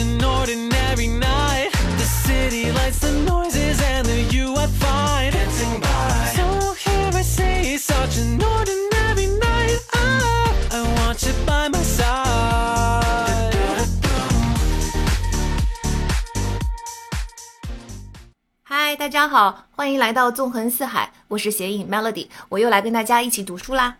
an ordinary night. The city lights, the noises, and the you I find dancing by. So here I say, such an ordinary night. Ah, I want you by my side. 嗨，大家好，欢迎来到纵横四海，我是斜影 Melody，我又来跟大家一起读书啦。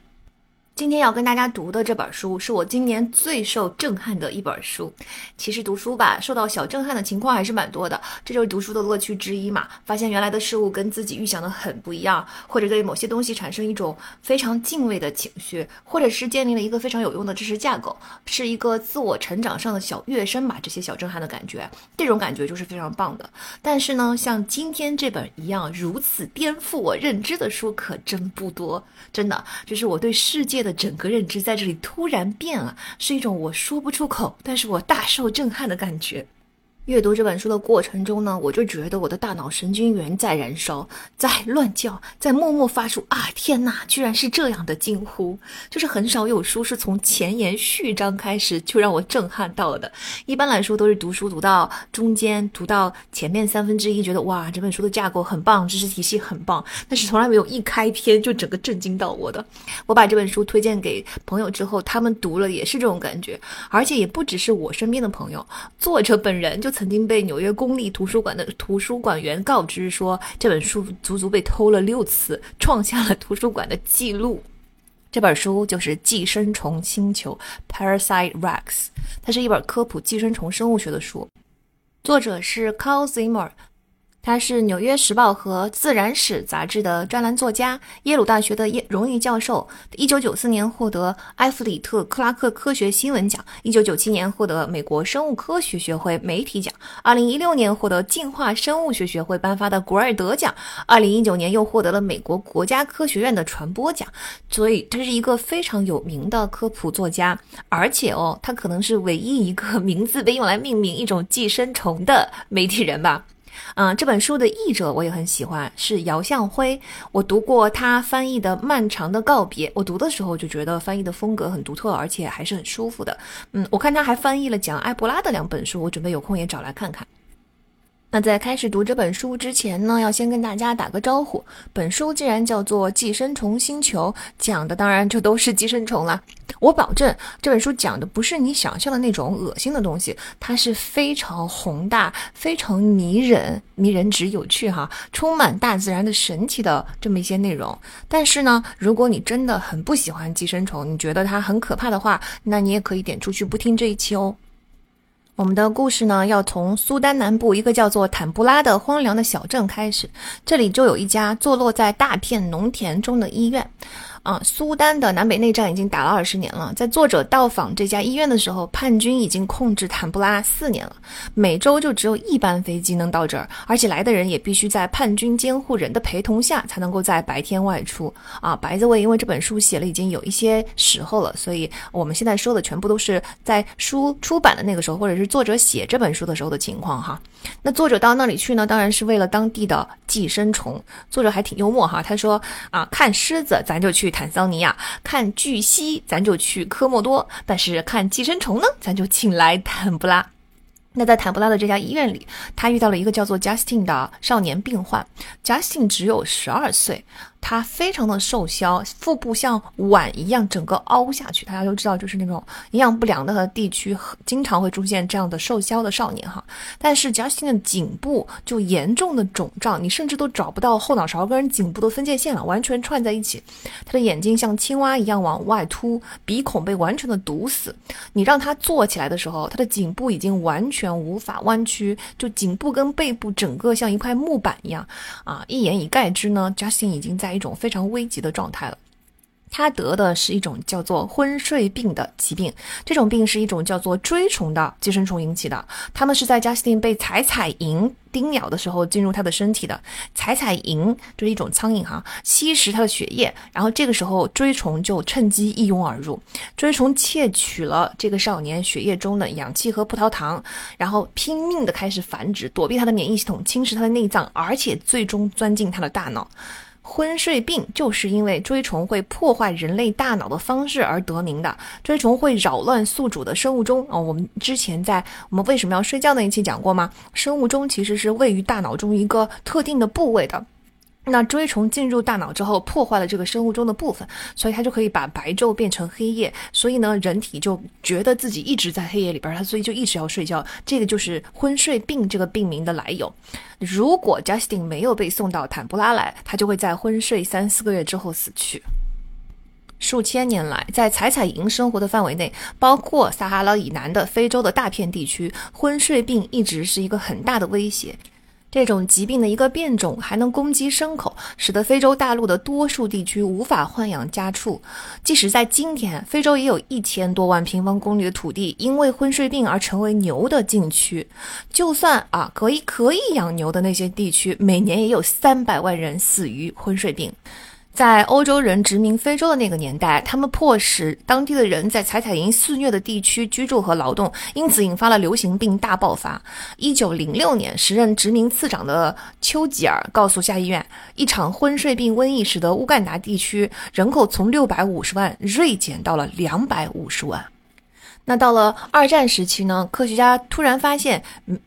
今天要跟大家读的这本书是我今年最受震撼的一本书。其实读书吧，受到小震撼的情况还是蛮多的，这就是读书的乐趣之一嘛。发现原来的事物跟自己预想的很不一样，或者对某些东西产生一种非常敬畏的情绪，或者是建立了一个非常有用的知识架构，是一个自我成长上的小跃升吧。这些小震撼的感觉，这种感觉就是非常棒的。但是呢，像今天这本一样如此颠覆我认知的书可真不多，真的就是我对世界的整个认知在这里突然变了，是一种我说不出口，但是我大受震撼的感觉。阅读这本书的过程中呢，我就觉得我的大脑神经元在燃烧，在乱叫，在默默发出啊天哪，居然是这样的惊呼！就是很少有书是从前言序章开始就让我震撼到的。一般来说都是读书读到中间，读到前面三分之一，觉得哇这本书的架构很棒，知识体系很棒，但是从来没有一开篇就整个震惊到我的。我把这本书推荐给朋友之后，他们读了也是这种感觉，而且也不只是我身边的朋友，作者本人就。曾经被纽约公立图书馆的图书馆员告知说，这本书足足被偷了六次，创下了图书馆的记录。这本书就是《寄生虫星球》（Parasite Rex），它是一本科普寄生虫生物学的书，作者是 Carl Zimmer。他是《纽约时报》和《自然史》杂志的专栏作家，耶鲁大学的耶荣誉教授。一九九四年获得埃弗里特·克拉克科学新闻奖，一九九七年获得美国生物科学学会媒体奖，二零一六年获得进化生物学学会颁发的古尔德奖，二零一九年又获得了美国国家科学院的传播奖。所以，他是一个非常有名的科普作家，而且哦，他可能是唯一一个 名字被用来命名一种寄生虫的媒体人吧。嗯，这本书的译者我也很喜欢，是姚向辉。我读过他翻译的《漫长的告别》，我读的时候就觉得翻译的风格很独特，而且还是很舒服的。嗯，我看他还翻译了讲埃博拉的两本书，我准备有空也找来看看。那在开始读这本书之前呢，要先跟大家打个招呼。本书既然叫做《寄生虫星球》，讲的当然就都是寄生虫了。我保证这本书讲的不是你想象的那种恶心的东西，它是非常宏大、非常迷人、迷人值有趣哈，充满大自然的神奇的这么一些内容。但是呢，如果你真的很不喜欢寄生虫，你觉得它很可怕的话，那你也可以点出去不听这一期哦。我们的故事呢，要从苏丹南部一个叫做坦布拉的荒凉的小镇开始。这里就有一家坐落在大片农田中的医院。啊，苏丹的南北内战已经打了二十年了。在作者到访这家医院的时候，叛军已经控制坦布拉四年了。每周就只有一班飞机能到这儿，而且来的人也必须在叛军监护人的陪同下才能够在白天外出。啊，白泽卫因为这本书写了已经有一些时候了，所以我们现在说的全部都是在书出版的那个时候，或者是作者写这本书的时候的情况哈。那作者到那里去呢，当然是为了当地的寄生虫。作者还挺幽默哈，他说啊，看狮子咱就去。坦桑尼亚看巨蜥，咱就去科莫多；但是看寄生虫呢，咱就请来坦布拉。那在坦布拉的这家医院里，他遇到了一个叫做 Justin 的少年病患。Justin 只有十二岁。他非常的瘦削，腹部像碗一样整个凹下去。大家都知道，就是那种营养不良的地区，经常会出现这样的瘦削的少年哈。但是 Justin 的颈部就严重的肿胀，你甚至都找不到后脑勺跟颈部的分界线了，完全串在一起。他的眼睛像青蛙一样往外凸，鼻孔被完全的堵死。你让他坐起来的时候，他的颈部已经完全无法弯曲，就颈部跟背部整个像一块木板一样啊。一言以概之呢，Justin 已经在。一种非常危急的状态了，他得的是一种叫做昏睡病的疾病，这种病是一种叫做锥虫的寄生虫引起的，他们是在 Justin 被采采蝇。叮咬的时候进入他的身体的采采蝇就是一种苍蝇哈，吸食他的血液，然后这个时候锥虫就趁机一拥而入，锥虫窃取了这个少年血液中的氧气和葡萄糖，然后拼命的开始繁殖，躲避他的免疫系统，侵蚀他的内脏，而且最终钻进他的大脑。昏睡病就是因为锥虫会破坏人类大脑的方式而得名的。锥虫会扰乱宿主的生物钟啊、我们之前在我们为什么要睡觉那一期讲过吗？生物钟其实是位于大脑中一个特定的部位的。那锥虫进入大脑之后，破坏了这个生物钟的部分，所以它就可以把白昼变成黑夜。所以呢，人体就觉得自己一直在黑夜里边儿，它所以就一直要睡觉。这个就是昏睡病这个病名的来由。如果 Justin 没有被送到坦布拉来，他就会在昏睡三四个月之后死去。数千年来，在采采营生活的范围内，包括撒哈拉以南的非洲的大片地区，昏睡病一直是一个很大的威胁。这种疾病的一个变种还能攻击牲口，使得非洲大陆的多数地区无法豢养家畜。即使在今天，非洲也有一千多万平方公里的土地因为昏睡病而成为牛的禁区。就算啊可以可以养牛的那些地区，每年也有三百万人死于昏睡病。在欧洲人殖民非洲的那个年代，他们迫使当地的人在采采营肆虐的地区居住和劳动，因此引发了流行病大爆发。一九零六年，时任殖民次长的丘吉尔告诉下议院，一场昏睡病瘟疫使得乌干达地区人口从六百五十万锐减到了两百五十万。那到了二战时期呢，科学家突然发现，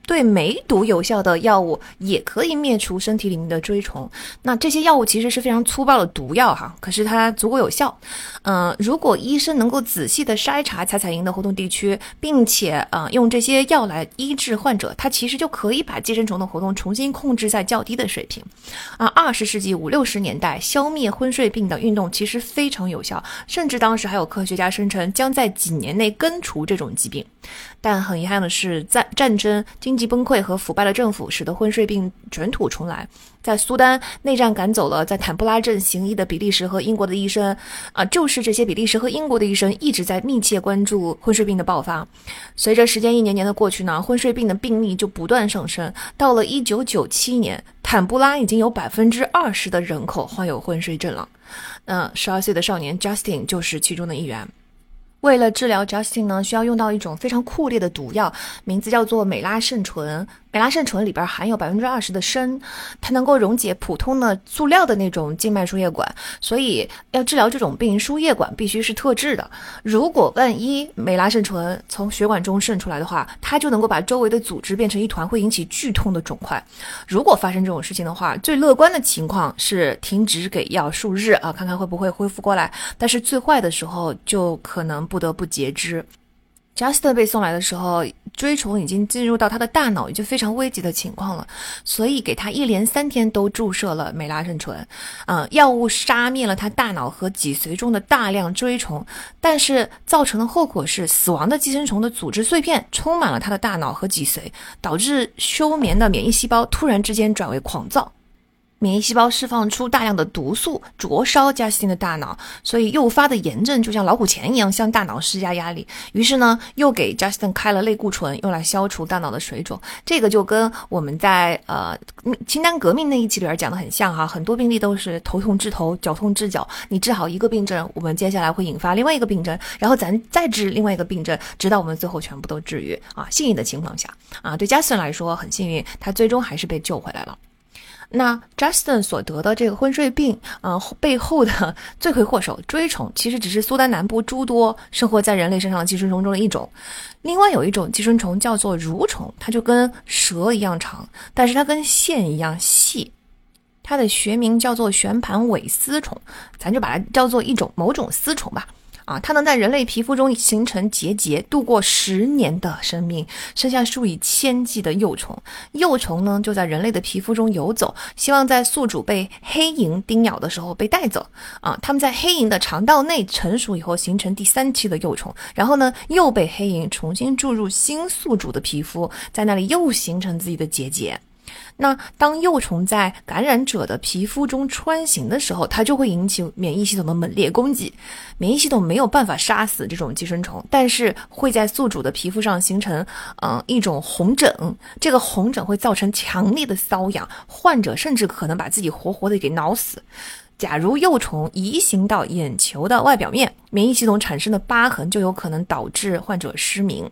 对梅毒有效的药物也可以灭除身体里面的锥虫。那这些药物其实是非常粗暴的毒药哈，可是它足够有效。嗯、如果医生能够仔细的筛查采采营的活动地区，并且呃用这些药来医治患者，他其实就可以把寄生虫的活动重新控制在较低的水平。啊，二十世纪五六十年代消灭昏睡病的运动其实非常有效，甚至当时还有科学家声称将在几年内根除除这种疾病。但很遗憾的是，在战争、经济崩溃和腐败的政府使得昏睡病卷土重来。在苏丹内战赶走了在坦布拉镇行医的比利时和英国的医生，啊，就是这些比利时和英国的医生一直在密切关注昏睡病的爆发。随着时间一年年的过去呢，昏睡病的病例就不断上升。到了一九九七年，坦布拉已经有百分之二十的人口患有昏睡症了。那十二岁的少年 Justin 就是其中的一员。为了治疗 Justin 呢，需要用到一种非常酷烈的毒药，名字叫做美拉圣醇。美拉圣醇里边含有百分之二十的砷，它能够溶解普通的塑料的那种静脉输液管，所以要治疗这种病，输液管必须是特制的。如果万一美拉圣醇从血管中渗出来的话，它就能够把周围的组织变成一团会引起剧痛的肿块。如果发生这种事情的话，最乐观的情况是停止给药数日啊，看看会不会恢复过来。但是最坏的时候就可能不得不截肢。Justin 被送来的时候，锥虫已经进入到他的大脑，已经非常危急的情况了，所以给他一连三天都注射了美拉圣醇，嗯，药物杀灭了他大脑和脊髓中的大量锥虫，但是造成的后果是死亡的寄生虫的组织碎片充满了他的大脑和脊髓，导致休眠的免疫细胞突然之间转为狂躁。免疫细胞释放出大量的毒素，灼烧加斯汀的大脑，所以诱发的炎症就像老虎钳一样向大脑施加压力。于是呢，又给 Justin 开了类固醇，用来消除大脑的水肿。这个就跟我们在呃清单革命那一期里边讲的很像哈，很多病例都是头痛治头，脚痛治脚。你治好一个病症，我们接下来会引发另外一个病症，然后咱再治另外一个病症，直到我们最后全部都治愈啊。幸运的情况下啊，对 Justin 来说很幸运，他最终还是被救回来了。那 Justin 所得的这个昏睡病，呃，背后的 罪魁祸首锥虫，其实只是苏丹南部诸多生活在人类身上的寄生虫中的一种。另外有一种寄生虫叫做蠕虫，它就跟蛇一样长，但是它跟线一样细。它的学名叫做旋盘尾丝虫，咱就把它叫做一种某种丝虫吧。啊，它能在人类皮肤中形成结节，度过十年的生命，生下数以千计的幼虫。幼虫呢，就在人类的皮肤中游走，希望在宿主被黑蝇叮咬的时候被带走。啊，它们在黑蝇的肠道内成熟以后，形成第三期的幼虫，然后呢，又被黑蝇重新注入新宿主的皮肤，在那里又形成自己的结节。那当幼虫在感染者的皮肤中穿行的时候，它就会引起免疫系统的猛烈攻击。免疫系统没有办法杀死这种寄生虫，但是会在宿主的皮肤上形成嗯、一种红疹。这个红疹会造成强烈的瘙痒，患者甚至可能把自己活活的给挠死。假如幼虫移行到眼球的外表面，免疫系统产生的疤痕就有可能导致患者失明，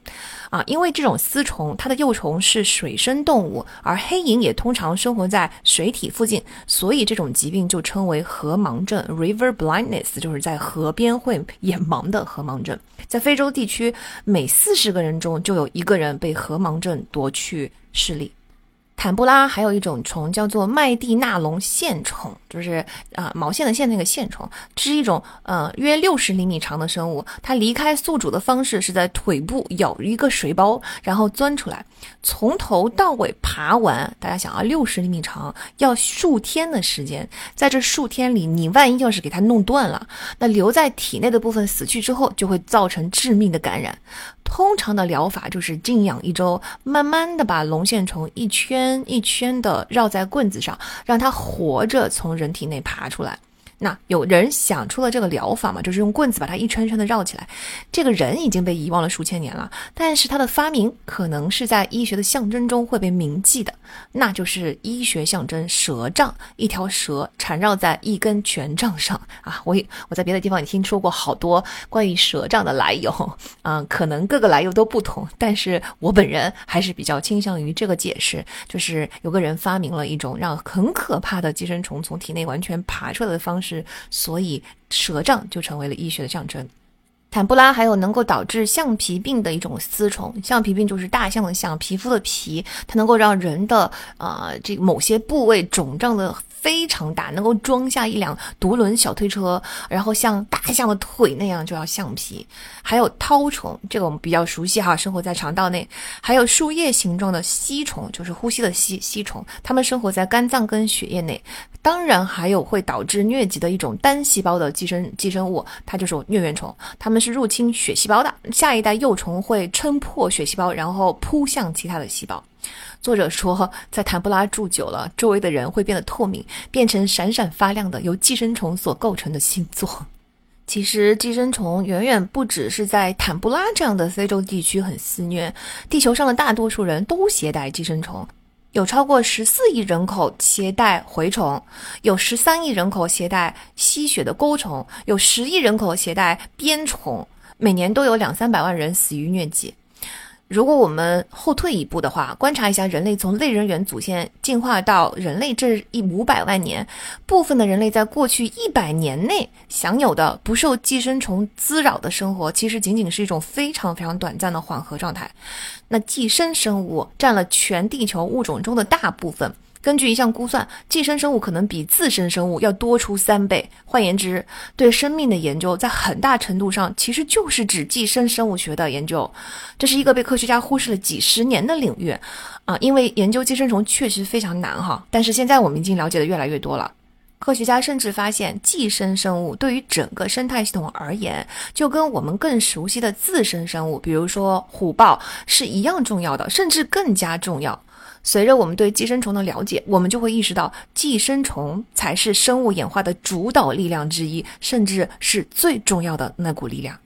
啊，因为这种丝虫它的幼虫是水生动物，而黑蝇也通常生活在水体附近，所以这种疾病就称为河盲症 （river blindness），就是在河边会眼盲的河盲症。在非洲地区，每四十个人中就有一个人被河盲症夺去视力。坦布拉还有一种虫叫做麦地那龙线虫，就是啊毛线的线那个线虫，是一种呃约六十厘米长的生物。它离开宿主的方式是在腿部咬一个水包，然后钻出来，从头到尾爬完。大家想啊，六十厘米长，要数天的时间。在这数天里，你万一要是给它弄断了，那留在体内的部分死去之后，就会造成致命的感染。通常的疗法就是静养一周，慢慢的把龙线虫一圈一圈的绕在棍子上，让它活着从人体内爬出来。那有人想出了这个疗法嘛？就是用棍子把它一圈圈的绕起来。这个人已经被遗忘了数千年了，但是他的发明可能是在医学的象征中会被铭记的，那就是医学象征蛇杖，一条蛇缠绕在一根权杖上啊。我也我在别的地方也听说过好多关于蛇杖的来由，嗯，可能各个来由都不同，但是我本人还是比较倾向于这个解释，就是有个人发明了一种让很可怕的寄生虫从体内完全爬出来的方式。所以蛇杖就成为了医学的象征。坦布拉还有能够导致橡皮病的一种丝虫，橡皮病就是大象的象，皮肤的皮，它能够让人的呃这某些部位肿胀的。非常大，能够装下一辆独轮小推车，然后像大象的腿那样就要橡皮。还有绦虫，这个我们比较熟悉哈，生活在肠道内。还有树叶形状的吸虫，就是呼吸的吸吸虫，它们生活在肝脏跟血液内。当然还有会导致疟疾的一种单细胞的寄生寄生物，它就是疟原虫，它们是入侵血细胞的。下一代幼虫会撑破血细胞，然后扑向其他的细胞。作者说，在坦布拉住久了，周围的人会变得透明，变成闪闪发亮的由寄生虫所构成的星座。其实，寄生虫远远不只是在坦布拉这样的非洲地区很肆虐，地球上的大多数人都携带寄生虫。有超过十四亿人口携带蛔虫，有十三亿人口携带吸血的钩虫，有十亿人口携带鞭虫，每年都有两三百万人死于疟疾。如果我们后退一步的话，观察一下人类从类人猿祖先进化到人类这一五百万年，部分的人类在过去一百年内享有的不受寄生虫滋扰的生活，其实仅仅是一种非常非常短暂的缓和状态。那寄生生物占了全地球物种中的大部分。根据一项估算，寄生生物可能比自身生物要多出三倍。换言之，对生命的研究在很大程度上其实就是指寄生生物学的研究。这是一个被科学家忽视了几十年的领域，啊，因为研究寄生虫确实非常难哈。但是现在我们已经了解的越来越多了。科学家甚至发现，寄生生物对于整个生态系统而言，就跟我们更熟悉的自身生物，比如说虎豹，是一样重要的，甚至更加重要。随着我们对寄生虫的了解，我们就会意识到，寄生虫才是生物演化的主导力量之一，甚至是最重要的那股力量。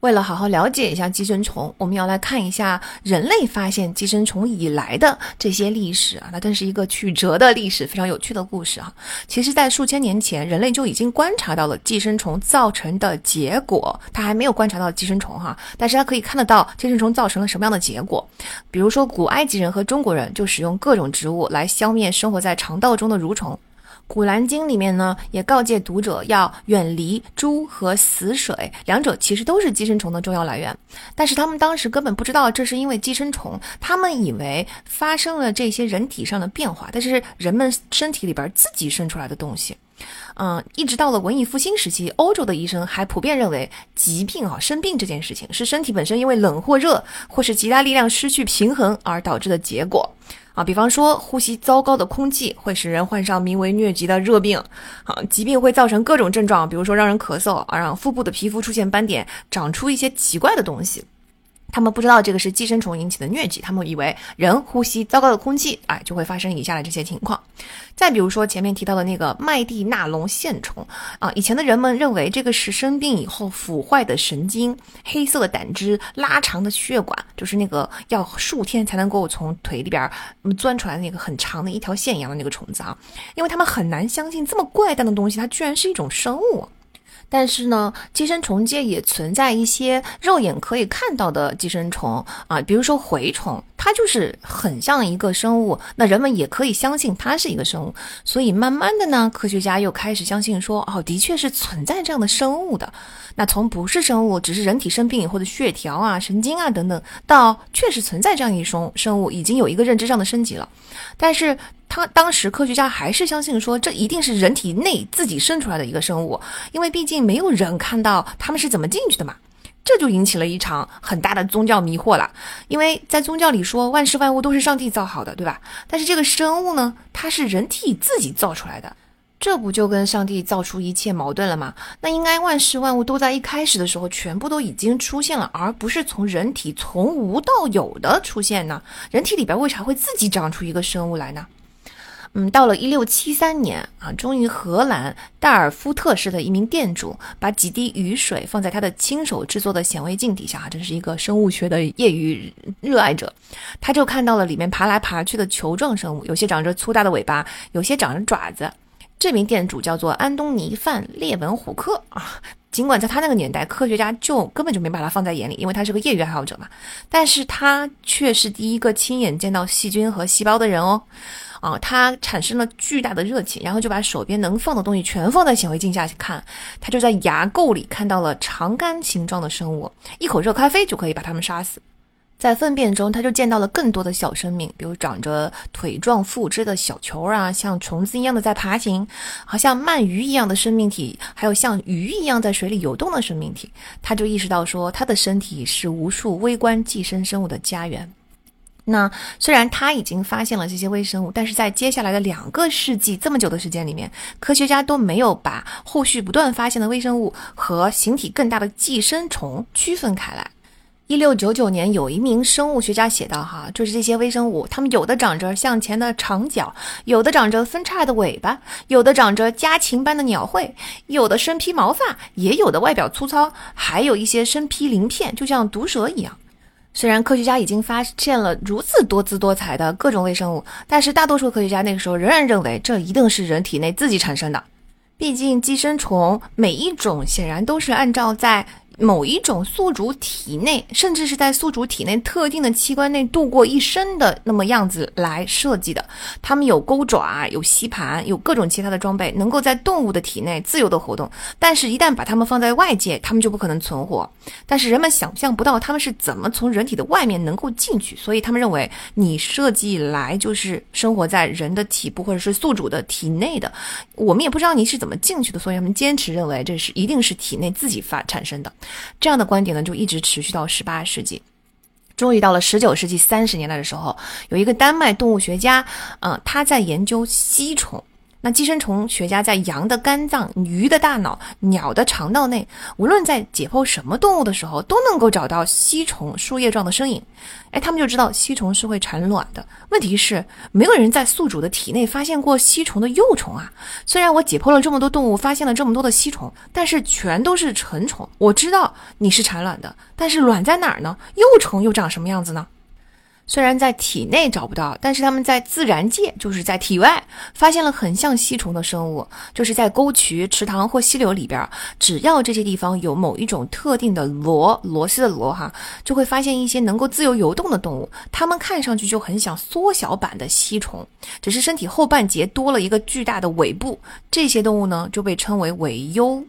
为了好好了解一下寄生虫，我们要来看一下人类发现寄生虫以来的这些历史啊，那真是一个曲折的历史，非常有趣的故事啊。其实，在数千年前，人类就已经观察到了寄生虫造成的结果，他还没有观察到寄生虫哈，但是他可以看得到寄生虫造成了什么样的结果。比如说，古埃及人和中国人就使用各种植物来消灭生活在肠道中的蠕虫。古兰经里面呢，也告诫读者要远离猪和死水，两者其实都是寄生虫的重要来源。但是他们当时根本不知道这是因为寄生虫，他们以为发生了这些人体上的变化，但是人们身体里边自己生出来的东西。嗯，一直到了文艺复兴时期，欧洲的医生还普遍认为疾病啊生病这件事情是身体本身因为冷或热，或是其他力量失去平衡而导致的结果。啊，比方说呼吸糟糕的空气会使人患上名为疟疾的热病，啊，疾病会造成各种症状，比如说让人咳嗽，啊，让腹部的皮肤出现斑点，长出一些奇怪的东西。他们不知道这个是寄生虫引起的疟疾，他们以为人呼吸糟糕的空气，哎，就会发生以下的这些情况。再比如说前面提到的那个麦地那龙线虫啊，以前的人们认为这个是生病以后腐坏的神经、黑色的胆汁、拉长的血管，就是那个要数天才能够从腿里边钻出来那个很长的一条线一样的那个虫子啊，因为他们很难相信这么怪诞的东西，它居然是一种生物。但是呢，寄生虫界也存在一些肉眼可以看到的寄生虫啊，比如说蛔虫，它就是很像一个生物，那人们也可以相信它是一个生物。所以慢慢的呢，科学家又开始相信说，哦，的确是存在这样的生物的。那从不是生物，只是人体生病以后的血条啊、神经啊等等，到确实存在这样一种生物，已经有一个认知上的升级了。但是。他当时科学家还是相信说，这一定是人体内自己生出来的一个生物，因为毕竟没有人看到他们是怎么进去的嘛。这就引起了一场很大的宗教迷惑了，因为在宗教里说万事万物都是上帝造好的，对吧？但是这个生物呢，它是人体自己造出来的，这不就跟上帝造出一切矛盾了吗？那应该万事万物都在一开始的时候全部都已经出现了，而不是从人体从无到有的出现呢？人体里边为啥会自己长出一个生物来呢？嗯，到了一六七三年啊，终于荷兰戴尔夫特市的一名店主把几滴雨水放在他的亲手制作的显微镜底下，真是一个生物学的业余热爱者。他就看到了里面爬来爬去的球状生物，有些长着粗大的尾巴，有些长着爪子。这名店主叫做安东尼·范列文虎克啊。尽管在他那个年代，科学家就根本就没把他放在眼里，因为他是个业余爱好者嘛。但是他却是第一个亲眼见到细菌和细胞的人哦。啊，他产生了巨大的热情，然后就把手边能放的东西全放在显微镜下去看。他就在牙垢里看到了长杆形状的生物，一口热咖啡就可以把它们杀死。在粪便中，他就见到了更多的小生命，比如长着腿状附肢的小球啊，像虫子一样的在爬行，好像鳗鱼一样的生命体，还有像鱼一样在水里游动的生命体。他就意识到说，他的身体是无数微观寄生生物的家园。那虽然他已经发现了这些微生物，但是在接下来的两个世纪这么久的时间里面，科学家都没有把后续不断发现的微生物和形体更大的寄生虫区分开来。一六九九年，有一名生物学家写道：“哈，就是这些微生物，它们有的长着向前的长脚，有的长着分叉的尾巴，有的长着家禽般的鸟喙，有的身披毛发，也有的外表粗糙，还有一些身披鳞片，就像毒蛇一样。”虽然科学家已经发现了如此多姿多彩的各种微生物，但是大多数科学家那个时候仍然认为这一定是人体内自己产生的。毕竟寄生虫每一种显然都是按照在。某一种宿主体内，甚至是在宿主体内特定的器官内度过一生的那么样子来设计的。它们有钩爪，有吸盘，有各种其他的装备，能够在动物的体内自由的活动。但是，一旦把它们放在外界，它们就不可能存活。但是，人们想象不到它们是怎么从人体的外面能够进去，所以他们认为你设计来就是生活在人的体部或者是宿主的体内的。我们也不知道你是怎么进去的，所以他们坚持认为这是一定是体内自己发产生的。这样的观点呢，就一直持续到十八世纪，终于到了十九世纪三十年代的时候，有一个丹麦动物学家，嗯，他在研究吸虫。那寄生虫学家在羊的肝脏、鱼的大脑、鸟的肠道内，无论在解剖什么动物的时候，都能够找到吸虫树叶状的身影。哎，他们就知道吸虫是会产卵的。问题是，没有人在宿主的体内发现过吸虫的幼虫啊。虽然我解剖了这么多动物，发现了这么多的吸虫，但是全都是成虫。我知道你是产卵的，但是卵在哪儿呢？幼虫又长什么样子呢？虽然在体内找不到，但是他们在自然界，就是在体外发现了很像吸虫的生物，就是在沟渠、池塘或溪流里边，只要这些地方有某一种特定的螺螺丝的螺哈，就会发现一些能够自由游动的动物，它们看上去就很像缩小版的吸虫，只是身体后半截多了一个巨大的尾部。这些动物呢，就被称为尾优。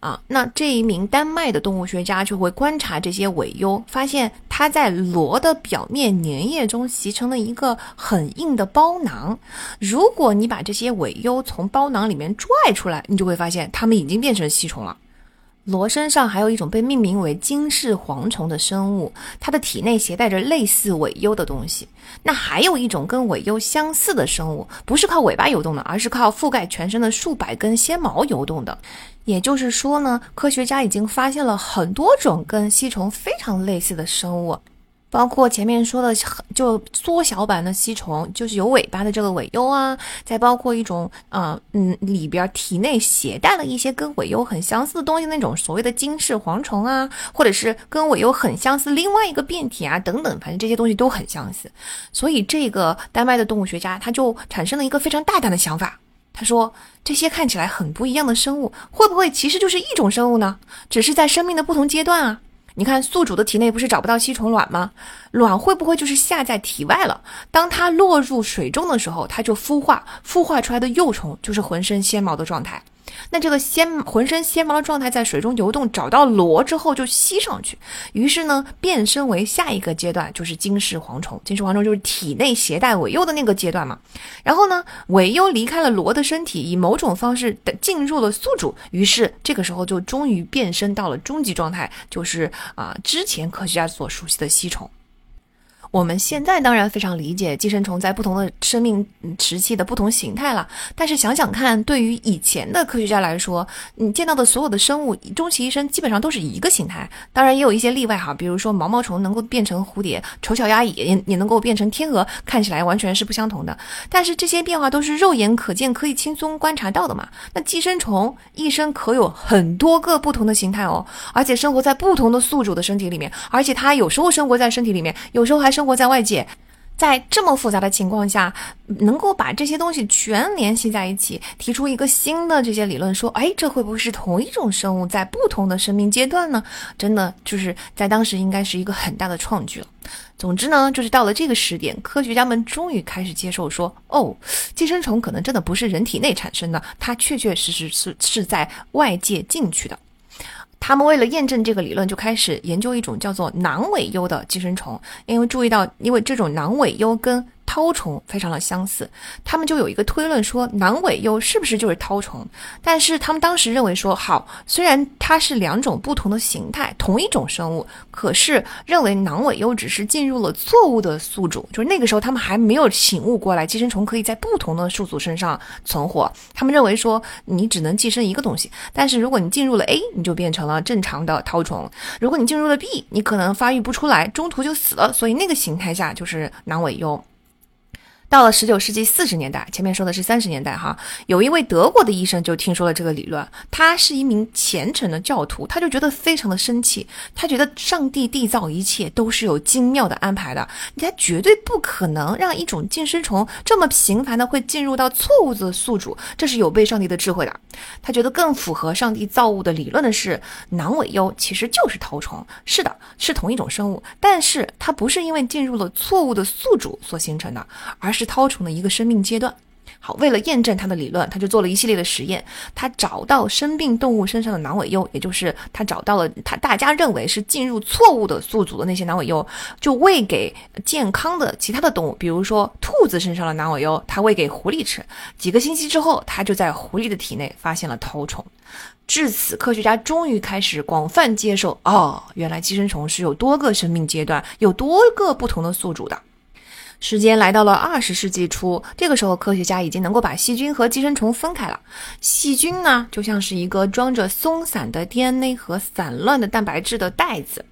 啊，那这一名丹麦的动物学家就会观察这些尾蚴，发现它在螺的表面粘液中形成了一个很硬的包囊。如果你把这些尾蚴从包囊里面拽出来，你就会发现它们已经变成吸虫了。螺身上还有一种被命名为金氏蝗虫的生物，它的体内携带着类似尾优的东西。那还有一种跟尾优相似的生物，不是靠尾巴游动的，而是靠覆盖全身的数百根纤毛游动的。也就是说呢，科学家已经发现了很多种跟吸虫非常类似的生物。包括前面说的，就缩小版的吸虫，就是有尾巴的这个尾优啊，再包括一种啊，嗯，里边体内携带了一些跟尾优很相似的东西，那种所谓的金翅蝗虫啊，或者是跟尾优很相似另外一个变体啊，等等，反正这些东西都很相似。所以这个丹麦的动物学家他就产生了一个非常大胆的想法，他说这些看起来很不一样的生物，会不会其实就是一种生物呢？只是在生命的不同阶段啊。你看，宿主的体内不是找不到吸虫卵吗？卵会不会就是下在体外了？当它落入水中的时候，它就孵化，孵化出来的幼虫就是浑身纤毛的状态。那这个纤浑身纤毛的状态在水中游动，找到螺之后就吸上去，于是呢变身为下一个阶段，就是金氏蝗虫。金氏蝗虫就是体内携带尾优的那个阶段嘛。然后呢，尾优离开了螺的身体，以某种方式的进入了宿主，于是这个时候就终于变身到了终极状态，就是啊之前科学家所熟悉的吸虫。我们现在当然非常理解寄生虫在不同的生命时期的不同形态了，但是想想看，对于以前的科学家来说，你见到的所有的生物终其一生基本上都是一个形态，当然也有一些例外哈，比如说毛毛虫能够变成蝴蝶，丑小鸭也也能够变成天鹅，看起来完全是不相同的。但是这些变化都是肉眼可见，可以轻松观察到的嘛。那寄生虫一生可有很多个不同的形态哦，而且生活在不同的宿主的身体里面，而且它有时候生活在身体里面，有时候还是。生活在外界，在这么复杂的情况下，能够把这些东西全联系在一起，提出一个新的这些理论，说，哎，这会不会是同一种生物在不同的生命阶段呢？真的就是在当时应该是一个很大的创举了。总之呢，就是到了这个时点，科学家们终于开始接受说，哦，寄生虫可能真的不是人体内产生的，它确确实实是是在外界进去的。他们为了验证这个理论，就开始研究一种叫做囊尾蚴的寄生虫，因为注意到，因为这种囊尾蚴跟绦虫非常的相似，他们就有一个推论说囊尾优是不是就是绦虫？但是他们当时认为说，好，虽然它是两种不同的形态，同一种生物，可是认为囊尾优只是进入了错误的宿主，就是那个时候他们还没有醒悟过来，寄生虫可以在不同的宿主身上存活。他们认为说，你只能寄生一个东西，但是如果你进入了 A，你就变成了正常的绦虫；如果你进入了 B，你可能发育不出来，中途就死了。所以那个形态下就是囊尾优。到了十九世纪四十年代，前面说的是三十年代哈，有一位德国的医生就听说了这个理论，他是一名虔诚的教徒，他就觉得非常的生气，他觉得上帝缔造一切都是有精妙的安排的，他绝对不可能让一种寄生虫这么频繁的会进入到错误的宿主，这是有悖上帝的智慧的。他觉得更符合上帝造物的理论的是，囊尾优其实就是绦虫，是的，是同一种生物，但是它不是因为进入了错误的宿主所形成的，而是。是绦虫的一个生命阶段。好，为了验证他的理论，他就做了一系列的实验。他找到生病动物身上的囊尾蚴，也就是他找到了他大家认为是进入错误的宿主的那些囊尾蚴，就喂给健康的其他的动物，比如说兔子身上的囊尾蚴，他喂给狐狸吃。几个星期之后，他就在狐狸的体内发现了绦虫。至此，科学家终于开始广泛接受，哦，原来寄生虫是有多个生命阶段，有多个不同的宿主的。时间来到了二十世纪初，这个时候科学家已经能够把细菌和寄生虫分开了。细菌呢，就像是一个装着松散的 DNA 和散乱的蛋白质的袋子，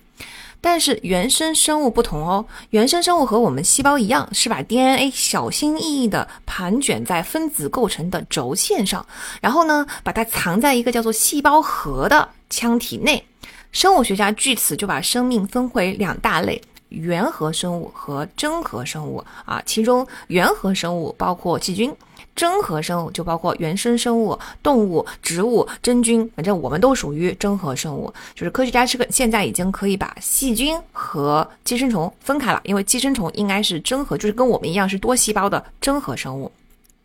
但是原生生物不同哦。原生生物和我们细胞一样，是把 DNA 小心翼翼地盘卷在分子构成的轴线上，然后呢，把它藏在一个叫做细胞核的腔体内。生物学家据此就把生命分为两大类。原核生物和真核生物啊，其中原核生物包括细菌，真核生物就包括原生生物、动物、植物、真菌，反正我们都属于真核生物。就是科学家是个现在已经可以把细菌和寄生虫分开了，因为寄生虫应该是真核，就是跟我们一样是多细胞的真核生物。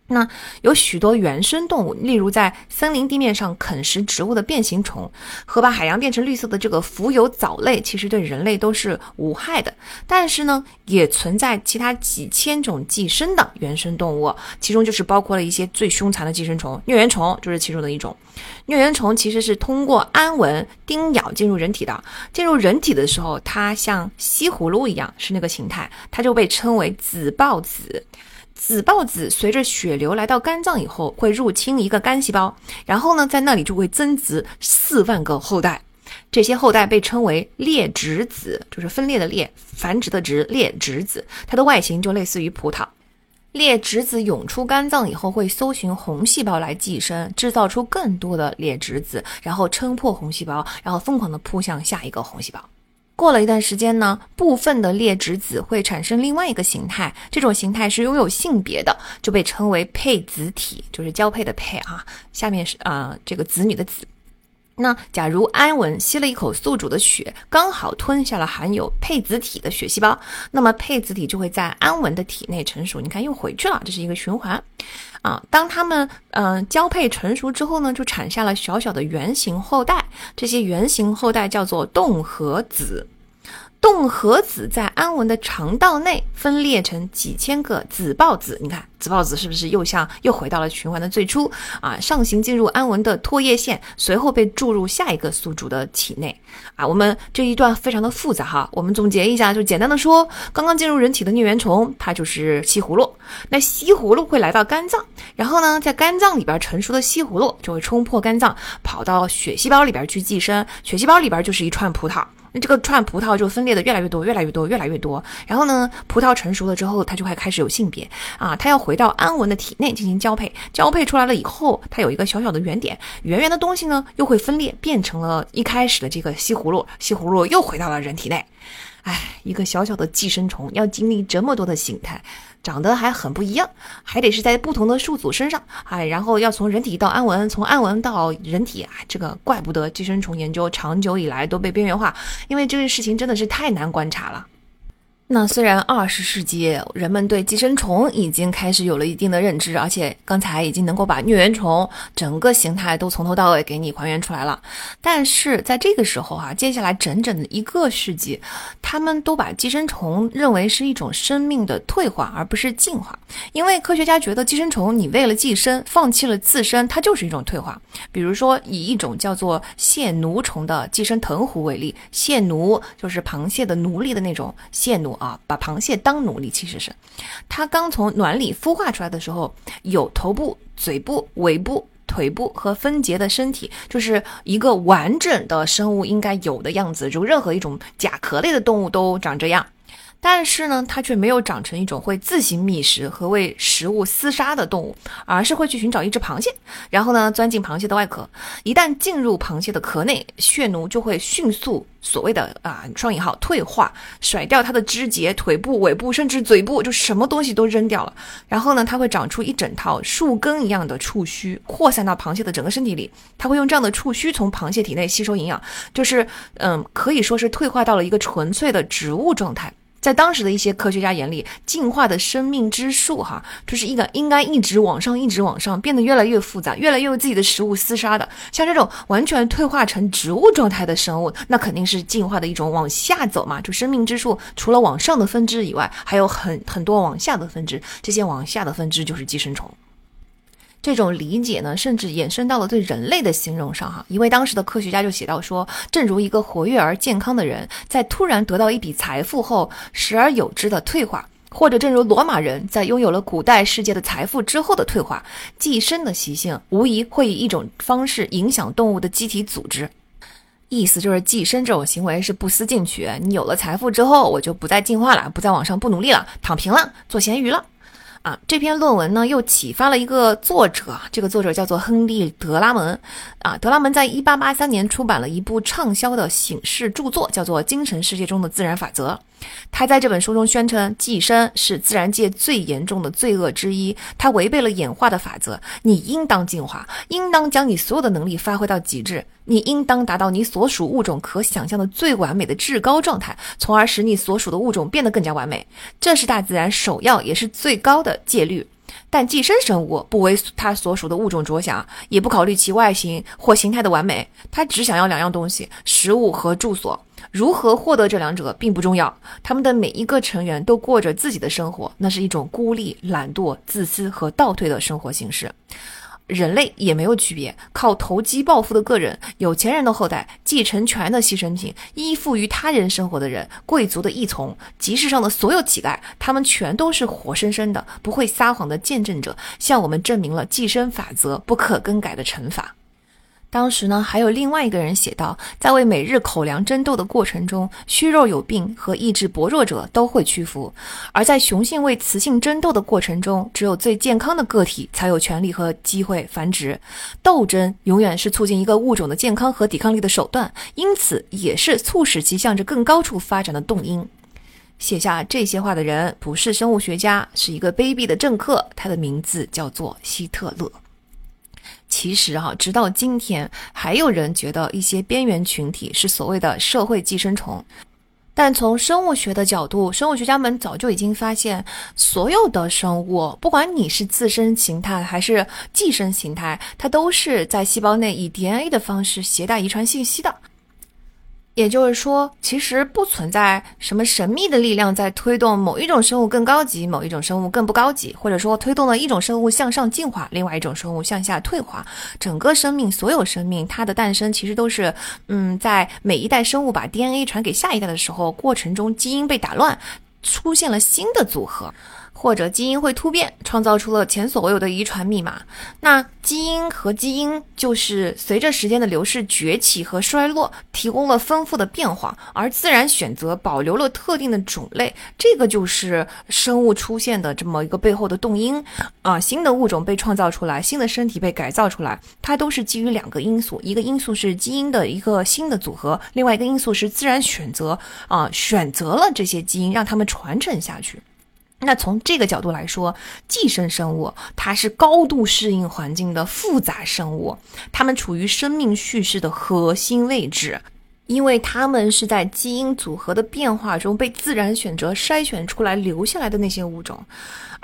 那有许多原生动物，例如在森林地面上啃食植物的变形虫，和把海洋变成绿色的这个浮游藻类，其实对人类都是无害的。但是呢，也存在其他几千种寄生的原生动物，其中就是包括了一些最凶残的寄生虫，疟原虫就是其中的一种。疟原虫其实是通过安蚊叮咬进入人体的，进入人体的时候，它像西葫芦一样是那个形态，它就被称为子孢子。子孢子随着血流来到肝脏以后，会入侵一个肝细胞，然后呢，在那里就会增殖四万个后代。这些后代被称为裂殖子，就是分裂的裂，繁殖的殖，裂殖子。它的外形就类似于葡萄。裂殖子涌出肝脏以后，会搜寻红细胞来寄生，制造出更多的裂殖子，然后撑破红细胞，然后疯狂地扑向下一个红细胞。过了一段时间呢，部分的裂殖子会产生另外一个形态，这种形态是拥有性别的，就被称为配子体，就是交配的配啊。下面是啊，这个子女的子。那假如安文吸了一口宿主的血，刚好吞下了含有配子体的血细胞，那么配子体就会在安文的体内成熟。你看，又回去了，这是一个循环啊。当它们嗯交配成熟之后呢，就产下了小小的圆形后代，这些圆形后代叫做动和子。动核子在安文的肠道内分裂成几千个子孢子，你看子孢子是不是又像又回到了循环的最初啊？上行进入安文的唾液腺，随后被注入下一个宿主的体内啊。我们这一段非常的复杂哈，我们总结一下，就简单的说，刚刚进入人体的疟原虫，它就是西葫芦。那西葫芦会来到肝脏，然后呢，在肝脏里边成熟的西葫芦就会冲破肝脏，跑到血细胞里边去寄生，血细胞里边就是一串葡萄。那这个串葡萄就分裂的越来越多，越来越多，越来越多。然后呢，葡萄成熟了之后，它就会开始有性别啊，它要回到安文的体内进行交配。交配出来了以后，它有一个小小的圆点，圆圆的东西呢又会分裂，变成了一开始的这个西葫芦，西葫芦又回到了人体内。哎，一个小小的寄生虫要经历这么多的形态。长得还很不一样，还得是在不同的宿主身上，哎，然后要从人体到暗纹，从暗纹到人体，啊，这个怪不得寄生虫研究长久以来都被边缘化，因为这个事情真的是太难观察了。那虽然二十世纪人们对寄生虫已经开始有了一定的认知，而且刚才已经能够把疟原虫整个形态都从头到尾给你还原出来了，但是在这个时候哈，接下来整整的一个世纪，他们都把寄生虫认为是一种生命的退化，而不是进化。因为科学家觉得寄生虫你为了寄生放弃了自身，它就是一种退化。比如说以一种叫做蟹奴虫的寄生藤壶为例，蟹奴就是螃蟹的奴隶的那种蟹奴。啊，把螃蟹当奴隶，其实是它刚从卵里孵化出来的时候，有头部、嘴部、尾部、腿部和分节的身体，就是一个完整的生物应该有的样子。就任何一种甲壳类的动物都长这样。但是呢，它却没有长成一种会自行觅食和为食物厮杀的动物，而是会去寻找一只螃蟹，然后呢，钻进螃蟹的外壳。一旦进入螃蟹的壳内，血奴就会迅速所谓的啊双引号退化，甩掉它的肢节、腿部、尾部，甚至嘴部，就什么东西都扔掉了。然后呢，它会长出一整套树根一样的触须，扩散到螃蟹的整个身体里。它会用这样的触须从螃蟹体内吸收营养，就是嗯，可以说是退化到了一个纯粹的植物状态。在当时的一些科学家眼里，进化的生命之树，哈，就是一个应该一直往上，一直往上，变得越来越复杂，越来越有自己的食物厮杀的。像这种完全退化成植物状态的生物，那肯定是进化的一种往下走嘛。就生命之树，除了往上的分支以外，还有很很多往下的分支，这些往下的分支就是寄生虫。这种理解呢，甚至延伸到了对人类的形容上哈。一位当时的科学家就写到说，正如一个活跃而健康的人在突然得到一笔财富后，时而有之的退化，或者正如罗马人在拥有了古代世界的财富之后的退化，寄生的习性无疑会以一种方式影响动物的机体组织。意思就是，寄生这种行为是不思进取。你有了财富之后，我就不再进化了，不再往上，不努力了，躺平了，做咸鱼了。啊，这篇论文呢又启发了一个作者，这个作者叫做亨利·德拉门。啊，德拉门在一八八三年出版了一部畅销的醒世著作，叫做《精神世界中的自然法则》。他在这本书中宣称，寄生是自然界最严重的罪恶之一，它违背了演化的法则。你应当进化，应当将你所有的能力发挥到极致，你应当达到你所属物种可想象的最完美的至高状态，从而使你所属的物种变得更加完美。这是大自然首要也是最高的戒律。但寄生生物不为它所属的物种着想，也不考虑其外形或形态的完美，它只想要两样东西：食物和住所。如何获得这两者并不重要，他们的每一个成员都过着自己的生活，那是一种孤立、懒惰、自私和倒退的生活形式。人类也没有区别，靠投机暴富的个人、有钱人的后代、继承权的牺牲品、依附于他人生活的人、贵族的异从、集市上的所有乞丐，他们全都是活生生的、不会撒谎的见证者，向我们证明了寄生法则不可更改的惩罚。当时呢，还有另外一个人写道，在为每日口粮争斗的过程中，虚弱有病和意志薄弱者都会屈服；而在雄性为雌性争斗的过程中，只有最健康的个体才有权利和机会繁殖。斗争永远是促进一个物种的健康和抵抗力的手段，因此也是促使其向着更高处发展的动因。写下这些话的人不是生物学家，是一个卑鄙的政客，他的名字叫做希特勒。其实哈，直到今天，还有人觉得一些边缘群体是所谓的社会寄生虫。但从生物学的角度，生物学家们早就已经发现，所有的生物，不管你是自身形态还是寄生形态，它都是在细胞内以 DNA 的方式携带遗传信息的。也就是说，其实不存在什么神秘的力量在推动某一种生物更高级，某一种生物更不高级，或者说推动了一种生物向上进化，另外一种生物向下退化。整个生命，所有生命，它的诞生其实都是，嗯，在每一代生物把 DNA 传给下一代的时候，过程中基因被打乱，出现了新的组合。或者基因会突变，创造出了前所未有的遗传密码。那基因和基因就是随着时间的流逝崛起和衰落，提供了丰富的变化，而自然选择保留了特定的种类。这个就是生物出现的这么一个背后的动因啊。新的物种被创造出来，新的身体被改造出来，它都是基于两个因素：一个因素是基因的一个新的组合，另外一个因素是自然选择啊，选择了这些基因，让它们传承下去。那从这个角度来说，寄生生物它是高度适应环境的复杂生物，它们处于生命叙事的核心位置，因为它们是在基因组合的变化中被自然选择筛选出来留下来的那些物种。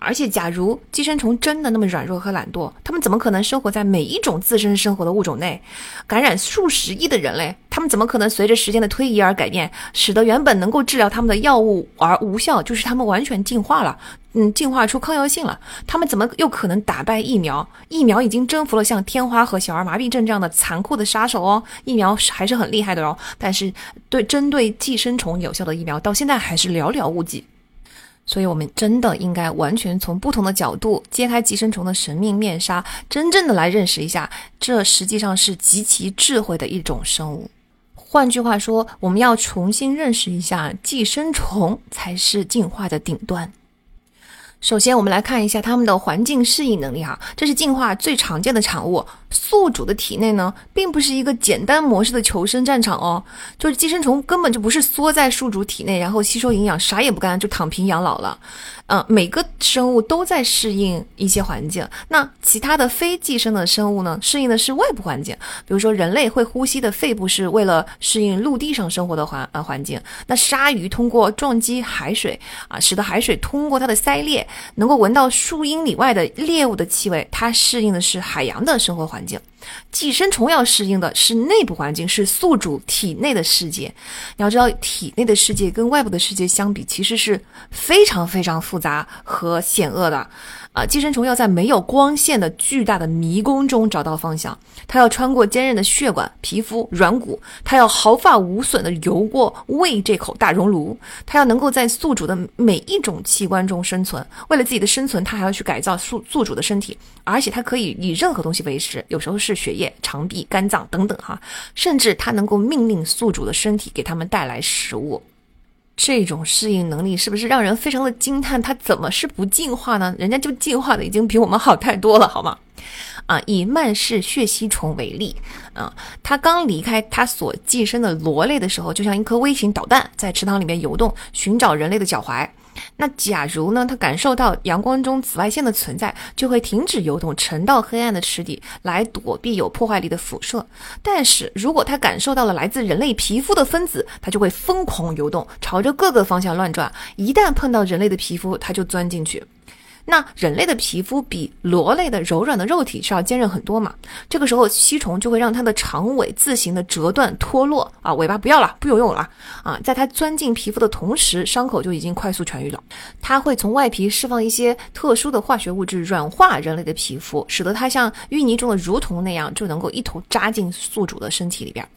而且，假如寄生虫真的那么软弱和懒惰，它们怎么可能生活在每一种自身生活的物种内，感染数十亿的人类？它们怎么可能随着时间的推移而改变，使得原本能够治疗它们的药物而无效？就是它们完全进化了，嗯，进化出抗药性了。它们怎么又可能打败疫苗？疫苗已经征服了像天花和小儿麻痹症这样的残酷的杀手哦，疫苗还是很厉害的哦。但是，对针对寄生虫有效的疫苗，到现在还是寥寥无几。所以，我们真的应该完全从不同的角度揭开寄生虫的神秘面纱，真正的来认识一下，这实际上是极其智慧的一种生物。换句话说，我们要重新认识一下，寄生虫才是进化的顶端。首先，我们来看一下它们的环境适应能力哈，这是进化最常见的产物。宿主的体内呢，并不是一个简单模式的求生战场哦，就是寄生虫根本就不是缩在宿主体内，然后吸收营养，啥也不干就躺平养老了。嗯，每个生物都在适应一些环境。那其他的非寄生的生物呢，适应的是外部环境。比如说，人类会呼吸的肺部是为了适应陆地上生活的环呃环境。那鲨鱼通过撞击海水啊，使得海水通过它的鳃裂，能够闻到数英里外的猎物的气味。它适应的是海洋的生活环。环境寄生虫要适应的是内部环境，是宿主体内的世界。你要知道，体内的世界跟外部的世界相比，其实是非常非常复杂和险恶的。啊，寄生虫要在没有光线的巨大的迷宫中找到方向，它要穿过坚韧的血管、皮肤、软骨，它要毫发无损地游过胃这口大熔炉，它要能够在宿主的每一种器官中生存。为了自己的生存，它还要去改造宿宿主的身体，而且它可以以任何东西为食，有时候是血液、肠壁、肝脏等等哈，甚至它能够命令宿主的身体给他们带来食物。这种适应能力是不是让人非常的惊叹？它怎么是不进化呢？人家就进化的已经比我们好太多了，好吗？啊，以曼氏血吸虫为例，啊，它刚离开它所寄生的螺类的时候，就像一颗微型导弹在池塘里面游动，寻找人类的脚踝。那假如呢？它感受到阳光中紫外线的存在，就会停止游动，沉到黑暗的池底来躲避有破坏力的辐射。但是如果它感受到了来自人类皮肤的分子，它就会疯狂游动，朝着各个方向乱转。一旦碰到人类的皮肤，它就钻进去。那人类的皮肤比螺类的柔软的肉体是要坚韧很多嘛？这个时候吸虫就会让它的长尾自行的折断脱落啊，尾巴不要了，不有用了啊！在它钻进皮肤的同时，伤口就已经快速痊愈了。它会从外皮释放一些特殊的化学物质，软化人类的皮肤，使得它像淤泥中的蠕虫那样，就能够一头扎进宿主的身体里边。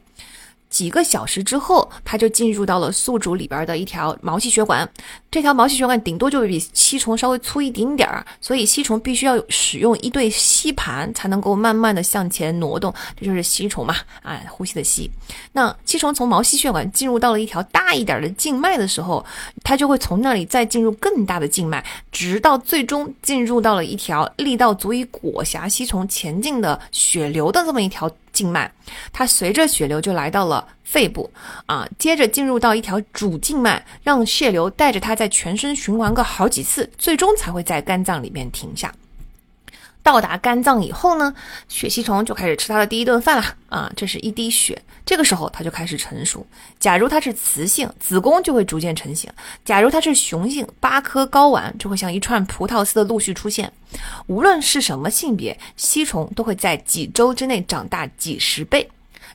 几个小时之后，它就进入到了宿主里边的一条毛细血管。这条毛细血管顶多就比吸虫稍微粗一丁点儿，所以吸虫必须要使用一对吸盘才能够慢慢的向前挪动。这就是吸虫嘛，啊，呼吸的吸。那吸虫从毛细血管进入到了一条大一点的静脉的时候，它就会从那里再进入更大的静脉，直到最终进入到了一条力道足以裹挟吸虫前进的血流的这么一条。静脉，它随着血流就来到了肺部，啊，接着进入到一条主静脉，让血流带着它在全身循环个好几次，最终才会在肝脏里面停下。到达肝脏以后呢，血吸虫就开始吃它的第一顿饭了啊！这是一滴血，这个时候它就开始成熟。假如它是雌性，子宫就会逐渐成型；假如它是雄性，八颗睾丸就会像一串葡萄似的陆续出现。无论是什么性别，吸虫都会在几周之内长大几十倍。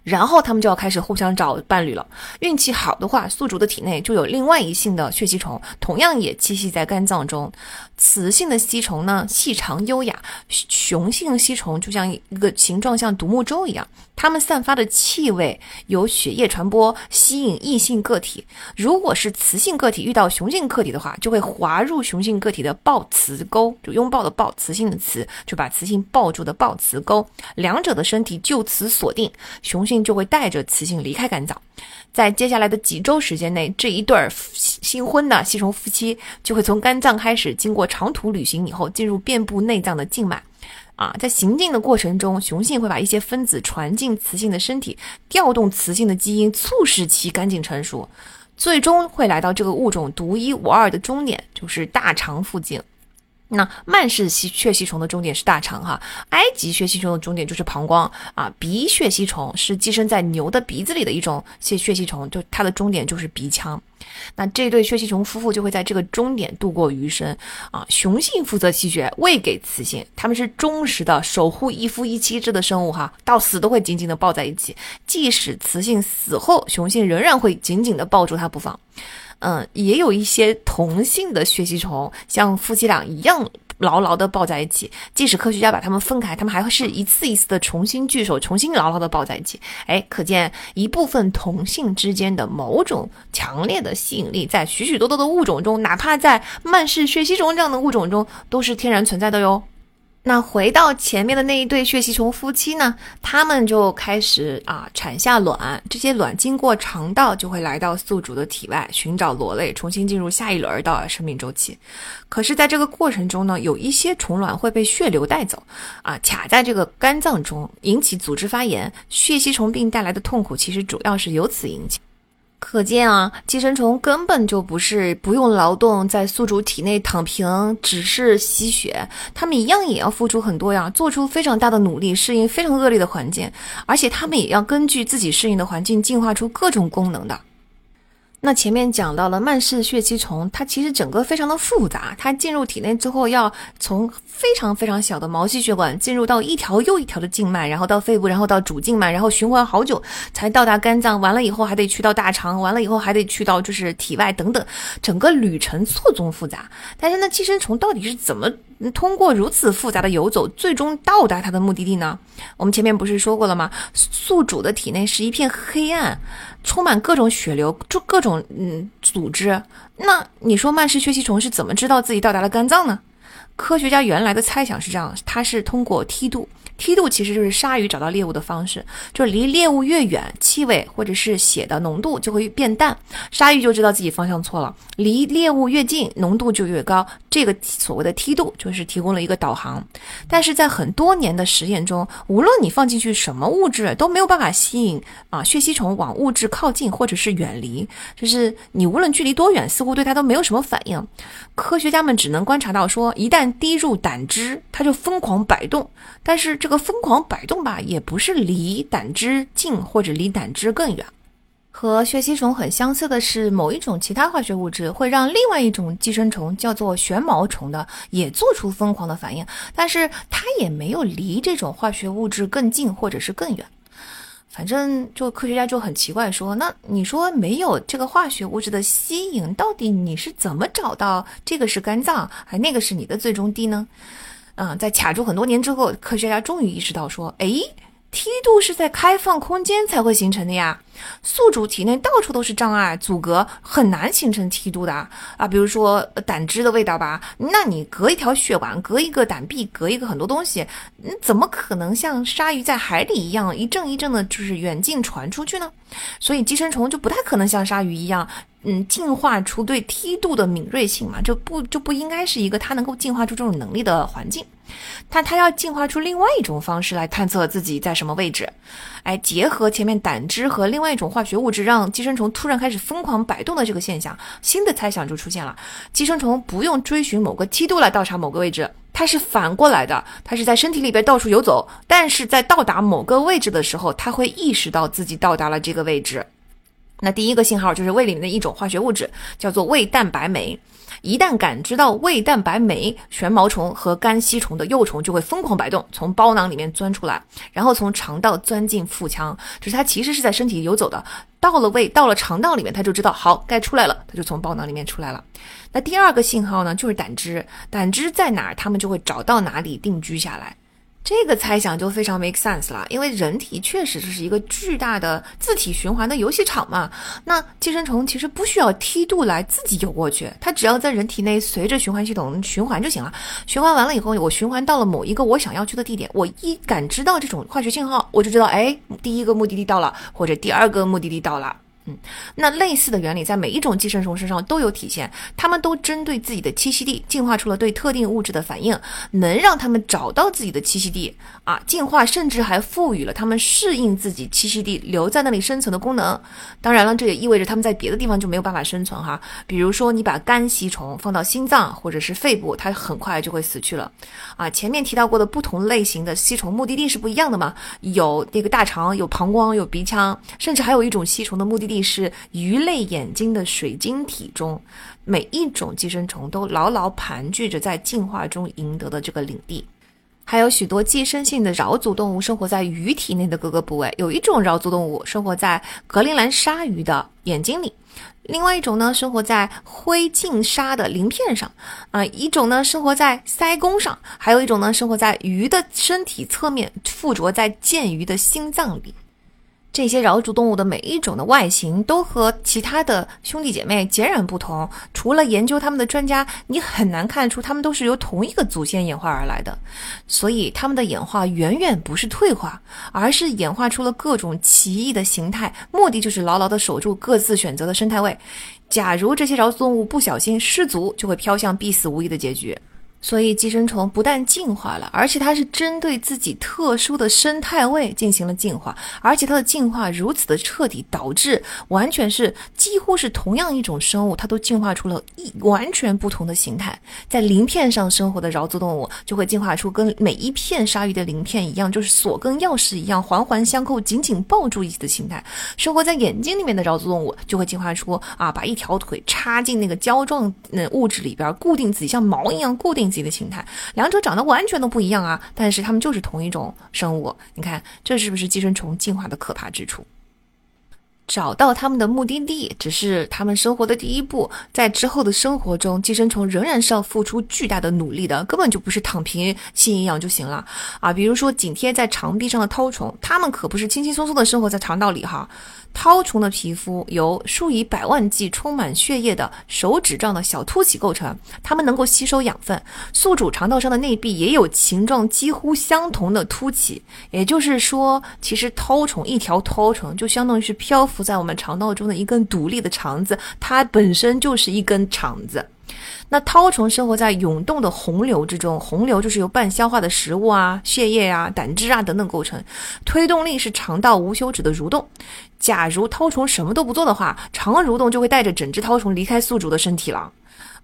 然后他们就要开始互相找伴侣了。运气好的话，宿主的体内就有另外一性的血吸虫，同样也栖息在肝脏中。雌性的吸虫呢，细长优雅；雄性吸虫就像一个形状像独木舟一样。它们散发的气味由血液传播，吸引异性个体。如果是雌性个体遇到雄性个体的话，就会滑入雄性个体的抱雌沟，就拥抱的抱，雌性的雌，就把雌性抱住的抱雌沟，两者的身体就此锁定，雄性就会带着雌性离开肝脏。在接下来的几周时间内，这一对儿新婚的吸虫夫妻就会从肝脏开始，经过长途旅行以后，进入遍布内脏的静脉。啊，在行进的过程中，雄性会把一些分子传进雌性的身体，调动雌性的基因，促使其干净成熟，最终会来到这个物种独一无二的终点，就是大肠附近。那曼氏吸血吸虫的终点是大肠哈，埃及血吸虫的终点就是膀胱啊。鼻血吸虫是寄生在牛的鼻子里的一种血血吸虫，就它的终点就是鼻腔。那这对血吸虫夫妇就会在这个终点度过余生啊。雄性负责吸血，喂给雌性，他们是忠实的守护一夫一妻制的生物哈，到死都会紧紧的抱在一起，即使雌性死后，雄性仍然会紧紧的抱住它不放。嗯，也有一些同性的血吸虫，像夫妻俩一样牢牢的抱在一起。即使科学家把它们分开，它们还会是一次一次的重新聚首，重新牢牢的抱在一起。哎，可见一部分同性之间的某种强烈的吸引力，在许许多多的物种中，哪怕在曼氏血吸虫这样的物种中，都是天然存在的哟。那回到前面的那一对血吸虫夫妻呢？他们就开始啊产下卵，这些卵经过肠道就会来到宿主的体外，寻找螺类，重新进入下一轮的生命周期。可是，在这个过程中呢，有一些虫卵会被血流带走，啊，卡在这个肝脏中，引起组织发炎。血吸虫病带来的痛苦，其实主要是由此引起。可见啊，寄生虫根本就不是不用劳动在宿主体内躺平，只是吸血，它们一样也要付出很多呀，做出非常大的努力，适应非常恶劣的环境，而且它们也要根据自己适应的环境进化出各种功能的。那前面讲到了曼氏血吸虫，它其实整个非常的复杂。它进入体内之后，要从非常非常小的毛细血管进入到一条又一条的静脉，然后到肺部，然后到主静脉，然后循环好久才到达肝脏。完了以后还得去到大肠，完了以后还得去到就是体外等等，整个旅程错综复杂。但是那寄生虫到底是怎么那通过如此复杂的游走，最终到达它的目的地呢？我们前面不是说过了吗？宿主的体内是一片黑暗。充满各种血流，就各种嗯组织。那你说曼氏血吸虫是怎么知道自己到达了肝脏呢？科学家原来的猜想是这样：它是通过梯度。梯度其实就是鲨鱼找到猎物的方式，就是离猎物越远，气味或者是血的浓度就会变淡，鲨鱼就知道自己方向错了；离猎物越近，浓度就越高。这个所谓的梯度就是提供了一个导航。但是在很多年的实验中，无论你放进去什么物质，都没有办法吸引啊血吸虫往物质靠近或者是远离，就是你无论距离多远，似乎对它都没有什么反应。科学家们只能观察到说，一旦滴入胆汁，它就疯狂摆动，但是这。这个疯狂摆动吧，也不是离胆汁近或者离胆汁更远。和血吸虫很相似的是，某一种其他化学物质会让另外一种寄生虫叫做旋毛虫的也做出疯狂的反应，但是它也没有离这种化学物质更近或者是更远。反正就科学家就很奇怪，说那你说没有这个化学物质的吸引，到底你是怎么找到这个是肝脏，还那个是你的最终地呢？嗯，在卡住很多年之后，科学家终于意识到说，哎。梯度是在开放空间才会形成的呀，宿主体内到处都是障碍阻隔，很难形成梯度的啊。比如说胆汁的味道吧，那你隔一条血管，隔一个胆壁，隔一个很多东西，你怎么可能像鲨鱼在海里一样一阵一阵的，就是远近传出去呢？所以寄生虫就不太可能像鲨鱼一样。嗯，进化出对梯度的敏锐性嘛，这不就不应该是一个它能够进化出这种能力的环境。但它要进化出另外一种方式来探测自己在什么位置，哎，结合前面胆汁和另外一种化学物质，让寄生虫突然开始疯狂摆动的这个现象，新的猜想就出现了：寄生虫不用追寻某个梯度来倒查某个位置，它是反过来的，它是在身体里边到处游走，但是在到达某个位置的时候，它会意识到自己到达了这个位置。那第一个信号就是胃里面的一种化学物质，叫做胃蛋白酶。一旦感知到胃蛋白酶，旋毛虫和肝吸虫的幼虫就会疯狂摆动，从包囊里面钻出来，然后从肠道钻进腹腔。就是它其实是在身体游走的，到了胃，到了肠道里面，它就知道好该出来了，它就从包囊里面出来了。那第二个信号呢，就是胆汁，胆汁在哪儿，它们就会找到哪里定居下来。这个猜想就非常 make sense 了，因为人体确实是一个巨大的自体循环的游戏场嘛。那寄生虫其实不需要梯度来自己游过去，它只要在人体内随着循环系统循环就行了。循环完了以后，我循环到了某一个我想要去的地点，我一感知到这种化学信号，我就知道，哎，第一个目的地到了，或者第二个目的地到了。嗯，那类似的原理在每一种寄生虫身上都有体现，它们都针对自己的栖息地进化出了对特定物质的反应，能让它们找到自己的栖息地啊。进化甚至还赋予了它们适应自己栖息地、留在那里生存的功能。当然了，这也意味着它们在别的地方就没有办法生存哈。比如说，你把肝吸虫放到心脏或者是肺部，它很快就会死去了啊。前面提到过的不同类型的吸虫目的地是不一样的嘛？有那个大肠，有膀胱，有鼻腔，甚至还有一种吸虫的目的地。是鱼类眼睛的水晶体中，每一种寄生虫都牢牢盘踞着在进化中赢得的这个领地。还有许多寄生性的桡足动物生活在鱼体内的各个部位。有一种桡足动物生活在格陵兰鲨鱼的眼睛里，另外一种呢生活在灰镜鲨的鳞片上，啊，一种呢生活在鳃弓上，还有一种呢生活在鱼的身体侧面，附着在剑鱼的心脏里。这些桡足动物的每一种的外形都和其他的兄弟姐妹截然不同。除了研究它们的专家，你很难看出它们都是由同一个祖先演化而来的。所以，它们的演化远远不是退化，而是演化出了各种奇异的形态，目的就是牢牢地守住各自选择的生态位。假如这些桡足动物不小心失足，就会飘向必死无疑的结局。所以寄生虫不但进化了，而且它是针对自己特殊的生态位进行了进化，而且它的进化如此的彻底，导致完全是几乎是同样一种生物，它都进化出了一完全不同的形态。在鳞片上生活的桡足动物就会进化出跟每一片鲨鱼的鳞片一样，就是锁跟钥匙一样环环相扣、紧紧抱住一起的形态。生活在眼睛里面的桡足动物就会进化出啊，把一条腿插进那个胶状嗯物质里边，固定自己，像毛一样固定。的形态，两者长得完全都不一样啊！但是它们就是同一种生物。你看，这是不是寄生虫进化的可怕之处？找到他们的目的地只是他们生活的第一步，在之后的生活中，寄生虫仍然是要付出巨大的努力的，根本就不是躺平吸营养就行了啊！比如说紧贴在肠壁上的绦虫，它们可不是轻轻松松的生活在肠道里哈。绦虫的皮肤由数以百万计充满血液的手指状的小凸起构成，它们能够吸收养分。宿主肠道上的内壁也有形状几乎相同的凸起，也就是说，其实绦虫一条绦虫就相当于是漂浮在我们肠道中的一根独立的肠子，它本身就是一根肠子。那绦虫生活在涌动的洪流之中，洪流就是由半消化的食物啊、血液啊、胆汁啊等等构成，推动力是肠道无休止的蠕动。假如绦虫什么都不做的话，肠蠕动就会带着整只绦虫离开宿主的身体了。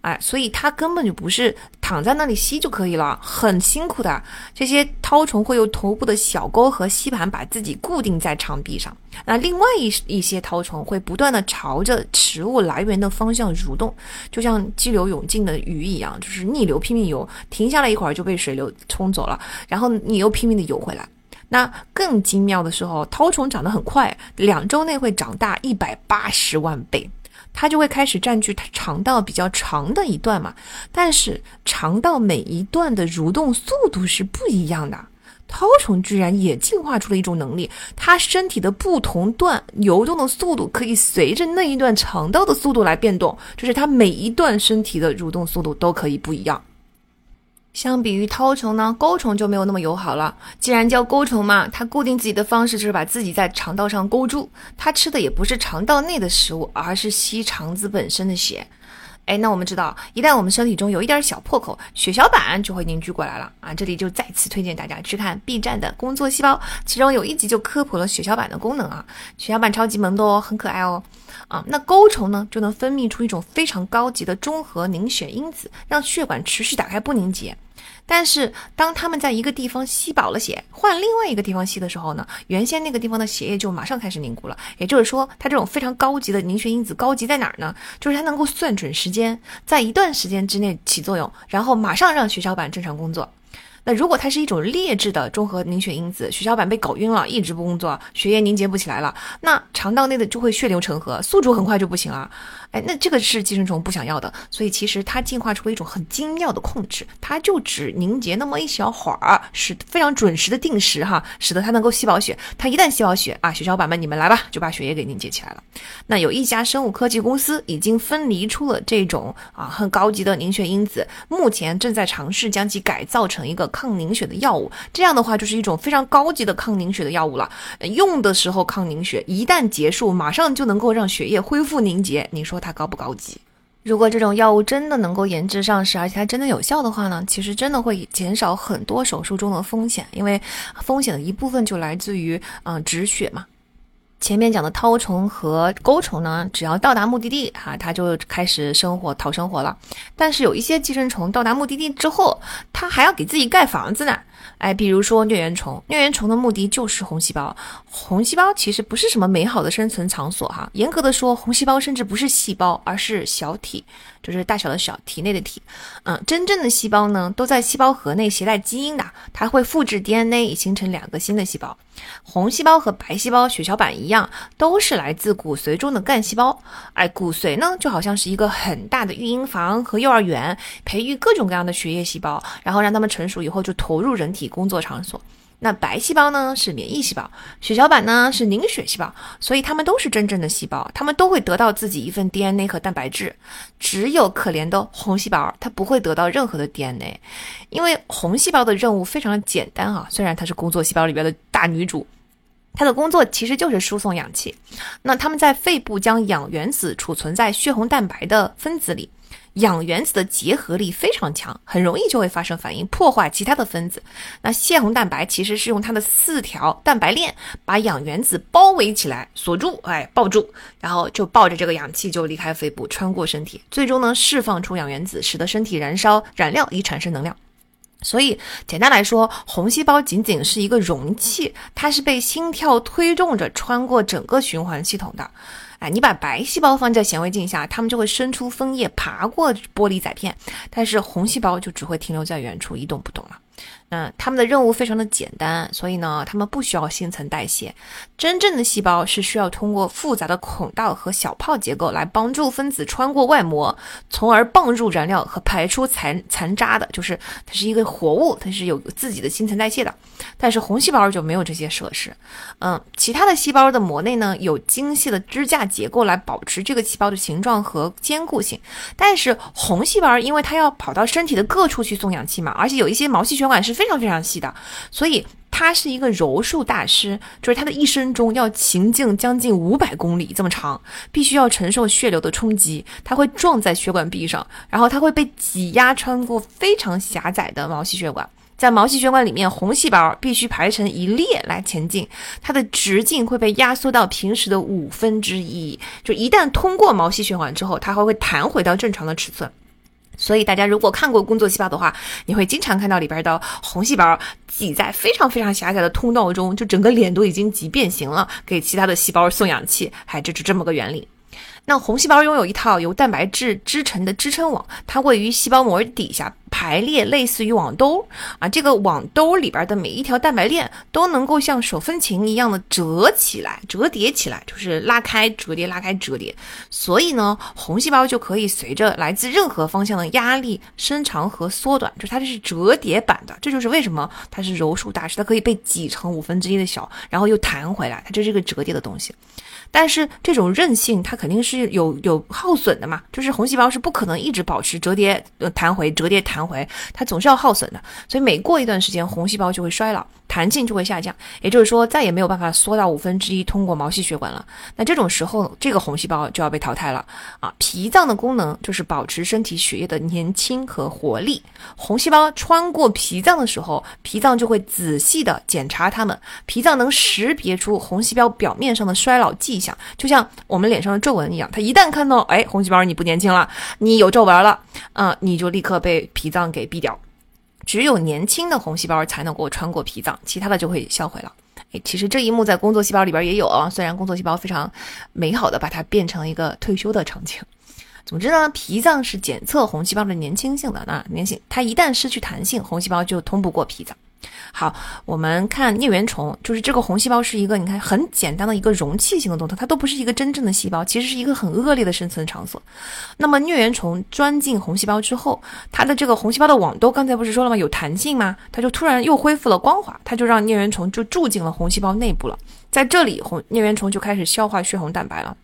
哎，所以它根本就不是躺在那里吸就可以了，很辛苦的。这些绦虫会用头部的小钩和吸盘把自己固定在肠壁上。那另外一一些绦虫会不断的朝着食物来源的方向蠕动，就像激流勇进的鱼一样，就是逆流拼命游，停下来一会儿就被水流冲走了，然后你又拼命的游回来。那更精妙的时候，绦虫长得很快，两周内会长大一百八十万倍。它就会开始占据它肠道比较长的一段嘛，但是肠道每一段的蠕动速度是不一样的。绦虫居然也进化出了一种能力，它身体的不同段游动的速度可以随着那一段肠道的速度来变动，就是它每一段身体的蠕动速度都可以不一样。相比于绦虫呢，钩虫就没有那么友好了。既然叫钩虫嘛，它固定自己的方式就是把自己在肠道上勾住。它吃的也不是肠道内的食物，而是吸肠子本身的血。哎，那我们知道，一旦我们身体中有一点小破口，血小板就会凝聚过来了啊！这里就再次推荐大家去看 B 站的工作细胞，其中有一集就科普了血小板的功能啊。血小板超级萌的哦，很可爱哦。啊，那钩虫呢就能分泌出一种非常高级的中和凝血因子，让血管持续打开不凝结。但是，当他们在一个地方吸饱了血，换另外一个地方吸的时候呢，原先那个地方的血液就马上开始凝固了。也就是说，它这种非常高级的凝血因子高级在哪儿呢？就是它能够算准时间，在一段时间之内起作用，然后马上让血小板正常工作。那如果它是一种劣质的中和凝血因子，血小板被搞晕了，一直不工作，血液凝结不起来了，那肠道内的就会血流成河，宿主很快就不行了。哎，那这个是寄生虫不想要的，所以其实它进化出了一种很精妙的控制，它就只凝结那么一小会儿，是非常准时的定时哈，使得它能够吸饱血。它一旦吸饱血啊，血小板们你们来吧，就把血液给凝结起来了。那有一家生物科技公司已经分离出了这种啊很高级的凝血因子，目前正在尝试将其改造成一个抗凝血的药物。这样的话就是一种非常高级的抗凝血的药物了。用的时候抗凝血，一旦结束，马上就能够让血液恢复凝结。你说？它高不高级？如果这种药物真的能够研制上市，而且它真的有效的话呢？其实真的会减少很多手术中的风险，因为风险的一部分就来自于嗯止血嘛。前面讲的绦虫和钩虫呢，只要到达目的地哈，它就开始生活讨生活了。但是有一些寄生虫到达目的地之后，它还要给自己盖房子呢。哎，比如说疟原虫，疟原虫的目的就是红细胞。红细胞其实不是什么美好的生存场所哈。严格的说，红细胞甚至不是细胞，而是小体，就是大小的小，体内的体。嗯，真正的细胞呢，都在细胞核内携带基因的，它会复制 DNA，形成两个新的细胞。红细胞和白细胞、血小板一样，都是来自骨髓中的干细胞。哎，骨髓呢，就好像是一个很大的育婴房和幼儿园，培育各种各样的血液细胞，然后让它们成熟以后就投入人体工作场所。那白细胞呢是免疫细胞，血小板呢是凝血细胞，所以它们都是真正的细胞，它们都会得到自己一份 DNA 和蛋白质。只有可怜的红细胞，它不会得到任何的 DNA，因为红细胞的任务非常的简单啊，虽然它是工作细胞里边的大女主，它的工作其实就是输送氧气。那它们在肺部将氧原子储存在血红蛋白的分子里。氧原子的结合力非常强，很容易就会发生反应，破坏其他的分子。那血红蛋白其实是用它的四条蛋白链把氧原子包围起来，锁住，哎，抱住，然后就抱着这个氧气就离开肺部，穿过身体，最终呢释放出氧原子，使得身体燃烧燃料以产生能量。所以简单来说，红细胞仅仅是一个容器，它是被心跳推动着穿过整个循环系统的。哎，你把白细胞放在显微镜下，它们就会伸出枫叶爬过玻璃载片，但是红细胞就只会停留在原处一动不动了。嗯，他们的任务非常的简单，所以呢，他们不需要新陈代谢。真正的细胞是需要通过复杂的孔道和小泡结构来帮助分子穿过外膜，从而泵入燃料和排出残残渣的。就是它是一个活物，它是有自己的新陈代谢的。但是红细胞就没有这些设施。嗯，其他的细胞的膜内呢，有精细的支架结构来保持这个细胞的形状和坚固性。但是红细胞因为它要跑到身体的各处去送氧气嘛，而且有一些毛细血管是非非常非常细的，所以他是一个柔术大师，就是他的一生中要行进将近五百公里这么长，必须要承受血流的冲击，他会撞在血管壁上，然后他会被挤压穿过非常狭窄的毛细血管，在毛细血管里面，红细胞必须排成一列来前进，它的直径会被压缩到平时的五分之一，就一旦通过毛细血管之后，它还会弹回到正常的尺寸。所以大家如果看过工作细胞的话，你会经常看到里边的红细胞挤在非常非常狭窄的通道中，就整个脸都已经挤变形了，给其他的细胞送氧气，还就是这么个原理。那红细胞拥有一套由蛋白质织成的支撑网，它位于细胞膜底下排列，类似于网兜啊。这个网兜里边的每一条蛋白链都能够像手风琴一样的折起来、折叠起来，就是拉开、折叠、拉开、折叠。所以呢，红细胞就可以随着来自任何方向的压力伸长和缩短，就它这是折叠版的。这就是为什么它是柔术大师，它可以被挤成五分之一的小，然后又弹回来，它就是一个折叠的东西。但是这种韧性，它肯定是有有耗损的嘛，就是红细胞是不可能一直保持折叠、弹回、折叠、弹回，它总是要耗损的，所以每过一段时间，红细胞就会衰老，弹性就会下降，也就是说再也没有办法缩到五分之一通过毛细血管了。那这种时候，这个红细胞就要被淘汰了啊。脾脏的功能就是保持身体血液的年轻和活力，红细胞穿过脾脏的时候，脾脏就会仔细的检查它们，脾脏能识别出红细胞表面上的衰老迹象。就像我们脸上的皱纹一样，它一旦看到，哎，红细胞你不年轻了，你有皱纹了，嗯，你就立刻被脾脏给毙掉。只有年轻的红细胞才能够穿过脾脏，其他的就会销毁了。哎，其实这一幕在工作细胞里边也有啊，虽然工作细胞非常美好的把它变成一个退休的场景。总之呢，脾脏是检测红细胞的年轻性的，那年轻它一旦失去弹性，红细胞就通不过脾脏。好，我们看疟原虫，就是这个红细胞是一个，你看很简单的一个容器型的动物，它都不是一个真正的细胞，其实是一个很恶劣的生存场所。那么疟原虫钻进红细胞之后，它的这个红细胞的网兜，刚才不是说了吗？有弹性吗？它就突然又恢复了光滑，它就让疟原虫就住进了红细胞内部了。在这里，红疟原虫就开始消化血红蛋白了。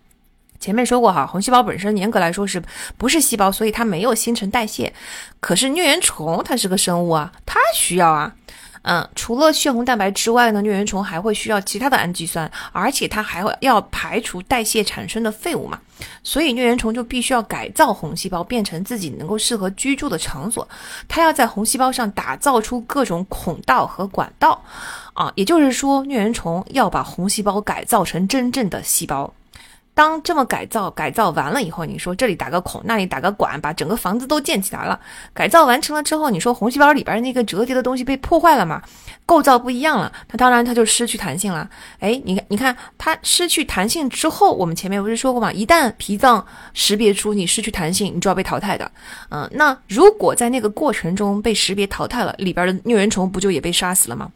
前面说过哈，红细胞本身严格来说是不是细胞，所以它没有新陈代谢。可是疟原虫它是个生物啊，它需要啊。嗯，除了血红蛋白之外呢，疟原虫还会需要其他的氨基酸，而且它还会要排除代谢产生的废物嘛。所以疟原虫就必须要改造红细胞，变成自己能够适合居住的场所。它要在红细胞上打造出各种孔道和管道，啊，也就是说，疟原虫要把红细胞改造成真正的细胞。当这么改造改造完了以后，你说这里打个孔，那里打个管，把整个房子都建起来了。改造完成了之后，你说红细胞里边那个折叠的东西被破坏了嘛？构造不一样了，那当然它就失去弹性了。哎，你看，你看它失去弹性之后，我们前面不是说过吗？一旦脾脏识别出你失去弹性，你就要被淘汰的。嗯，那如果在那个过程中被识别淘汰了，里边的疟原虫不就也被杀死了吗？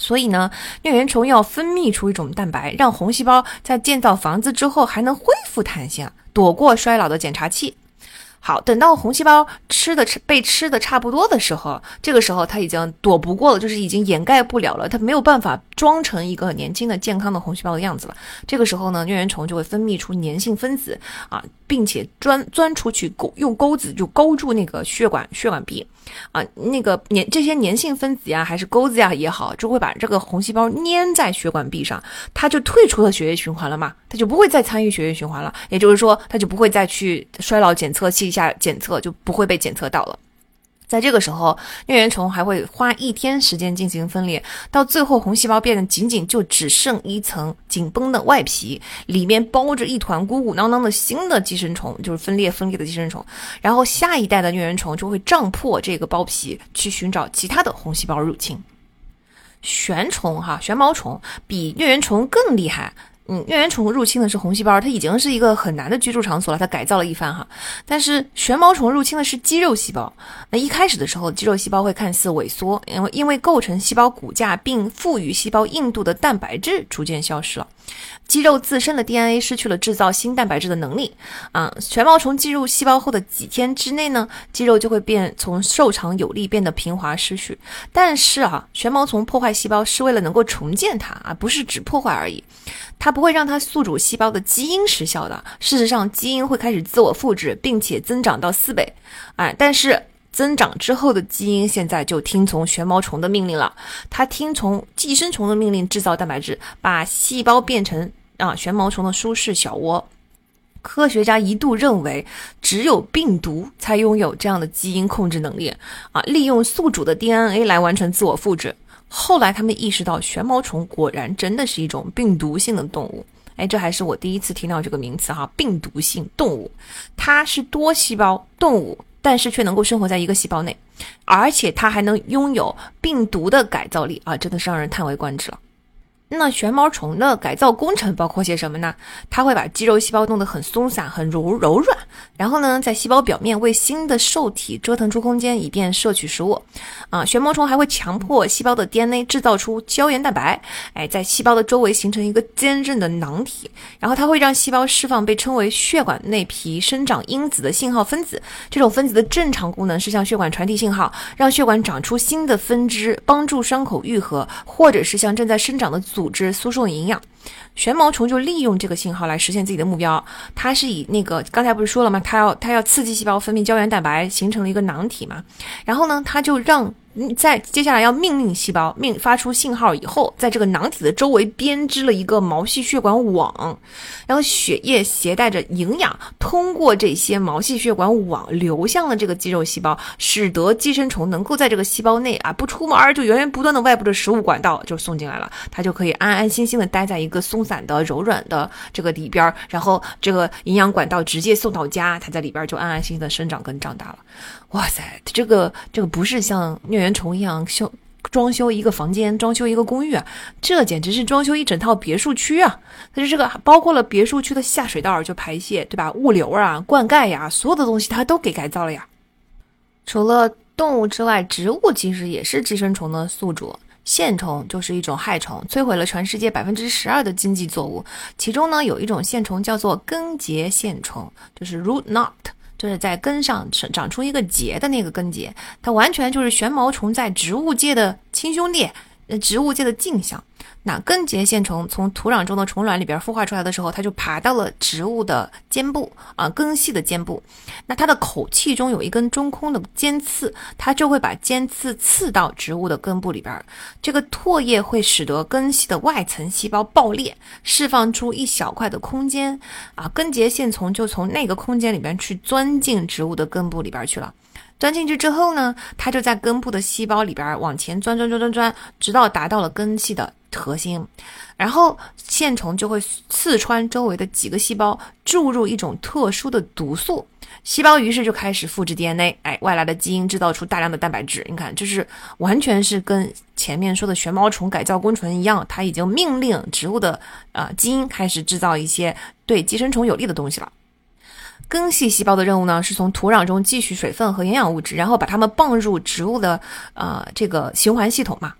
所以呢，疟原虫要分泌出一种蛋白，让红细胞在建造房子之后还能恢复弹性，躲过衰老的检查器。好，等到红细胞吃的吃被吃的差不多的时候，这个时候它已经躲不过了，就是已经掩盖不了了，它没有办法装成一个年轻的健康的红细胞的样子了。这个时候呢，疟原虫就会分泌出粘性分子啊，并且钻钻出去勾用钩子就勾住那个血管血管壁。啊，那个粘这些粘性分子呀，还是钩子呀也好，就会把这个红细胞粘在血管壁上，它就退出了血液循环了嘛，它就不会再参与血液循环了，也就是说，它就不会再去衰老检测器一下检测，就不会被检测到了。在这个时候，疟原虫还会花一天时间进行分裂，到最后红细胞变得仅仅就只剩一层紧绷的外皮，里面包着一团鼓鼓囊囊的新的寄生虫，就是分裂分裂的寄生虫。然后下一代的疟原虫就会胀破这个包皮，去寻找其他的红细胞入侵。旋虫哈，旋毛虫比疟原虫更厉害。嗯，疟原虫入侵的是红细胞，它已经是一个很难的居住场所了。它改造了一番哈，但是旋毛虫入侵的是肌肉细胞。那一开始的时候，肌肉细胞会看似萎缩，因为因为构成细胞骨架并赋予细胞硬度的蛋白质逐渐消失了。肌肉自身的 DNA 失去了制造新蛋白质的能力啊！旋毛虫进入细胞后的几天之内呢，肌肉就会变从瘦长有力变得平滑失去。但是啊，旋毛虫破坏细胞是为了能够重建它啊，不是只破坏而已。它不会让它宿主细胞的基因失效的。事实上，基因会开始自我复制，并且增长到四倍。哎，但是。增长之后的基因现在就听从旋毛虫的命令了，它听从寄生虫的命令制造蛋白质，把细胞变成啊旋毛虫的舒适小窝。科学家一度认为只有病毒才拥有这样的基因控制能力啊，利用宿主的 DNA 来完成自我复制。后来他们意识到旋毛虫果然真的是一种病毒性的动物。哎，这还是我第一次听到这个名词哈，病毒性动物，它是多细胞动物。但是却能够生活在一个细胞内，而且它还能拥有病毒的改造力啊，真的是让人叹为观止了。那旋毛虫的改造工程包括些什么呢？它会把肌肉细胞弄得很松散、很柔柔软，然后呢，在细胞表面为新的受体折腾出空间，以便摄取食物。啊，旋毛虫还会强迫细胞的 DNA 制造出胶原蛋白，哎，在细胞的周围形成一个坚韧的囊体，然后它会让细胞释放被称为血管内皮生长因子的信号分子。这种分子的正常功能是向血管传递信号，让血管长出新的分支，帮助伤口愈合，或者是向正在生长的组。组织输送营养，旋毛虫就利用这个信号来实现自己的目标。它是以那个刚才不是说了吗？它要它要刺激细胞分泌胶原蛋白，形成了一个囊体嘛。然后呢，它就让。在接下来要命令细胞命发出信号以后，在这个囊体的周围编织了一个毛细血管网，然后血液携带着营养，通过这些毛细血管网流向了这个肌肉细胞，使得寄生虫能够在这个细胞内啊不出门就源源不断的外部的食物管道就送进来了，它就可以安安心心的待在一个松散的柔软的这个里边，然后这个营养管道直接送到家，它在里边就安安心心的生长跟长大了。哇塞，这个这个不是像疟原虫一样修装修一个房间，装修一个公寓啊，这简直是装修一整套别墅区啊！它是这个包括了别墅区的下水道就排泄，对吧？物流啊，灌溉呀，所有的东西它都给改造了呀。除了动物之外，植物其实也是寄生虫的宿主。线虫就是一种害虫，摧毁了全世界百分之十二的经济作物。其中呢，有一种线虫叫做根节线虫，就是 root knot。就是在根上长长出一个节的那个根节，它完全就是旋毛虫在植物界的亲兄弟，植物界的镜像。那根节线虫从土壤中的虫卵里边孵化出来的时候，它就爬到了植物的尖部啊，根系的尖部。那它的口气中有一根中空的尖刺，它就会把尖刺刺到植物的根部里边。这个唾液会使得根系的外层细胞爆裂，释放出一小块的空间啊，根节线虫就从那个空间里边去钻进植物的根部里边去了。钻进去之后呢，它就在根部的细胞里边往前钻钻钻钻钻，直到达到了根系的核心，然后线虫就会刺穿周围的几个细胞，注入一种特殊的毒素，细胞于是就开始复制 DNA，哎，外来的基因制造出大量的蛋白质。你看，这是完全是跟前面说的旋毛虫改造工程一样，它已经命令植物的呃基因开始制造一些对寄生虫有利的东西了。根系细胞的任务呢，是从土壤中汲取水分和营养物质，然后把它们泵入植物的呃这个循环系统嘛。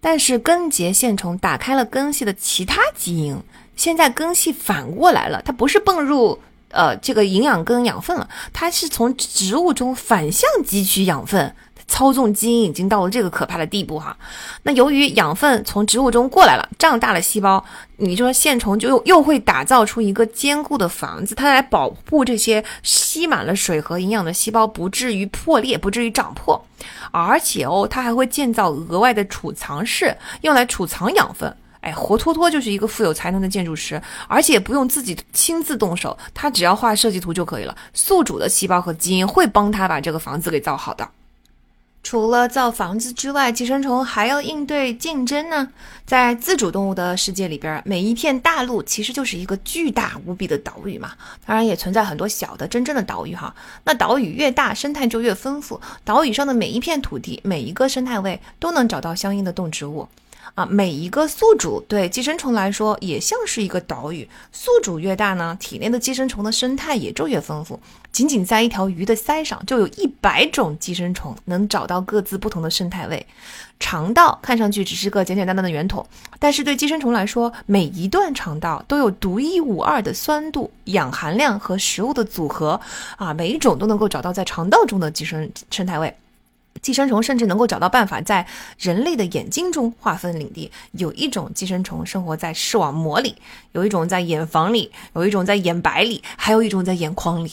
但是根结线虫打开了根系的其他基因，现在根系反过来了，它不是泵入呃这个营养跟养分了，它是从植物中反向汲取养分。操纵基因已经到了这个可怕的地步哈，那由于养分从植物中过来了，胀大了细胞，你说线虫就又又会打造出一个坚固的房子，它来保护这些吸满了水和营养的细胞不至于破裂，不至于长破，而且哦，它还会建造额外的储藏室，用来储藏养分。哎，活脱脱就是一个富有才能的建筑师，而且不用自己亲自动手，他只要画设计图就可以了。宿主的细胞和基因会帮他把这个房子给造好的。除了造房子之外，寄生虫还要应对竞争呢。在自主动物的世界里边，每一片大陆其实就是一个巨大无比的岛屿嘛。当然，也存在很多小的真正的岛屿哈。那岛屿越大，生态就越丰富。岛屿上的每一片土地，每一个生态位都能找到相应的动植物。啊，每一个宿主对寄生虫来说也像是一个岛屿。宿主越大呢，体内的寄生虫的生态也就越丰富。仅仅在一条鱼的鳃上，就有一百种寄生虫能找到各自不同的生态位。肠道看上去只是个简简单单的圆筒，但是对寄生虫来说，每一段肠道都有独一无二的酸度、氧含量和食物的组合。啊，每一种都能够找到在肠道中的寄生生态位。寄生虫甚至能够找到办法在人类的眼睛中划分领地。有一种寄生虫生活在视网膜里，有一种在眼房里，有一种在眼白里，还有一种在眼眶里。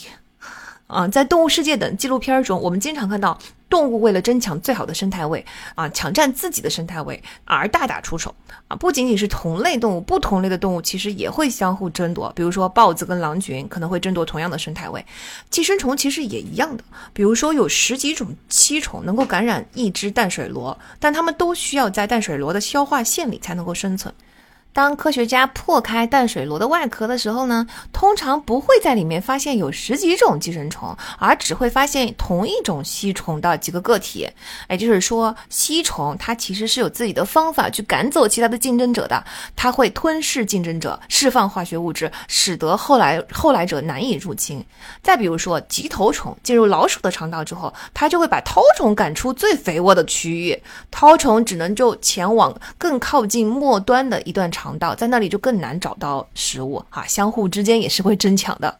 啊，在《动物世界》等纪录片中，我们经常看到动物为了争抢最好的生态位，啊，抢占自己的生态位而大打出手。啊，不仅仅是同类动物，不同类的动物其实也会相互争夺。比如说，豹子跟狼群可能会争夺同样的生态位。寄生虫其实也一样的。比如说，有十几种吸虫能够感染一只淡水螺，但它们都需要在淡水螺的消化腺里才能够生存。当科学家破开淡水螺的外壳的时候呢，通常不会在里面发现有十几种寄生虫，而只会发现同一种吸虫的几个个体。也就是说，吸虫它其实是有自己的方法去赶走其他的竞争者的，它会吞噬竞争者，释放化学物质，使得后来后来者难以入侵。再比如说，棘头虫进入老鼠的肠道之后，它就会把绦虫赶出最肥沃的区域，绦虫只能就前往更靠近末端的一段肠。肠道在那里就更难找到食物啊，相互之间也是会争抢的。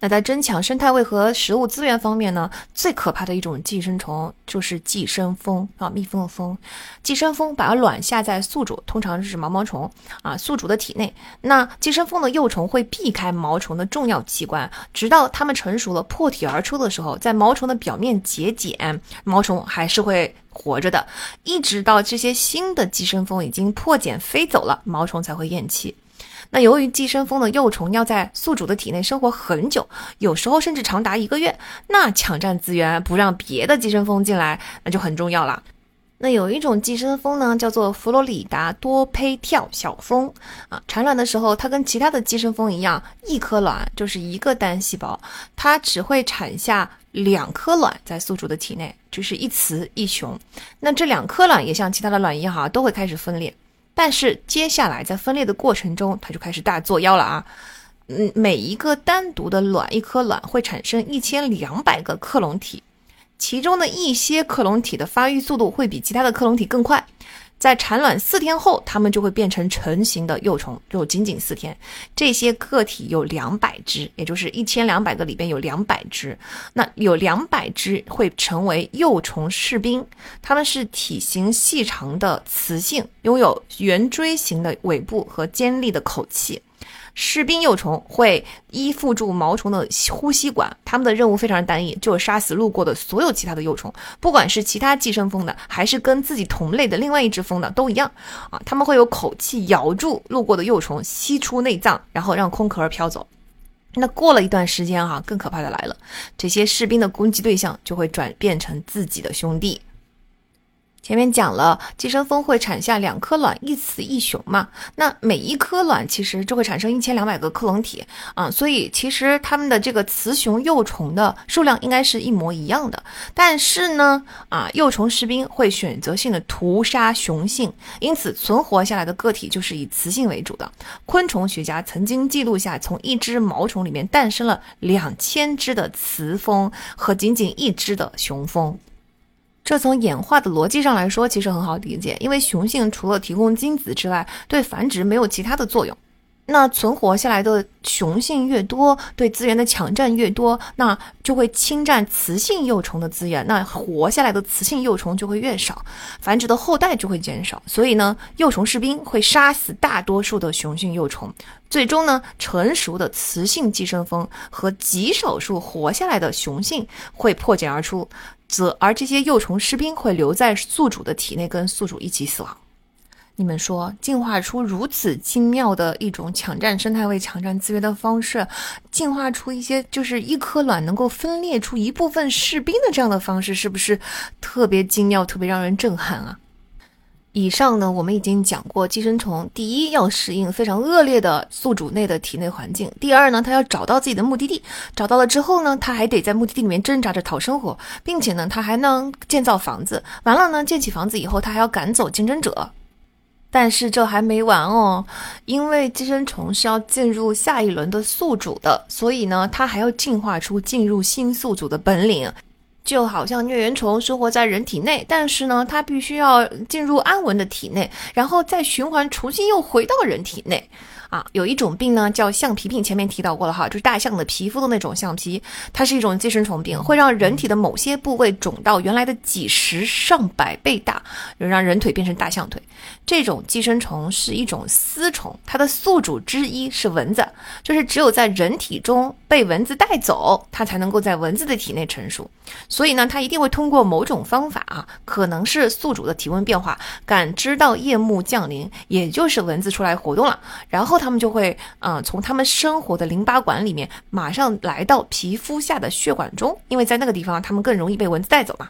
那在争抢生态位和食物资源方面呢，最可怕的一种寄生虫就是寄生蜂啊，蜜蜂的蜂。寄生蜂把卵下在宿主，通常是毛毛虫啊，宿主的体内。那寄生蜂的幼虫会避开毛虫的重要器官，直到它们成熟了破体而出的时候，在毛虫的表面结茧，毛虫还是会。活着的，一直到这些新的寄生蜂已经破茧飞走了，毛虫才会咽气。那由于寄生蜂的幼虫要在宿主的体内生活很久，有时候甚至长达一个月，那抢占资源不让别的寄生蜂进来，那就很重要了。那有一种寄生蜂呢，叫做佛罗里达多胚跳小蜂啊，产卵的时候，它跟其他的寄生蜂一样，一颗卵就是一个单细胞，它只会产下两颗卵在宿主的体内，就是一雌一雄。那这两颗卵也像其他的卵一样哈，都会开始分裂，但是接下来在分裂的过程中，它就开始大作妖了啊。嗯，每一个单独的卵，一颗卵会产生一千两百个克隆体。其中的一些克隆体的发育速度会比其他的克隆体更快，在产卵四天后，它们就会变成成型的幼虫，就仅仅四天。这些个体有两百只，也就是一千两百个里边有两百只，那有两百只会成为幼虫士兵，它们是体型细长的雌性，拥有圆锥形的尾部和尖利的口器。士兵幼虫会依附住毛虫的呼吸管，它们的任务非常单一，就是杀死路过的所有其他的幼虫，不管是其他寄生蜂的，还是跟自己同类的另外一只蜂的，都一样啊。他们会有口气咬住路过的幼虫，吸出内脏，然后让空壳飘走。那过了一段时间哈，更可怕的来了，这些士兵的攻击对象就会转变成自己的兄弟。前面讲了，寄生蜂会产下两颗卵，一雌一雄嘛。那每一颗卵其实就会产生一千两百个克隆体啊，所以其实它们的这个雌雄幼虫的数量应该是一模一样的。但是呢，啊，幼虫士兵会选择性的屠杀雄性，因此存活下来的个体就是以雌性为主的。昆虫学家曾经记录下，从一只毛虫里面诞生了两千只的雌蜂和仅仅一只的雄蜂。这从演化的逻辑上来说，其实很好理解，因为雄性除了提供精子之外，对繁殖没有其他的作用。那存活下来的雄性越多，对资源的抢占越多，那就会侵占雌性幼虫的资源，那活下来的雌性幼虫就会越少，繁殖的后代就会减少。所以呢，幼虫士兵会杀死大多数的雄性幼虫，最终呢，成熟的雌性寄生蜂和极少数活下来的雄性会破茧而出。则而这些幼虫士兵会留在宿主的体内，跟宿主一起死亡。你们说，进化出如此精妙的一种抢占生态位、抢占资源的方式，进化出一些就是一颗卵能够分裂出一部分士兵的这样的方式，是不是特别精妙、特别让人震撼啊？以上呢，我们已经讲过，寄生虫第一要适应非常恶劣的宿主内的体内环境；第二呢，它要找到自己的目的地，找到了之后呢，它还得在目的地里面挣扎着讨生活，并且呢，它还能建造房子。完了呢，建起房子以后，它还要赶走竞争者。但是这还没完哦，因为寄生虫是要进入下一轮的宿主的，所以呢，它还要进化出进入新宿主的本领。就好像疟原虫生活在人体内，但是呢，它必须要进入安稳的体内，然后再循环重新又回到人体内。啊，有一种病呢叫橡皮病，前面提到过了哈，就是大象的皮肤的那种橡皮，它是一种寄生虫病，会让人体的某些部位肿到原来的几十上百倍大，让人腿变成大象腿。这种寄生虫是一种丝虫，它的宿主之一是蚊子，就是只有在人体中被蚊子带走，它才能够在蚊子的体内成熟。所以呢，它一定会通过某种方法啊，可能是宿主的体温变化，感知到夜幕降临，也就是蚊子出来活动了，然后他们就会嗯，从他们生活的淋巴管里面马上来到皮肤下的血管中，因为在那个地方他们更容易被蚊子带走嘛。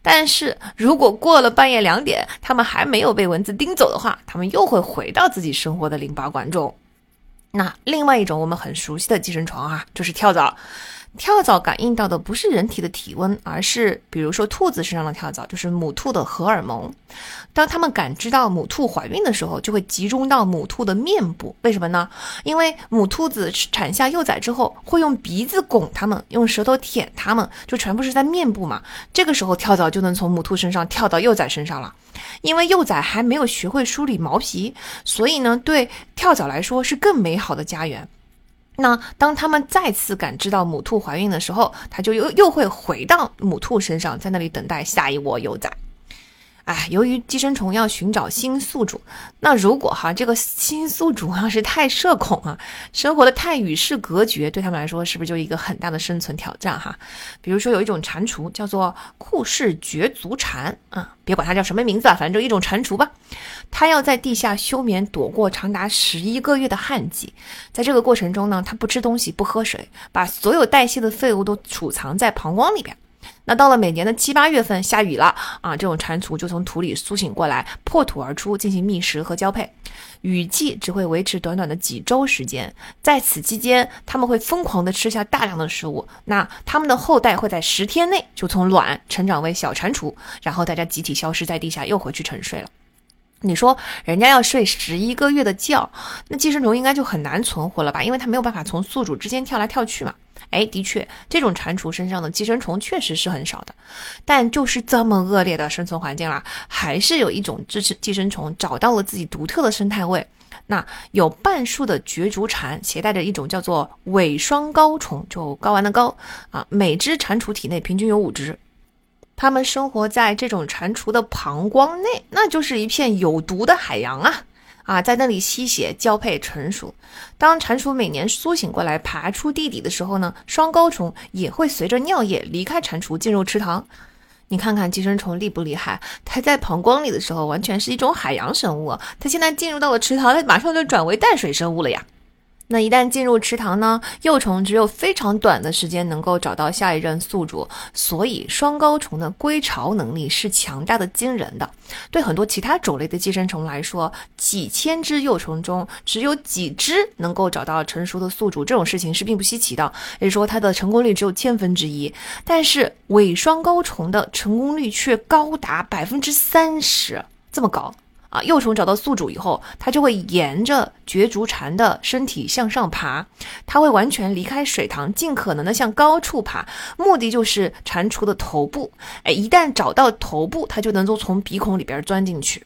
但是如果过了半夜两点，他们还没有被蚊子叮走的话，他们又会回到自己生活的淋巴管中。那另外一种我们很熟悉的寄生虫啊，就是跳蚤。跳蚤感应到的不是人体的体温，而是比如说兔子身上的跳蚤，就是母兔的荷尔蒙。当它们感知到母兔怀孕的时候，就会集中到母兔的面部。为什么呢？因为母兔子产下幼崽之后，会用鼻子拱它们，用舌头舔它们，就全部是在面部嘛。这个时候跳蚤就能从母兔身上跳到幼崽身上了。因为幼崽还没有学会梳理毛皮，所以呢，对跳蚤来说是更美好的家园。那当他们再次感知到母兔怀孕的时候，它就又又会回到母兔身上，在那里等待下一窝幼崽。哎，由于寄生虫要寻找新宿主，那如果哈这个新宿主要是太社恐啊，生活的太与世隔绝，对他们来说是不是就一个很大的生存挑战哈？比如说有一种蟾蜍叫做库氏绝足蟾，啊，别管它叫什么名字啊，反正就一种蟾蜍吧。它要在地下休眠，躲过长达十一个月的旱季。在这个过程中呢，它不吃东西，不喝水，把所有代谢的废物都储藏在膀胱里边。那到了每年的七八月份下雨了啊，这种蟾蜍就从土里苏醒过来，破土而出进行觅食和交配。雨季只会维持短短的几周时间，在此期间，他们会疯狂地吃下大量的食物。那他们的后代会在十天内就从卵成长为小蟾蜍，然后大家集体消失在地下，又回去沉睡了。你说人家要睡十一个月的觉，那寄生虫应该就很难存活了吧？因为它没有办法从宿主之间跳来跳去嘛。哎，的确，这种蟾蜍身上的寄生虫确实是很少的，但就是这么恶劣的生存环境啦，还是有一种寄生寄生虫找到了自己独特的生态位。那有半数的绝足蟾携带着一种叫做伪双睾虫，就睾丸的睾啊，每只蟾蜍体内平均有五只。它们生活在这种蟾蜍的膀胱内，那就是一片有毒的海洋啊！啊，在那里吸血、交配、成熟。当蟾蜍每年苏醒过来，爬出地底的时候呢，双睾虫也会随着尿液离开蟾蜍，进入池塘。你看看寄生虫厉不厉害？它在膀胱里的时候，完全是一种海洋生物。它现在进入到了池塘，它马上就转为淡水生物了呀。那一旦进入池塘呢，幼虫只有非常短的时间能够找到下一任宿主，所以双高虫的归巢能力是强大的惊人的。对很多其他种类的寄生虫来说，几千只幼虫中只有几只能够找到成熟的宿主，这种事情是并不稀奇的，也就是说它的成功率只有千分之一。但是伪双高虫的成功率却高达百分之三十，这么高。啊，幼虫找到宿主以后，它就会沿着绝足蟾的身体向上爬，它会完全离开水塘，尽可能的向高处爬，目的就是蟾蜍的头部。哎，一旦找到头部，它就能够从鼻孔里边钻进去。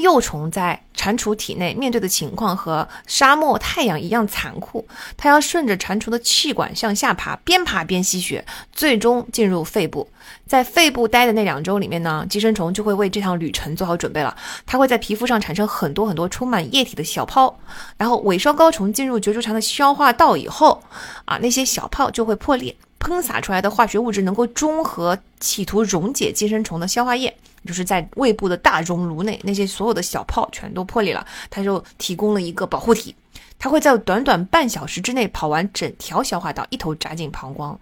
幼虫在蟾蜍体内面对的情况和沙漠太阳一样残酷，它要顺着蟾蜍的气管向下爬，边爬边吸血，最终进入肺部。在肺部待的那两周里面呢，寄生虫就会为这趟旅程做好准备了。它会在皮肤上产生很多很多充满液体的小泡，然后尾双睾虫进入绝足蟾的消化道以后，啊，那些小泡就会破裂，喷洒出来的化学物质能够中和，企图溶解寄生虫的消化液。就是在胃部的大熔炉内，那些所有的小泡全都破裂了，它就提供了一个保护体，它会在短短半小时之内跑完整条消化道，一头扎进膀胱，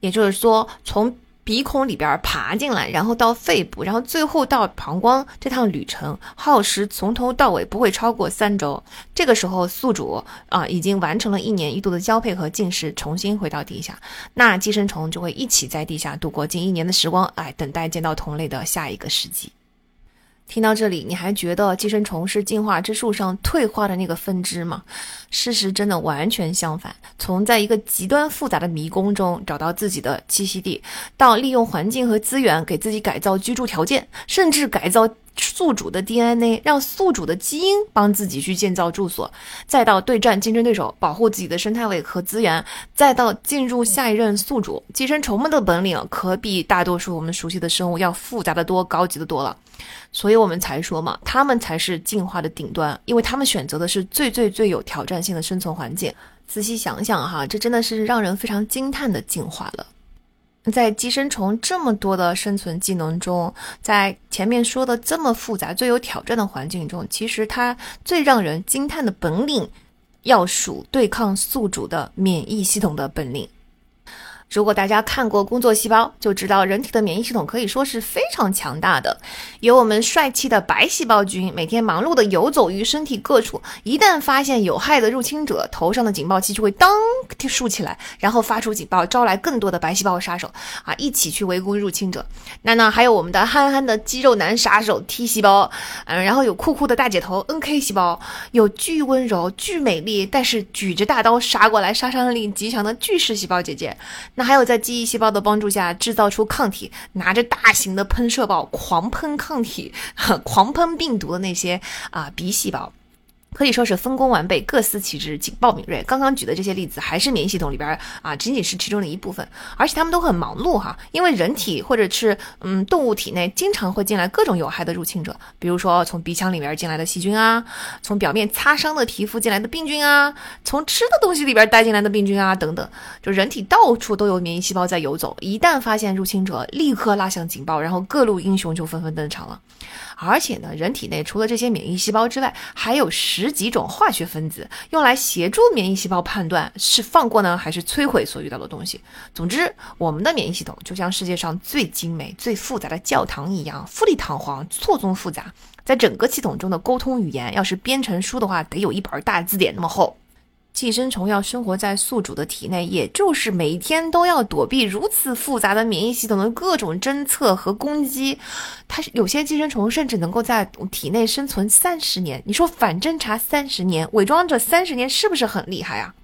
也就是说从。鼻孔里边爬进来，然后到肺部，然后最后到膀胱，这趟旅程耗时从头到尾不会超过三周。这个时候，宿主啊已经完成了一年一度的交配和进食，重新回到地下，那寄生虫就会一起在地下度过近一年的时光，哎，等待见到同类的下一个时机。听到这里，你还觉得寄生虫是进化之树上退化的那个分支吗？事实真的完全相反。从在一个极端复杂的迷宫中找到自己的栖息地，到利用环境和资源给自己改造居住条件，甚至改造宿主的 DNA，让宿主的基因帮自己去建造住所，再到对战竞争对手，保护自己的生态位和资源，再到进入下一任宿主，寄生虫们的本领可比大多数我们熟悉的生物要复杂的多，高级的多了。所以我们才说嘛，他们才是进化的顶端，因为他们选择的是最最最有挑战性的生存环境。仔细想想哈，这真的是让人非常惊叹的进化了。在寄生虫这么多的生存技能中，在前面说的这么复杂、最有挑战的环境中，其实它最让人惊叹的本领，要数对抗宿主的免疫系统的本领。如果大家看过《工作细胞》，就知道人体的免疫系统可以说是非常强大的。有我们帅气的白细胞菌，每天忙碌地游走于身体各处，一旦发现有害的入侵者，头上的警报器就会当竖起来，然后发出警报，招来更多的白细胞杀手啊，一起去围攻入侵者。那呢，还有我们的憨憨的肌肉男杀手 T 细胞，嗯，然后有酷酷的大姐头 NK 细胞，有巨温柔、巨美丽，但是举着大刀杀过来杀伤力极强的巨噬细胞姐姐。那还有在记忆细胞的帮助下制造出抗体，拿着大型的喷射炮狂喷抗体、狂喷病毒的那些啊鼻细胞。可以说是分工完备，各司其职，警报敏锐。刚刚举的这些例子还是免疫系统里边啊，仅仅是其中的一部分，而且他们都很忙碌哈，因为人体或者是嗯动物体内经常会进来各种有害的入侵者，比如说从鼻腔里面进来的细菌啊，从表面擦伤的皮肤进来的病菌啊，从吃的东西里边带进来的病菌啊等等，就人体到处都有免疫细胞在游走，一旦发现入侵者，立刻拉响警报，然后各路英雄就纷纷登场了。而且呢，人体内除了这些免疫细胞之外，还有十几种化学分子，用来协助免疫细胞判断是放过呢，还是摧毁所遇到的东西。总之，我们的免疫系统就像世界上最精美、最复杂的教堂一样，富丽堂皇、错综复杂。在整个系统中的沟通语言，要是编成书的话，得有一本大字典那么厚。寄生虫要生活在宿主的体内，也就是每天都要躲避如此复杂的免疫系统的各种侦测和攻击。它有些寄生虫甚至能够在体内生存三十年。你说反侦查三十年，伪装着三十年，是不是很厉害啊？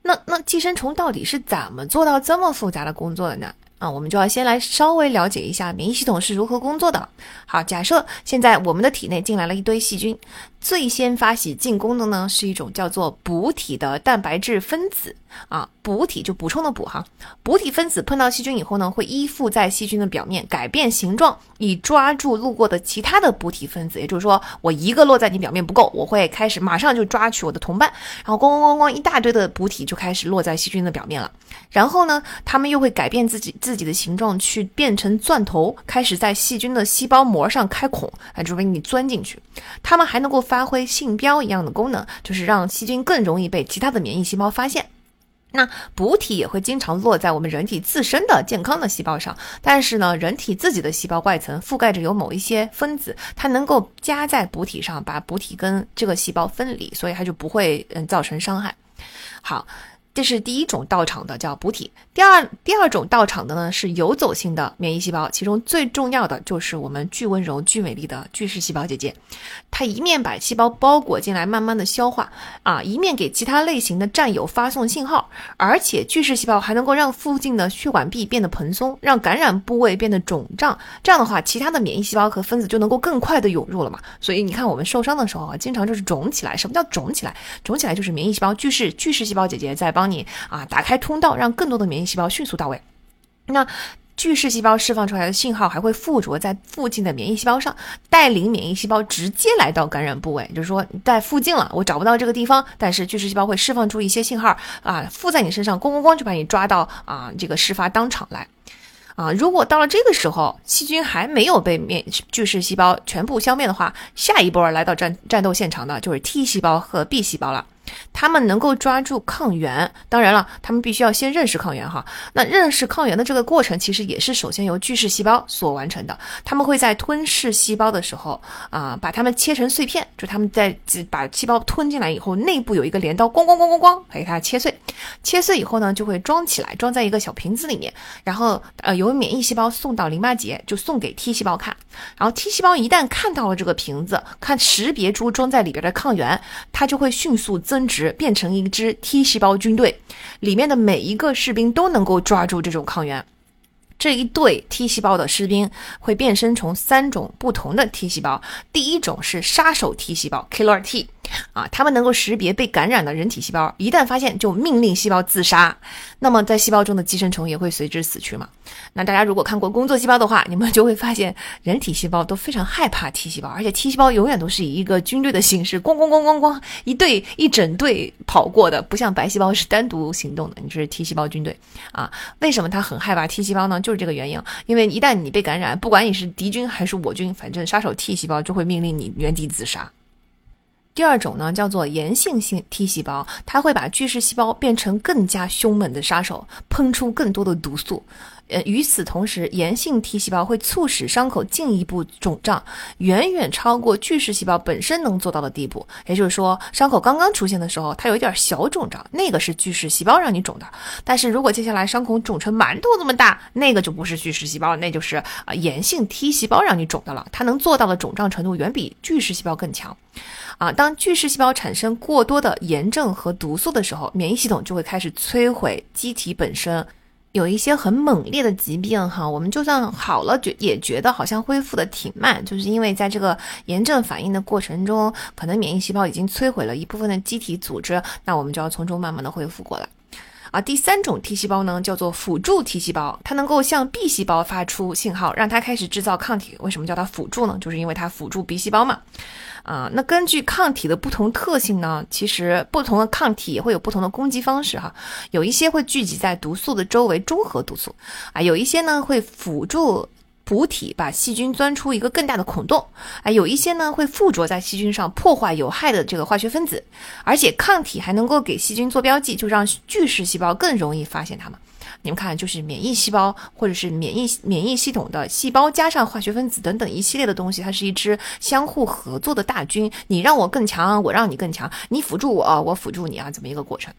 那那寄生虫到底是怎么做到这么复杂的工作的呢？啊，我们就要先来稍微了解一下免疫系统是如何工作的。好，假设现在我们的体内进来了一堆细菌，最先发起进攻的呢是一种叫做补体的蛋白质分子。啊，补体就补充的补哈，补体分子碰到细菌以后呢，会依附在细菌的表面，改变形状，以抓住路过的其他的补体分子。也就是说，我一个落在你表面不够，我会开始马上就抓取我的同伴，然后咣咣咣咣，一大堆的补体就开始落在细菌的表面了。然后呢，它们又会改变自己自己的形状，去变成钻头，开始在细菌的细胞膜上开孔，啊，准备你钻进去。它们还能够发挥信标一样的功能，就是让细菌更容易被其他的免疫细胞发现。那补体也会经常落在我们人体自身的健康的细胞上，但是呢，人体自己的细胞外层覆盖着有某一些分子，它能够加在补体上，把补体跟这个细胞分离，所以它就不会嗯造成伤害。好。这是第一种到场的，叫补体。第二第二种到场的呢是游走性的免疫细胞，其中最重要的就是我们巨温柔、巨美丽的巨噬细胞姐姐。它一面把细胞包裹进来，慢慢的消化啊，一面给其他类型的战友发送信号。而且巨噬细胞还能够让附近的血管壁变得蓬松，让感染部位变得肿胀。这样的话，其他的免疫细胞和分子就能够更快的涌入了嘛。所以你看，我们受伤的时候啊，经常就是肿起来。什么叫肿起来？肿起来就是免疫细胞巨噬巨噬细胞姐姐在帮。你啊，打开通道，让更多的免疫细胞迅速到位。那巨噬细胞释放出来的信号还会附着在附近的免疫细胞上，带领免疫细胞直接来到感染部位。就是说，在附近了，我找不到这个地方，但是巨噬细胞会释放出一些信号啊，附在你身上，咣咣咣就把你抓到啊，这个事发当场来。啊，如果到了这个时候，细菌还没有被灭巨噬细胞全部消灭的话，下一波来到战战斗现场的就是 T 细胞和 B 细胞了。他们能够抓住抗原，当然了，他们必须要先认识抗原哈。那认识抗原的这个过程，其实也是首先由巨噬细胞所完成的。他们会在吞噬细胞的时候啊，把它们切成碎片，就他们在把细胞吞进来以后，内部有一个镰刀，咣咣咣咣咣，给它切碎。切碎以后呢，就会装起来，装在一个小瓶子里面，然后呃，由免疫细胞送到淋巴结，就送给 T 细胞看。然后 T 细胞一旦看到了这个瓶子，看识别出装在里边的抗原，它就会迅速增。增值变成一支 T 细胞军队，里面的每一个士兵都能够抓住这种抗原。这一队 T 细胞的士兵会变身成三种不同的 T 细胞。第一种是杀手 T 细胞 （Killer T），啊，它们能够识别被感染的人体细胞，一旦发现就命令细胞自杀。那么在细胞中的寄生虫也会随之死去嘛？那大家如果看过工作细胞的话，你们就会发现人体细胞都非常害怕 T 细胞，而且 T 细胞永远都是以一个军队的形式，咣咣咣咣咣，一队一整队跑过的，不像白细胞是单独行动的。你这是 T 细胞军队啊？为什么它很害怕 T 细胞呢？就是这个原因，因为一旦你被感染，不管你是敌军还是我军，反正杀手 T 细胞就会命令你原地自杀。第二种呢，叫做炎性性 T 细胞，它会把巨噬细胞变成更加凶猛的杀手，喷出更多的毒素。呃，与此同时，炎性 T 细胞会促使伤口进一步肿胀，远远超过巨噬细胞本身能做到的地步。也就是说，伤口刚刚出现的时候，它有一点小肿胀，那个是巨噬细胞让你肿的。但是如果接下来伤口肿成馒头这么大，那个就不是巨噬细胞，那就是啊炎性 T 细胞让你肿的了。它能做到的肿胀程度远比巨噬细胞更强。啊，当巨噬细胞产生过多的炎症和毒素的时候，免疫系统就会开始摧毁机体本身。有一些很猛烈的疾病，哈，我们就算好了，觉也觉得好像恢复的挺慢，就是因为在这个炎症反应的过程中，可能免疫细胞已经摧毁了一部分的机体组织，那我们就要从中慢慢的恢复过来。啊，第三种 T 细胞呢，叫做辅助 T 细胞，它能够向 B 细胞发出信号，让它开始制造抗体。为什么叫它辅助呢？就是因为它辅助 B 细胞嘛。啊，那根据抗体的不同特性呢，其实不同的抗体也会有不同的攻击方式哈。有一些会聚集在毒素的周围中和毒素，啊，有一些呢会辅助补体把细菌钻出一个更大的孔洞，啊，有一些呢会附着在细菌上破坏有害的这个化学分子，而且抗体还能够给细菌做标记，就让巨噬细胞更容易发现它们。你们看，就是免疫细胞或者是免疫免疫系统的细胞，加上化学分子等等一系列的东西，它是一支相互合作的大军。你让我更强，我让你更强，你辅助我，我辅助你啊，这么一个过程。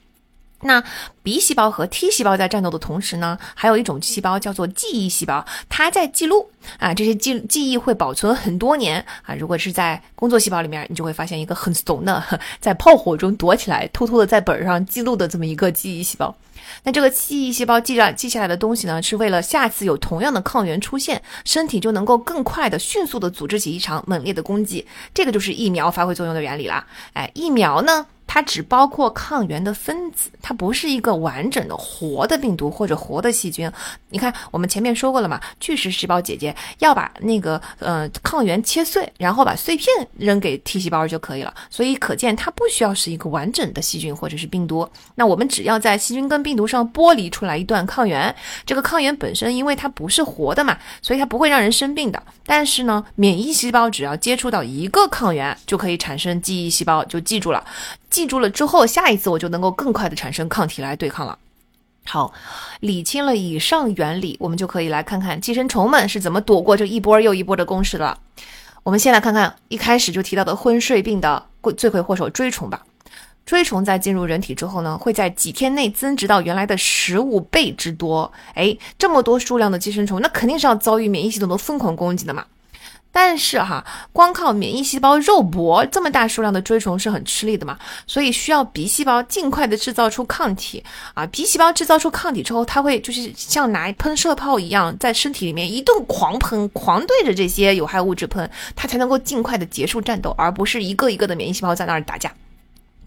那 B 细胞和 T 细胞在战斗的同时呢，还有一种细胞叫做记忆细胞，它在记录啊，这些记记忆会保存很多年啊。如果是在工作细胞里面，你就会发现一个很怂的，在炮火中躲起来，偷偷的在本上记录的这么一个记忆细胞。那这个记忆细胞记下记下来的东西呢，是为了下次有同样的抗原出现，身体就能够更快的、迅速的组织起一场猛烈的攻击。这个就是疫苗发挥作用的原理啦。哎，疫苗呢？它只包括抗原的分子，它不是一个完整的活的病毒或者活的细菌。你看，我们前面说过了嘛，巨噬细胞姐姐要把那个呃抗原切碎，然后把碎片扔给 T 细胞就可以了。所以可见它不需要是一个完整的细菌或者是病毒。那我们只要在细菌跟病毒上剥离出来一段抗原，这个抗原本身因为它不是活的嘛，所以它不会让人生病的。但是呢，免疫细胞只要接触到一个抗原，就可以产生记忆细胞，就记住了。记住了之后，下一次我就能够更快的产生抗体来对抗了。好，理清了以上原理，我们就可以来看看寄生虫们是怎么躲过这一波又一波的攻势的了。我们先来看看一开始就提到的昏睡病的罪魁祸首——锥虫吧。锥虫在进入人体之后呢，会在几天内增殖到原来的十五倍之多。哎，这么多数量的寄生虫，那肯定是要遭遇免疫系统的疯狂攻击的嘛。但是哈，光靠免疫细胞肉搏这么大数量的锥虫是很吃力的嘛，所以需要 B 细胞尽快的制造出抗体啊。B 细胞制造出抗体之后，它会就是像拿喷射炮一样，在身体里面一顿狂喷，狂对着这些有害物质喷，它才能够尽快的结束战斗，而不是一个一个的免疫细胞在那儿打架。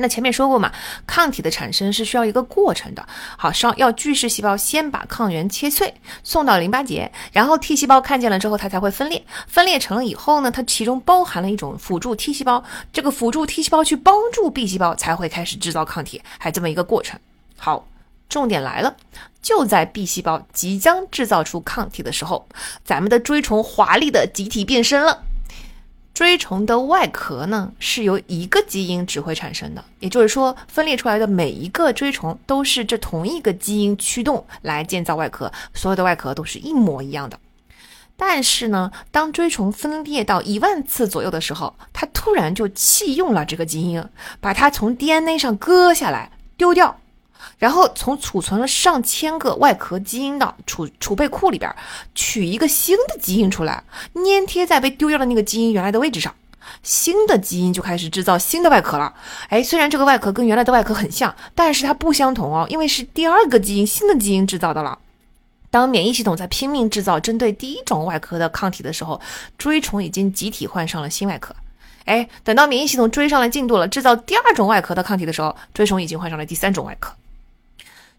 那前面说过嘛，抗体的产生是需要一个过程的。好，上要巨噬细胞先把抗原切碎，送到淋巴结，然后 T 细胞看见了之后，它才会分裂。分裂成了以后呢，它其中包含了一种辅助 T 细胞，这个辅助 T 细胞去帮助 B 细胞，才会开始制造抗体，还这么一个过程。好，重点来了，就在 B 细胞即将制造出抗体的时候，咱们的锥虫华丽的集体变身了。锥虫的外壳呢，是由一个基因指挥产生的，也就是说，分裂出来的每一个锥虫都是这同一个基因驱动来建造外壳，所有的外壳都是一模一样的。但是呢，当锥虫分裂到一万次左右的时候，它突然就弃用了这个基因，把它从 DNA 上割下来丢掉。然后从储存了上千个外壳基因的储储备库里边取一个新的基因出来，粘贴在被丢掉的那个基因原来的位置上，新的基因就开始制造新的外壳了。哎，虽然这个外壳跟原来的外壳很像，但是它不相同哦，因为是第二个基因新的基因制造的了。当免疫系统在拼命制造针对第一种外壳的抗体的时候，锥虫已经集体换上了新外壳。哎，等到免疫系统追上了进度了，制造第二种外壳的抗体的时候，追虫已经换上了第三种外壳。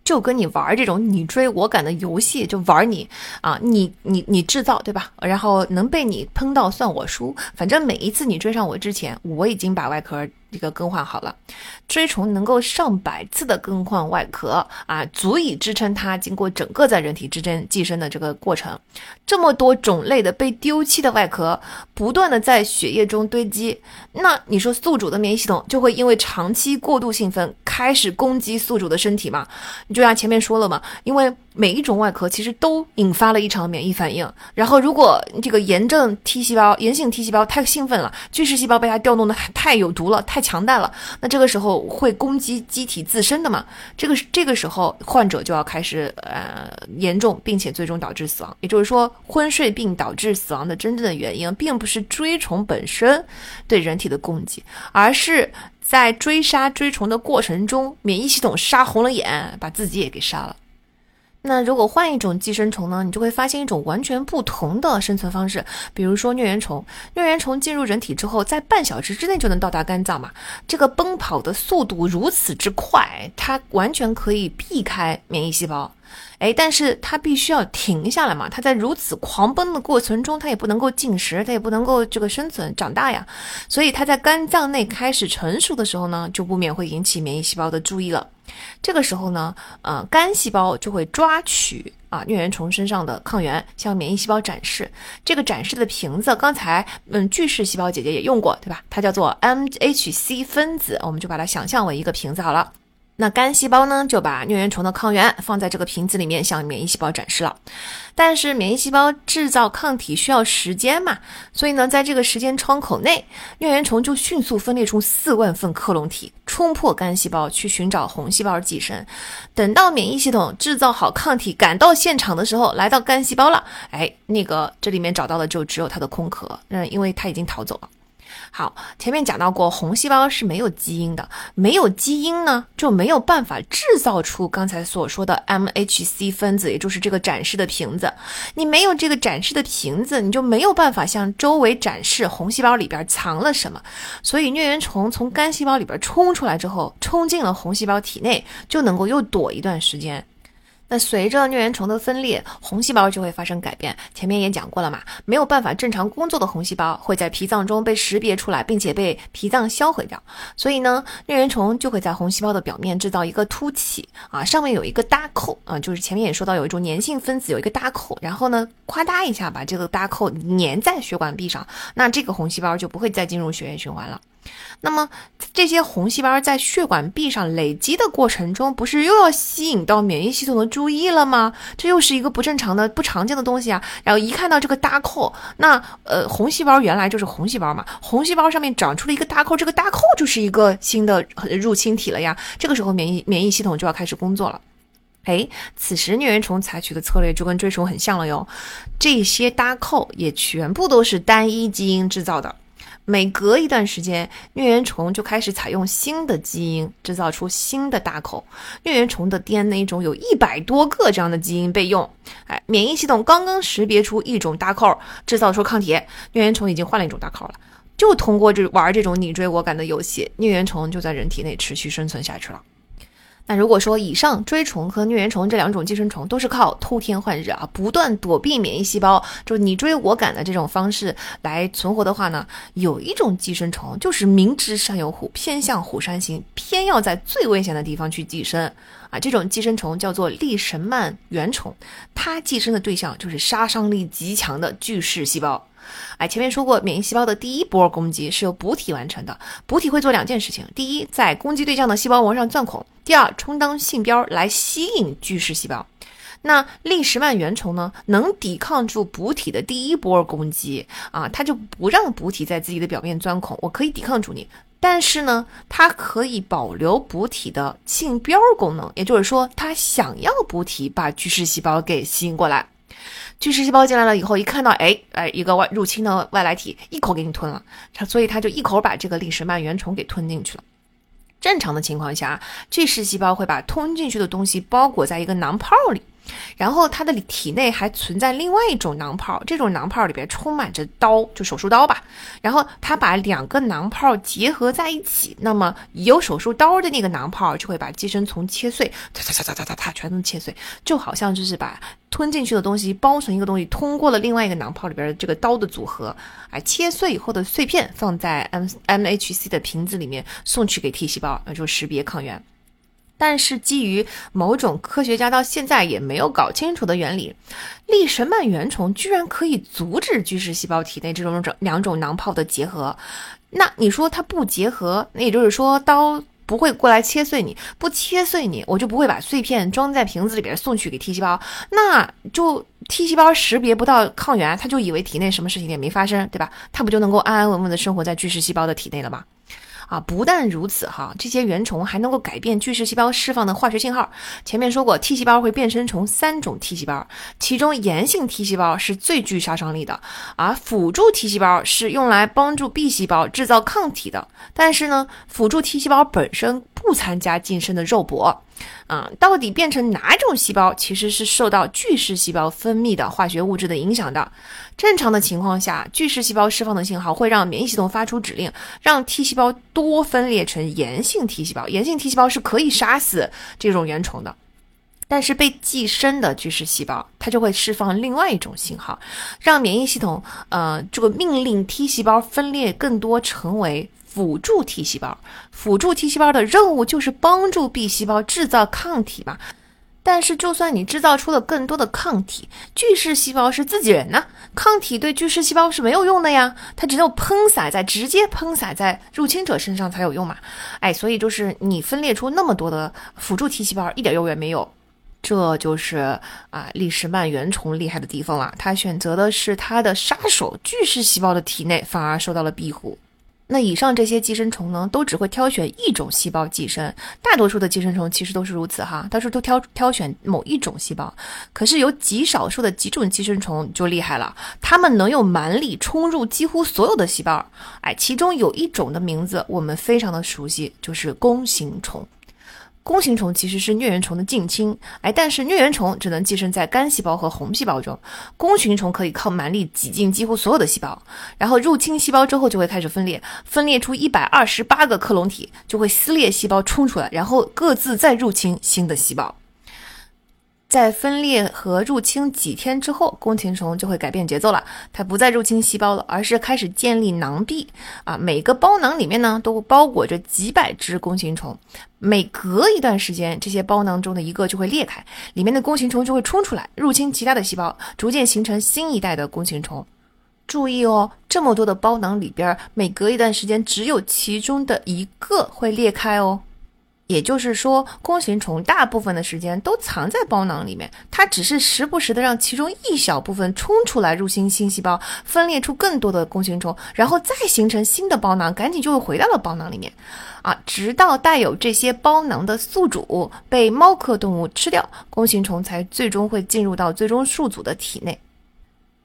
就跟你玩这种你追我赶的游戏，就玩你啊，你你你制造对吧？然后能被你喷到算我输。反正每一次你追上我之前，我已经把外壳。这个更换好了，追虫能够上百次的更换外壳啊，足以支撑它经过整个在人体之间寄生的这个过程。这么多种类的被丢弃的外壳，不断的在血液中堆积，那你说宿主的免疫系统就会因为长期过度兴奋，开始攻击宿主的身体吗？你就像前面说了嘛，因为。每一种外壳其实都引发了一场免疫反应，然后如果这个炎症 T 细胞、炎性 T 细胞太兴奋了，巨噬细胞被它调动的太有毒了、太强大了，那这个时候会攻击机体自身的嘛？这个这个时候患者就要开始呃严重，并且最终导致死亡。也就是说，昏睡病导致死亡的真正的原因，并不是追虫本身对人体的攻击，而是在追杀追虫的过程中，免疫系统杀红了眼，把自己也给杀了。那如果换一种寄生虫呢？你就会发现一种完全不同的生存方式。比如说疟原虫，疟原虫进入人体之后，在半小时之内就能到达肝脏嘛？这个奔跑的速度如此之快，它完全可以避开免疫细胞。哎，但是它必须要停下来嘛？它在如此狂奔的过程中，它也不能够进食，它也不能够这个生存长大呀。所以它在肝脏内开始成熟的时候呢，就不免会引起免疫细胞的注意了。这个时候呢，呃，肝细胞就会抓取啊疟原虫身上的抗原，向免疫细胞展示。这个展示的瓶子，刚才嗯巨噬细胞姐姐也用过，对吧？它叫做 MHC 分子，我们就把它想象为一个瓶子好了。那肝细胞呢，就把疟原虫的抗原放在这个瓶子里面，向免疫细胞展示了。但是免疫细胞制造抗体需要时间嘛，所以呢，在这个时间窗口内，疟原虫就迅速分裂出四万份克隆体，冲破肝细胞去寻找红细胞寄生。等到免疫系统制造好抗体赶到现场的时候，来到肝细胞了，哎，那个这里面找到的就只有它的空壳，嗯，因为它已经逃走了。好，前面讲到过，红细胞是没有基因的，没有基因呢，就没有办法制造出刚才所说的 MHC 分子，也就是这个展示的瓶子。你没有这个展示的瓶子，你就没有办法向周围展示红细胞里边藏了什么。所以疟原虫从肝细胞里边冲出来之后，冲进了红细胞体内，就能够又躲一段时间。那随着疟原虫的分裂，红细胞就会发生改变。前面也讲过了嘛，没有办法正常工作的红细胞会在脾脏中被识别出来，并且被脾脏销毁掉。所以呢，疟原虫就会在红细胞的表面制造一个凸起啊，上面有一个搭扣啊，就是前面也说到有一种粘性分子有一个搭扣，然后呢，夸嗒一下把这个搭扣粘在血管壁上，那这个红细胞就不会再进入血液循环了。那么这些红细胞在血管壁上累积的过程中，不是又要吸引到免疫系统的注意了吗？这又是一个不正常的、不常见的东西啊！然后一看到这个搭扣，那呃，红细胞原来就是红细胞嘛，红细胞上面长出了一个搭扣，这个搭扣就是一个新的入侵体了呀。这个时候免疫免疫系统就要开始工作了。哎，此时疟原虫采取的策略就跟追虫很像了哟，这些搭扣也全部都是单一基因制造的。每隔一段时间，疟原虫就开始采用新的基因制造出新的大口。疟原虫的 DNA 中有一百多个这样的基因备用。哎，免疫系统刚刚识别出一种大扣，制造出抗体，疟原虫已经换了一种大扣了。就通过这玩这种你追我赶的游戏，疟原虫就在人体内持续生存下去了。那如果说以上锥虫和疟原虫这两种寄生虫都是靠偷天换日啊，不断躲避免疫细胞，就你追我赶的这种方式来存活的话呢，有一种寄生虫就是明知山有虎，偏向虎山行，偏要在最危险的地方去寄生啊。这种寄生虫叫做利什曼原虫，它寄生的对象就是杀伤力极强的巨噬细胞。哎，前面说过，免疫细胞的第一波攻击是由补体完成的。补体会做两件事情：第一，在攻击对象的细胞膜上钻孔；第二，充当信标来吸引巨噬细胞。那利什曼原虫呢，能抵抗住补体的第一波攻击啊，它就不让补体在自己的表面钻孔，我可以抵抗住你。但是呢，它可以保留补体的信标功能，也就是说，它想要补体把巨噬细胞给吸引过来。巨噬细胞进来了以后，一看到哎哎一个外入侵的外来体，一口给你吞了，它所以它就一口把这个历史蔓原虫给吞进去了。正常的情况下，巨噬细胞会把吞进去的东西包裹在一个囊泡里，然后它的体内还存在另外一种囊泡，这种囊泡里边充满着刀，就手术刀吧。然后它把两个囊泡结合在一起，那么有手术刀的那个囊泡就会把寄生虫切碎，它它它它它它，全都切碎，就好像就是把吞进去的东西包成一个东西，通过了另外一个囊泡里边的这个刀的组合，哎，切碎以后的碎片放在 M M H C 的瓶子里面送去给 T 细胞，那就识别抗原。但是基于某种科学家到现在也没有搞清楚的原理，利什曼原虫居然可以阻止巨噬细胞体内这种种两种囊泡的结合。那你说它不结合，那也就是说刀不会过来切碎你，不切碎你，我就不会把碎片装在瓶子里边送去给 T 细胞，那就 T 细胞识别不到抗原，它就以为体内什么事情也没发生，对吧？它不就能够安安稳稳的生活在巨噬细胞的体内了吗？啊，不但如此哈，这些原虫还能够改变巨噬细胞释放的化学信号。前面说过，T 细胞会变身成三种 T 细胞，其中炎性 T 细胞是最具杀伤力的，而辅助 T 细胞是用来帮助 B 细胞制造抗体的。但是呢，辅助 T 细胞本身不参加近身的肉搏。啊，到底变成哪种细胞，其实是受到巨噬细胞分泌的化学物质的影响的。正常的情况下，巨噬细胞释放的信号会让免疫系统发出指令，让 T 细胞多分裂成炎性 T 细胞。炎性 T 细胞是可以杀死这种原虫的，但是被寄生的巨噬细胞，它就会释放另外一种信号，让免疫系统呃这个命令 T 细胞分裂更多，成为。辅助 T 细胞，辅助 T 细胞的任务就是帮助 B 细胞制造抗体嘛。但是，就算你制造出了更多的抗体，巨噬细胞是自己人呢，抗体对巨噬细胞是没有用的呀，它只有喷洒在直接喷洒在入侵者身上才有用嘛。哎，所以就是你分裂出那么多的辅助 T 细胞，一点用也没有。这就是啊，利什曼原虫厉害的地方了，它选择的是它的杀手巨噬细胞的体内，反而受到了庇护。那以上这些寄生虫呢，都只会挑选一种细胞寄生，大多数的寄生虫其实都是如此哈，到时候都挑挑选某一种细胞。可是有极少数的几种寄生虫就厉害了，它们能用蛮力冲入几乎所有的细胞。哎，其中有一种的名字我们非常的熟悉，就是弓形虫。弓形虫其实是疟原虫的近亲，哎，但是疟原虫只能寄生在肝细胞和红细胞中，弓形虫可以靠蛮力挤进几乎所有的细胞，然后入侵细胞之后就会开始分裂，分裂出一百二十八个克隆体，就会撕裂细胞冲出来，然后各自再入侵新的细胞。在分裂和入侵几天之后，弓形虫就会改变节奏了。它不再入侵细胞了，而是开始建立囊壁。啊，每个包囊里面呢，都包裹着几百只弓形虫。每隔一段时间，这些包囊中的一个就会裂开，里面的弓形虫就会冲出来，入侵其他的细胞，逐渐形成新一代的弓形虫。注意哦，这么多的包囊里边，每隔一段时间，只有其中的一个会裂开哦。也就是说，弓形虫大部分的时间都藏在包囊里面，它只是时不时的让其中一小部分冲出来入侵新细胞，分裂出更多的弓形虫，然后再形成新的包囊，赶紧就会回到了包囊里面，啊，直到带有这些包囊的宿主被猫科动物吃掉，弓形虫才最终会进入到最终宿主的体内。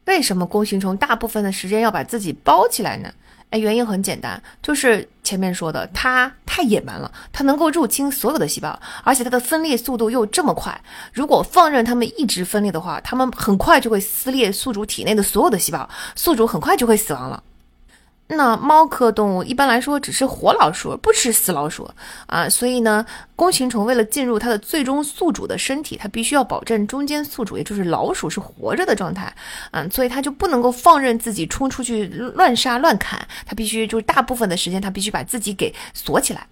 为什么弓形虫大部分的时间要把自己包起来呢？哎，原因很简单，就是前面说的，它太野蛮了，它能够入侵所有的细胞，而且它的分裂速度又这么快。如果放任它们一直分裂的话，它们很快就会撕裂宿主体内的所有的细胞，宿主很快就会死亡了。那猫科动物一般来说只是活老鼠，不吃死老鼠啊，所以呢，弓形虫为了进入它的最终宿主的身体，它必须要保证中间宿主，也就是老鼠是活着的状态，嗯，所以它就不能够放任自己冲出去乱杀乱砍，它必须就是大部分的时间，它必须把自己给锁起来。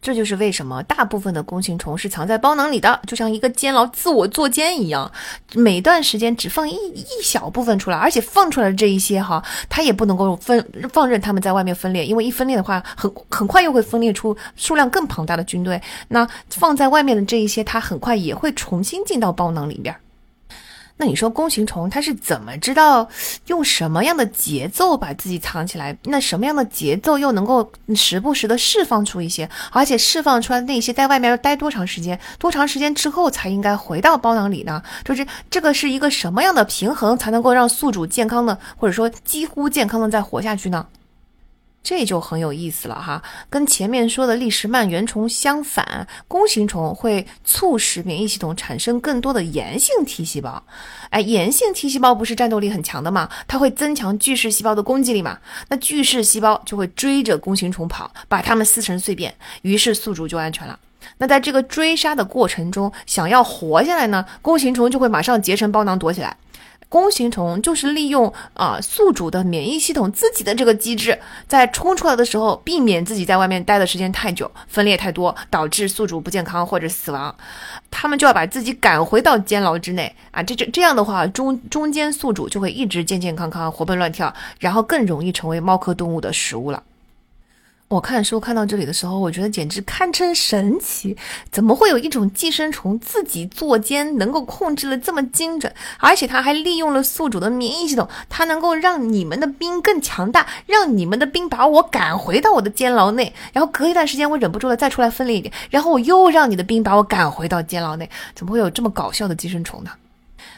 这就是为什么大部分的弓形虫是藏在包囊里的，就像一个监牢自我作奸一样，每段时间只放一一小部分出来，而且放出来的这一些哈，它也不能够分放任它们在外面分裂，因为一分裂的话，很很快又会分裂出数量更庞大的军队。那放在外面的这一些，它很快也会重新进到包囊里边。那你说弓形虫它是怎么知道用什么样的节奏把自己藏起来？那什么样的节奏又能够时不时的释放出一些，而且释放出来那些在外面要待多长时间？多长时间之后才应该回到包囊里呢？就是这个是一个什么样的平衡才能够让宿主健康的或者说几乎健康的再活下去呢？这就很有意思了哈，跟前面说的利什曼原虫相反，弓形虫会促使免疫系统产生更多的炎性 T 细胞。哎，炎性 T 细胞不是战斗力很强的吗？它会增强巨噬细胞的攻击力嘛？那巨噬细胞就会追着弓形虫跑，把它们撕成碎片，于是宿主就安全了。那在这个追杀的过程中，想要活下来呢，弓形虫就会马上结成包囊躲起来。弓形虫就是利用啊宿主的免疫系统自己的这个机制，在冲出来的时候，避免自己在外面待的时间太久，分裂太多，导致宿主不健康或者死亡，他们就要把自己赶回到监牢之内啊。这这这样的话，中中间宿主就会一直健健康康，活蹦乱跳，然后更容易成为猫科动物的食物了。我看书看到这里的时候，我觉得简直堪称神奇。怎么会有一种寄生虫自己作奸，能够控制的这么精准？而且它还利用了宿主的免疫系统，它能够让你们的兵更强大，让你们的兵把我赶回到我的监牢内。然后隔一段时间，我忍不住了再出来分裂一点，然后我又让你的兵把我赶回到监牢内。怎么会有这么搞笑的寄生虫呢？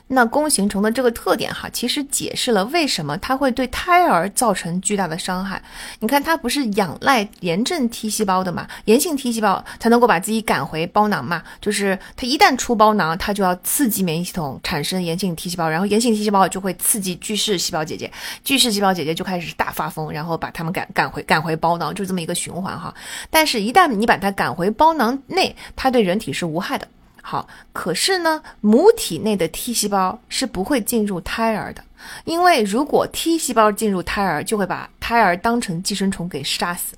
那弓形虫的这个特点哈，其实解释了为什么它会对胎儿造成巨大的伤害。你看，它不是仰赖炎症 T 细胞的嘛？炎性 T 细胞才能够把自己赶回包囊嘛？就是它一旦出包囊，它就要刺激免疫系统产生炎性 T 细胞，然后炎性 T 细胞就会刺激巨噬细胞姐姐，巨噬细胞姐姐就开始大发疯，然后把它们赶赶回赶回包囊，就这么一个循环哈。但是，一旦你把它赶回包囊内，它对人体是无害的。好，可是呢，母体内的 T 细胞是不会进入胎儿的，因为如果 T 细胞进入胎儿，就会把胎儿当成寄生虫给杀死，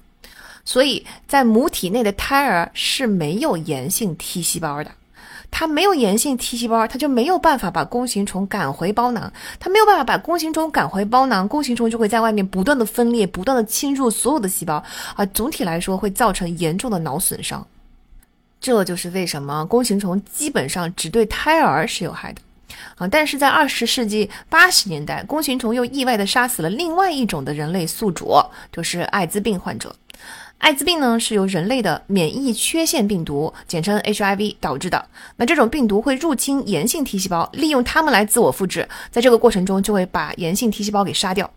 所以在母体内的胎儿是没有炎性 T 细胞的，它没有炎性 T 细胞，它就没有办法把弓形虫赶回包囊，它没有办法把弓形虫赶回包囊，弓形虫就会在外面不断的分裂，不断的侵入所有的细胞，啊，总体来说会造成严重的脑损伤。这就是为什么弓形虫基本上只对胎儿是有害的，啊！但是在二十世纪八十年代，弓形虫又意外的杀死了另外一种的人类宿主，就是艾滋病患者。艾滋病呢是由人类的免疫缺陷病毒，简称 HIV 导致的。那这种病毒会入侵炎性 T 细胞，利用它们来自我复制，在这个过程中就会把炎性 T 细胞给杀掉。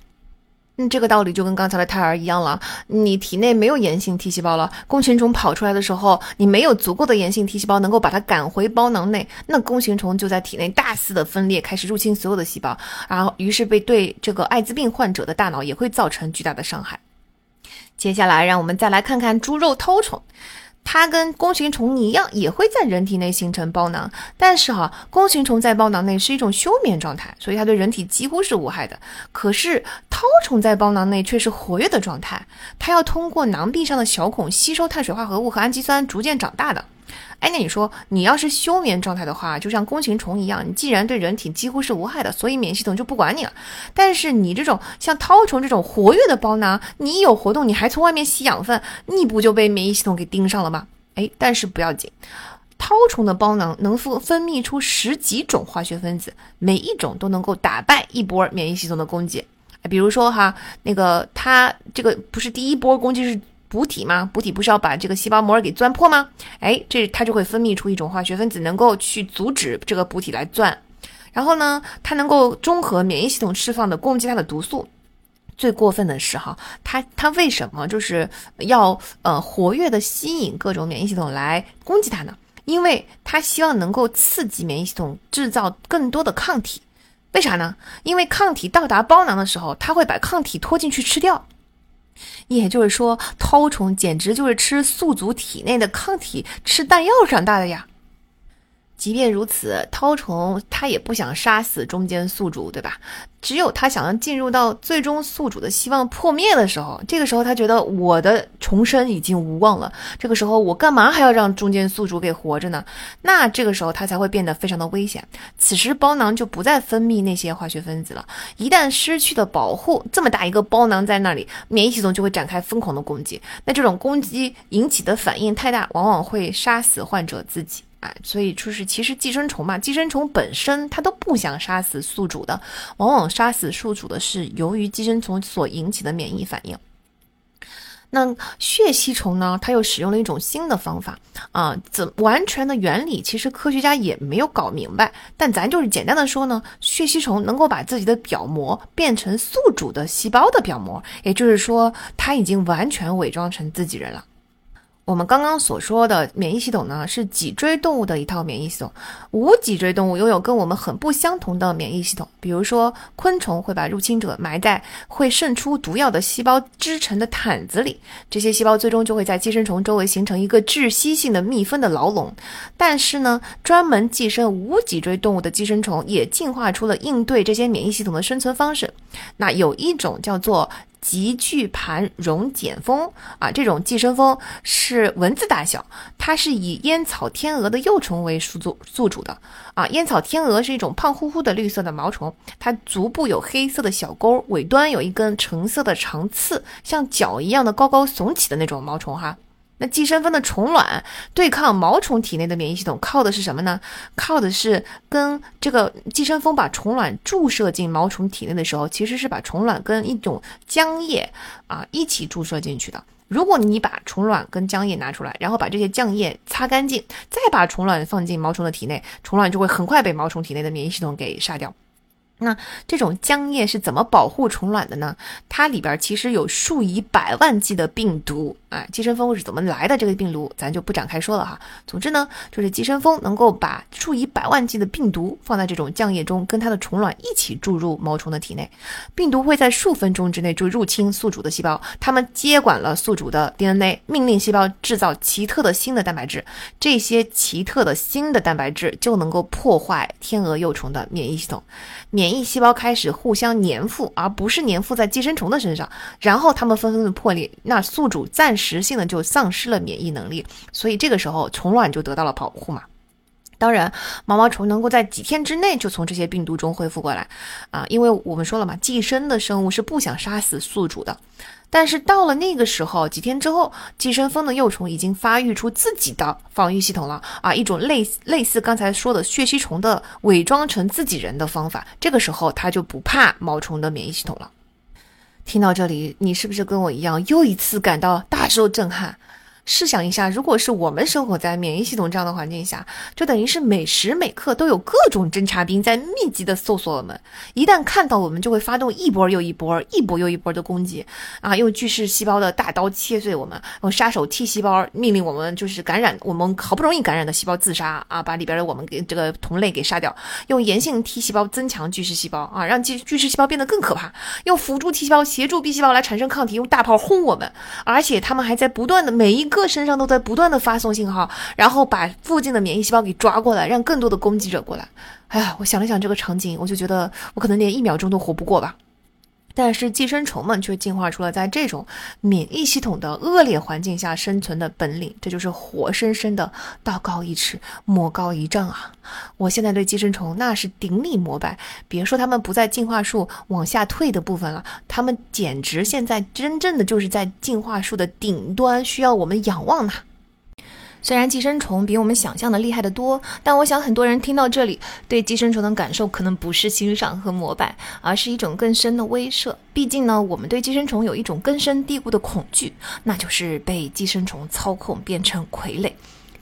那，这个道理就跟刚才的胎儿一样了。你体内没有炎性 T 细胞了，弓形虫跑出来的时候，你没有足够的炎性 T 细胞能够把它赶回包囊内，那弓形虫就在体内大肆的分裂，开始入侵所有的细胞，然后于是被对这个艾滋病患者的大脑也会造成巨大的伤害。接下来，让我们再来看看猪肉绦虫。它跟弓形虫一样，也会在人体内形成包囊，但是哈，弓形虫在包囊内是一种休眠状态，所以它对人体几乎是无害的。可是绦虫在包囊内却是活跃的状态，它要通过囊壁上的小孔吸收碳水化合物和氨基酸，逐渐长大的。哎，那你说，你要是休眠状态的话，就像弓形虫一样，你既然对人体几乎是无害的，所以免疫系统就不管你了。但是你这种像绦虫这种活跃的包囊，你一有活动，你还从外面吸养分，你不就被免疫系统给盯上了吗？哎，但是不要紧，绦虫的包囊能分分泌出十几种化学分子，每一种都能够打败一波免疫系统的攻击。比如说哈，那个它这个不是第一波攻击是。补体吗？补体不是要把这个细胞膜给钻破吗？哎，这它就会分泌出一种化学分子，能够去阻止这个补体来钻。然后呢，它能够中和免疫系统释放的攻击它的毒素。最过分的是哈，它它为什么就是要呃活跃的吸引各种免疫系统来攻击它呢？因为它希望能够刺激免疫系统制造更多的抗体。为啥呢？因为抗体到达包囊的时候，它会把抗体拖进去吃掉。也就是说，绦虫简直就是吃宿主体内的抗体、吃弹药长大的呀。即便如此，绦虫它也不想杀死中间宿主，对吧？只有它想要进入到最终宿主的希望破灭的时候，这个时候它觉得我的重生已经无望了。这个时候我干嘛还要让中间宿主给活着呢？那这个时候它才会变得非常的危险。此时包囊就不再分泌那些化学分子了。一旦失去了保护，这么大一个包囊在那里，免疫系统就会展开疯狂的攻击。那这种攻击引起的反应太大，往往会杀死患者自己。所以就是其实寄生虫嘛，寄生虫本身它都不想杀死宿主的，往往杀死宿主的是由于寄生虫所引起的免疫反应。那血吸虫呢？它又使用了一种新的方法啊，怎完全的原理其实科学家也没有搞明白。但咱就是简单的说呢，血吸虫能够把自己的表膜变成宿主的细胞的表膜，也就是说，它已经完全伪装成自己人了。我们刚刚所说的免疫系统呢，是脊椎动物的一套免疫系统。无脊椎动物拥有跟我们很不相同的免疫系统，比如说昆虫会把入侵者埋在会渗出毒药的细胞织成的毯子里，这些细胞最终就会在寄生虫周围形成一个窒息性的密封的牢笼。但是呢，专门寄生无脊椎动物的寄生虫也进化出了应对这些免疫系统的生存方式。那有一种叫做。棘巨盘溶茧蜂啊，这种寄生蜂是蚊子大小，它是以烟草天鹅的幼虫为宿主宿主的啊。烟草天鹅是一种胖乎乎的绿色的毛虫，它足部有黑色的小钩，尾端有一根橙色的长刺，像角一样的高高耸起的那种毛虫哈。那寄生蜂的虫卵对抗毛虫体内的免疫系统，靠的是什么呢？靠的是跟这个寄生蜂把虫卵注射进毛虫体内的时候，其实是把虫卵跟一种浆液啊一起注射进去的。如果你把虫卵跟浆液拿出来，然后把这些浆液擦干净，再把虫卵放进毛虫的体内，虫卵就会很快被毛虫体内的免疫系统给杀掉。那这种浆液是怎么保护虫卵的呢？它里边其实有数以百万计的病毒，哎，寄生蜂是怎么来的？这个病毒咱就不展开说了哈。总之呢，就是寄生蜂能够把数以百万计的病毒放在这种浆液中，跟它的虫卵一起注入毛虫的体内。病毒会在数分钟之内就入侵宿主的细胞，它们接管了宿主的 DNA，命令细胞制造奇特的新的蛋白质。这些奇特的新的蛋白质就能够破坏天鹅幼虫的免疫系统。免疫免疫细胞开始互相粘附，而不是粘附在寄生虫的身上，然后它们纷纷的破裂，那宿主暂时性的就丧失了免疫能力，所以这个时候虫卵就得到了保护嘛。当然，毛毛虫能够在几天之内就从这些病毒中恢复过来，啊，因为我们说了嘛，寄生的生物是不想杀死宿主的。但是到了那个时候，几天之后，寄生蜂的幼虫已经发育出自己的防御系统了啊！一种类类似刚才说的血吸虫的伪装成自己人的方法，这个时候它就不怕毛虫的免疫系统了。听到这里，你是不是跟我一样又一次感到大受震撼？试想一下，如果是我们生活在免疫系统这样的环境下，就等于是每时每刻都有各种侦察兵在密集的搜索我们。一旦看到我们，就会发动一波又一波、一波又一波的攻击啊！用巨噬细胞的大刀切碎我们，用杀手 T 细胞命令我们就是感染我们好不容易感染的细胞自杀啊，把里边的我们给这个同类给杀掉。用炎性 T 细胞增强巨噬细胞啊，让巨巨噬细胞变得更可怕。用辅助 T 细胞协助 B 细胞来产生抗体，用大炮轰我们，而且他们还在不断的每一。个身上都在不断的发送信号，然后把附近的免疫细胞给抓过来，让更多的攻击者过来。哎呀，我想了想这个场景，我就觉得我可能连一秒钟都活不过吧。但是寄生虫们却进化出了在这种免疫系统的恶劣环境下生存的本领，这就是活生生的道高一尺，魔高一丈啊！我现在对寄生虫那是顶礼膜拜，别说他们不在进化树往下退的部分了，他们简直现在真正的就是在进化树的顶端，需要我们仰望呢。虽然寄生虫比我们想象的厉害得多，但我想很多人听到这里，对寄生虫的感受可能不是欣赏和膜拜，而是一种更深的威慑。毕竟呢，我们对寄生虫有一种根深蒂固的恐惧，那就是被寄生虫操控变成傀儡。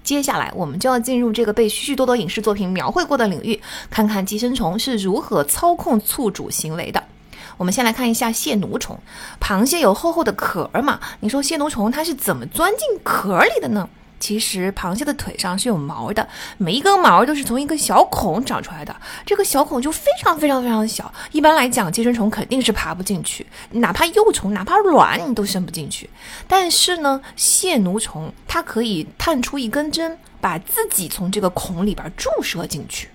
接下来，我们就要进入这个被许许多多影视作品描绘过的领域，看看寄生虫是如何操控宿主行为的。我们先来看一下蟹奴虫，螃蟹有厚厚的壳嘛？你说蟹奴虫它是怎么钻进壳里的呢？其实螃蟹的腿上是有毛的，每一根毛都是从一个小孔长出来的。这个小孔就非常非常非常的小，一般来讲，寄生虫肯定是爬不进去，哪怕幼虫，哪怕卵，你都伸不进去。但是呢，蟹奴虫它可以探出一根针，把自己从这个孔里边注射进去。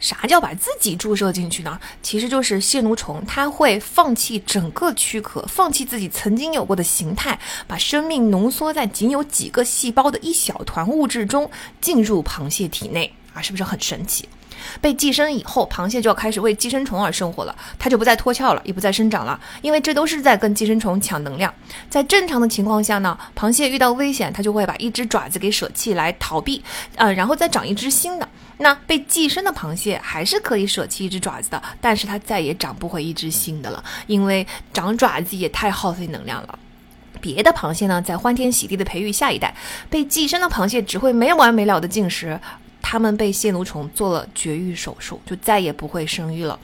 啥叫把自己注射进去呢？其实就是蟹奴虫，它会放弃整个躯壳，放弃自己曾经有过的形态，把生命浓缩在仅有几个细胞的一小团物质中，进入螃蟹体内啊，是不是很神奇？被寄生以后，螃蟹就要开始为寄生虫而生活了，它就不再脱壳了，也不再生长了，因为这都是在跟寄生虫抢能量。在正常的情况下呢，螃蟹遇到危险，它就会把一只爪子给舍弃来逃避，呃，然后再长一只新的。那被寄生的螃蟹还是可以舍弃一只爪子的，但是它再也长不回一只新的了，因为长爪子也太耗费能量了。别的螃蟹呢，在欢天喜地的培育下一代，被寄生的螃蟹只会没完没了的进食，它们被蟹奴虫做了绝育手术，就再也不会生育了。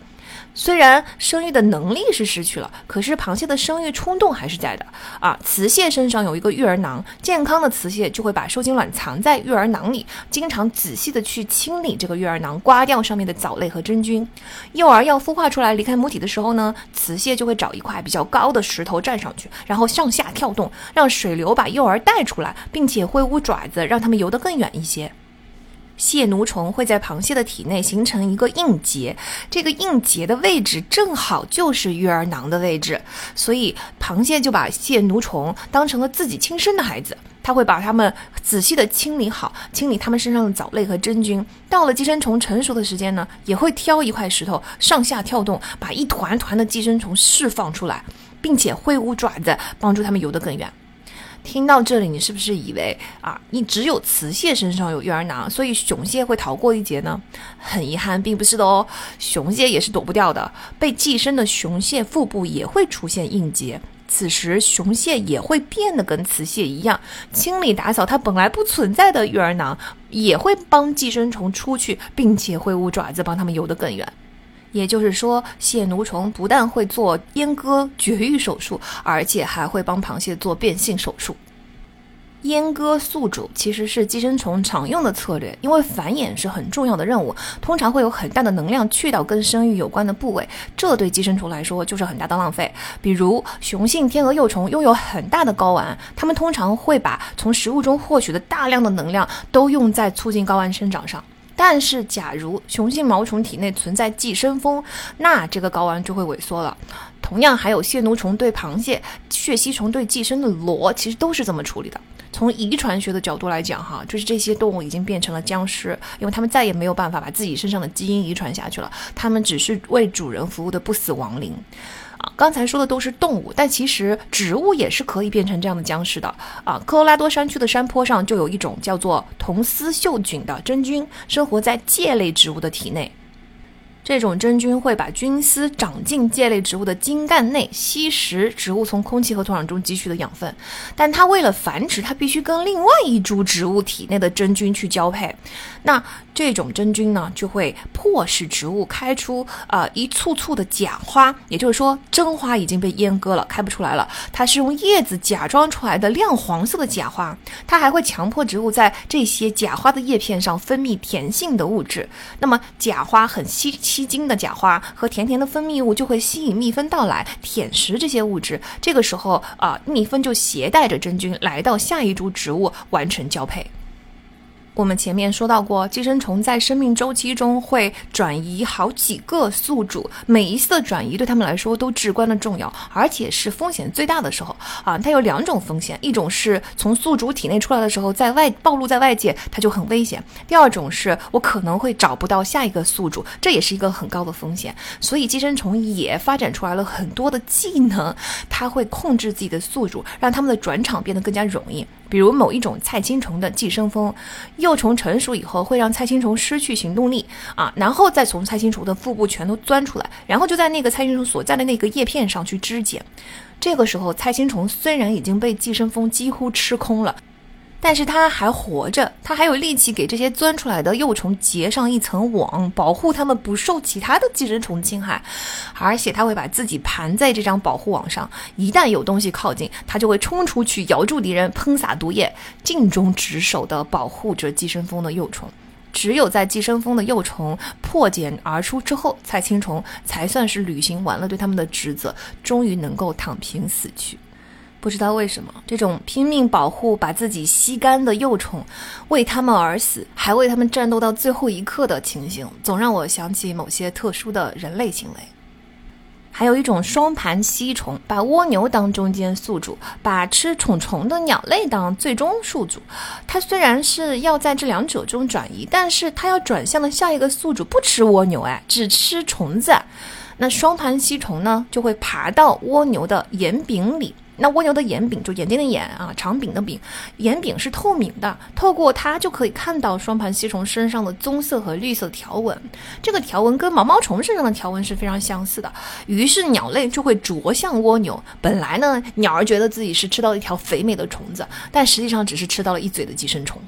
虽然生育的能力是失去了，可是螃蟹的生育冲动还是在的啊。雌蟹身上有一个育儿囊，健康的雌蟹就会把受精卵藏在育儿囊里，经常仔细的去清理这个育儿囊，刮掉上面的藻类和真菌。幼儿要孵化出来离开母体的时候呢，雌蟹就会找一块比较高的石头站上去，然后上下跳动，让水流把幼儿带出来，并且挥舞爪子，让它们游得更远一些。蟹奴虫会在螃蟹的体内形成一个硬结，这个硬结的位置正好就是育儿囊的位置，所以螃蟹就把蟹奴虫当成了自己亲生的孩子，它会把它们仔细的清理好，清理它们身上的藻类和真菌。到了寄生虫成熟的时间呢，也会挑一块石头上下跳动，把一团团的寄生虫释放出来，并且挥舞爪子帮助它们游得更远。听到这里，你是不是以为啊，你只有雌蟹身上有育儿囊，所以雄蟹会逃过一劫呢？很遗憾，并不是的哦，雄蟹也是躲不掉的。被寄生的雄蟹腹部也会出现硬结，此时雄蟹也会变得跟雌蟹一样，清理打扫它本来不存在的育儿囊，也会帮寄生虫出去，并且挥舞爪子帮它们游得更远。也就是说，蟹奴虫不但会做阉割绝育手术，而且还会帮螃蟹做变性手术。阉割宿主其实是寄生虫常用的策略，因为繁衍是很重要的任务，通常会有很大的能量去到跟生育有关的部位，这对寄生虫来说就是很大的浪费。比如雄性天鹅幼虫拥有很大的睾丸，它们通常会把从食物中获取的大量的能量都用在促进睾丸生长上。但是，假如雄性毛虫体内存在寄生蜂，那这个睾丸就会萎缩了。同样，还有蟹奴虫对螃蟹、血吸虫对寄生的螺，其实都是这么处理的。从遗传学的角度来讲，哈，就是这些动物已经变成了僵尸，因为它们再也没有办法把自己身上的基因遗传下去了，它们只是为主人服务的不死亡灵。刚才说的都是动物，但其实植物也是可以变成这样的僵尸的啊！科罗拉多山区的山坡上就有一种叫做铜丝锈菌的真菌，生活在介类植物的体内。这种真菌会把菌丝长进介类植物的茎干内，吸食植物从空气和土壤中汲取的养分。但它为了繁殖，它必须跟另外一株植物体内的真菌去交配。那这种真菌呢，就会迫使植物开出啊一簇簇的假花。也就是说，真花已经被阉割了，开不出来了。它是用叶子假装出来的亮黄色的假花。它还会强迫植物在这些假花的叶片上分泌甜性的物质。那么假花很吸。吸精的假花和甜甜的分泌物就会吸引蜜蜂到来舔食这些物质，这个时候啊，蜜蜂就携带着真菌来到下一株植物完成交配。我们前面说到过，寄生虫在生命周期中会转移好几个宿主，每一次的转移对他们来说都至关的重要，而且是风险最大的时候啊。它有两种风险，一种是从宿主体内出来的时候，在外暴露在外界，它就很危险；第二种是我可能会找不到下一个宿主，这也是一个很高的风险。所以寄生虫也发展出来了很多的技能，它会控制自己的宿主，让他们的转场变得更加容易。比如某一种菜青虫的寄生蜂。幼虫成熟以后，会让菜青虫失去行动力啊，然后再从菜青虫的腹部全都钻出来，然后就在那个菜青虫所在的那个叶片上去肢解。这个时候，菜青虫虽然已经被寄生蜂几乎吃空了。但是它还活着，它还有力气给这些钻出来的幼虫结上一层网，保护它们不受其他的寄生虫侵害。而且它会把自己盘在这张保护网上，一旦有东西靠近，它就会冲出去咬住敌人，喷洒毒液，尽忠职守地保护着寄生蜂的幼虫。只有在寄生蜂的幼虫破茧而出之后，菜青虫才算是履行完了对他们的职责，终于能够躺平死去。不知道为什么，这种拼命保护、把自己吸干的幼虫，为他们而死，还为他们战斗到最后一刻的情形，总让我想起某些特殊的人类行为。还有一种双盘吸虫，把蜗牛当中间宿主，把吃虫虫的鸟类当最终宿主。它虽然是要在这两者中转移，但是它要转向的下一个宿主不吃蜗牛，哎，只吃虫子。那双盘吸虫呢，就会爬到蜗牛的眼柄里。那蜗牛的眼柄就眼睛的眼啊，长柄的柄，眼柄是透明的，透过它就可以看到双盘吸虫身上的棕色和绿色条纹。这个条纹跟毛毛虫身上的条纹是非常相似的。于是鸟类就会啄向蜗牛。本来呢，鸟儿觉得自己是吃到了一条肥美的虫子，但实际上只是吃到了一嘴的寄生虫。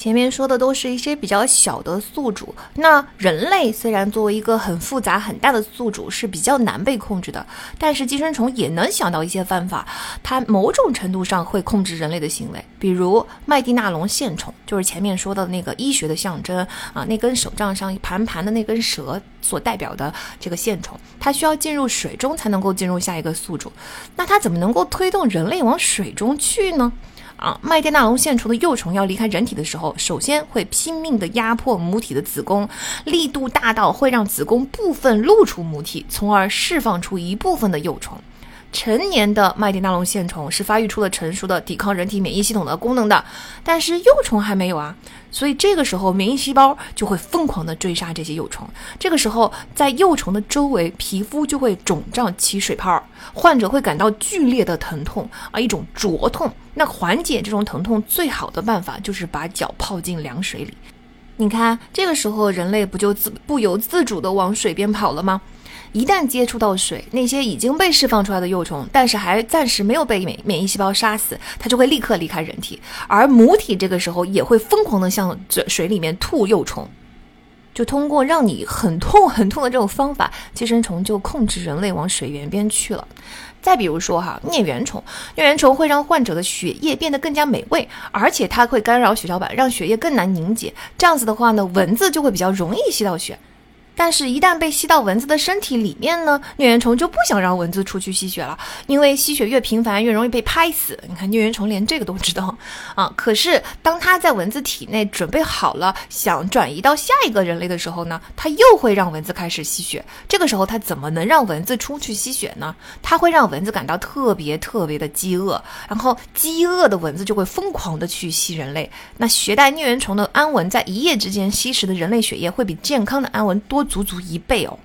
前面说的都是一些比较小的宿主，那人类虽然作为一个很复杂很大的宿主是比较难被控制的，但是寄生虫也能想到一些办法，它某种程度上会控制人类的行为，比如麦地那龙线虫，就是前面说的那个医学的象征啊，那根手杖上盘盘的那根蛇所代表的这个线虫，它需要进入水中才能够进入下一个宿主，那它怎么能够推动人类往水中去呢？啊，麦地那龙线虫的幼虫要离开人体的时候，首先会拼命地压迫母体的子宫，力度大到会让子宫部分露出母体，从而释放出一部分的幼虫。成年的麦地那龙线虫是发育出了成熟的抵抗人体免疫系统的功能的，但是幼虫还没有啊，所以这个时候免疫细胞就会疯狂地追杀这些幼虫。这个时候，在幼虫的周围，皮肤就会肿胀起水泡，患者会感到剧烈的疼痛啊，一种灼痛。那缓解这种疼痛最好的办法就是把脚泡进凉水里。你看，这个时候人类不就自不由自主地往水边跑了吗？一旦接触到水，那些已经被释放出来的幼虫，但是还暂时没有被免免疫细胞杀死，它就会立刻离开人体，而母体这个时候也会疯狂的向这水里面吐幼虫，就通过让你很痛很痛的这种方法，寄生虫就控制人类往水源边去了。再比如说哈，疟原虫，疟原虫会让患者的血液变得更加美味，而且它会干扰血小板，让血液更难凝结。这样子的话呢，蚊子就会比较容易吸到血。但是，一旦被吸到蚊子的身体里面呢，疟原虫就不想让蚊子出去吸血了，因为吸血越频繁，越容易被拍死。你看，疟原虫连这个都知道啊。可是，当它在蚊子体内准备好了，想转移到下一个人类的时候呢，它又会让蚊子开始吸血。这个时候，它怎么能让蚊子出去吸血呢？它会让蚊子感到特别特别的饥饿，然后饥饿的蚊子就会疯狂的去吸人类。那携带疟原虫的安蚊在一夜之间吸食的人类血液，会比健康的安蚊多。足足一倍哦。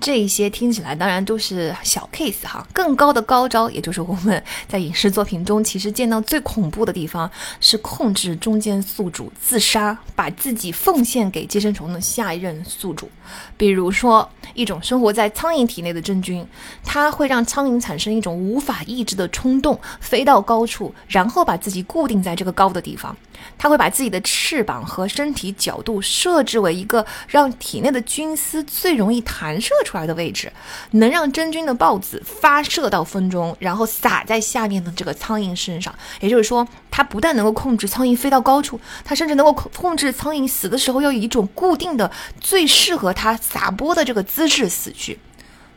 这一些听起来当然都是小 case 哈，更高的高招，也就是我们在影视作品中其实见到最恐怖的地方，是控制中间宿主自杀，把自己奉献给寄生虫的下一任宿主。比如说，一种生活在苍蝇体内的真菌，它会让苍蝇产生一种无法抑制的冲动，飞到高处，然后把自己固定在这个高的地方。它会把自己的翅膀和身体角度设置为一个让体内的菌丝最容易弹射。出来的位置，能让真菌的孢子发射到风中，然后撒在下面的这个苍蝇身上。也就是说，它不但能够控制苍蝇飞到高处，它甚至能够控制苍蝇死的时候要以一种固定的、最适合它撒播的这个姿势死去。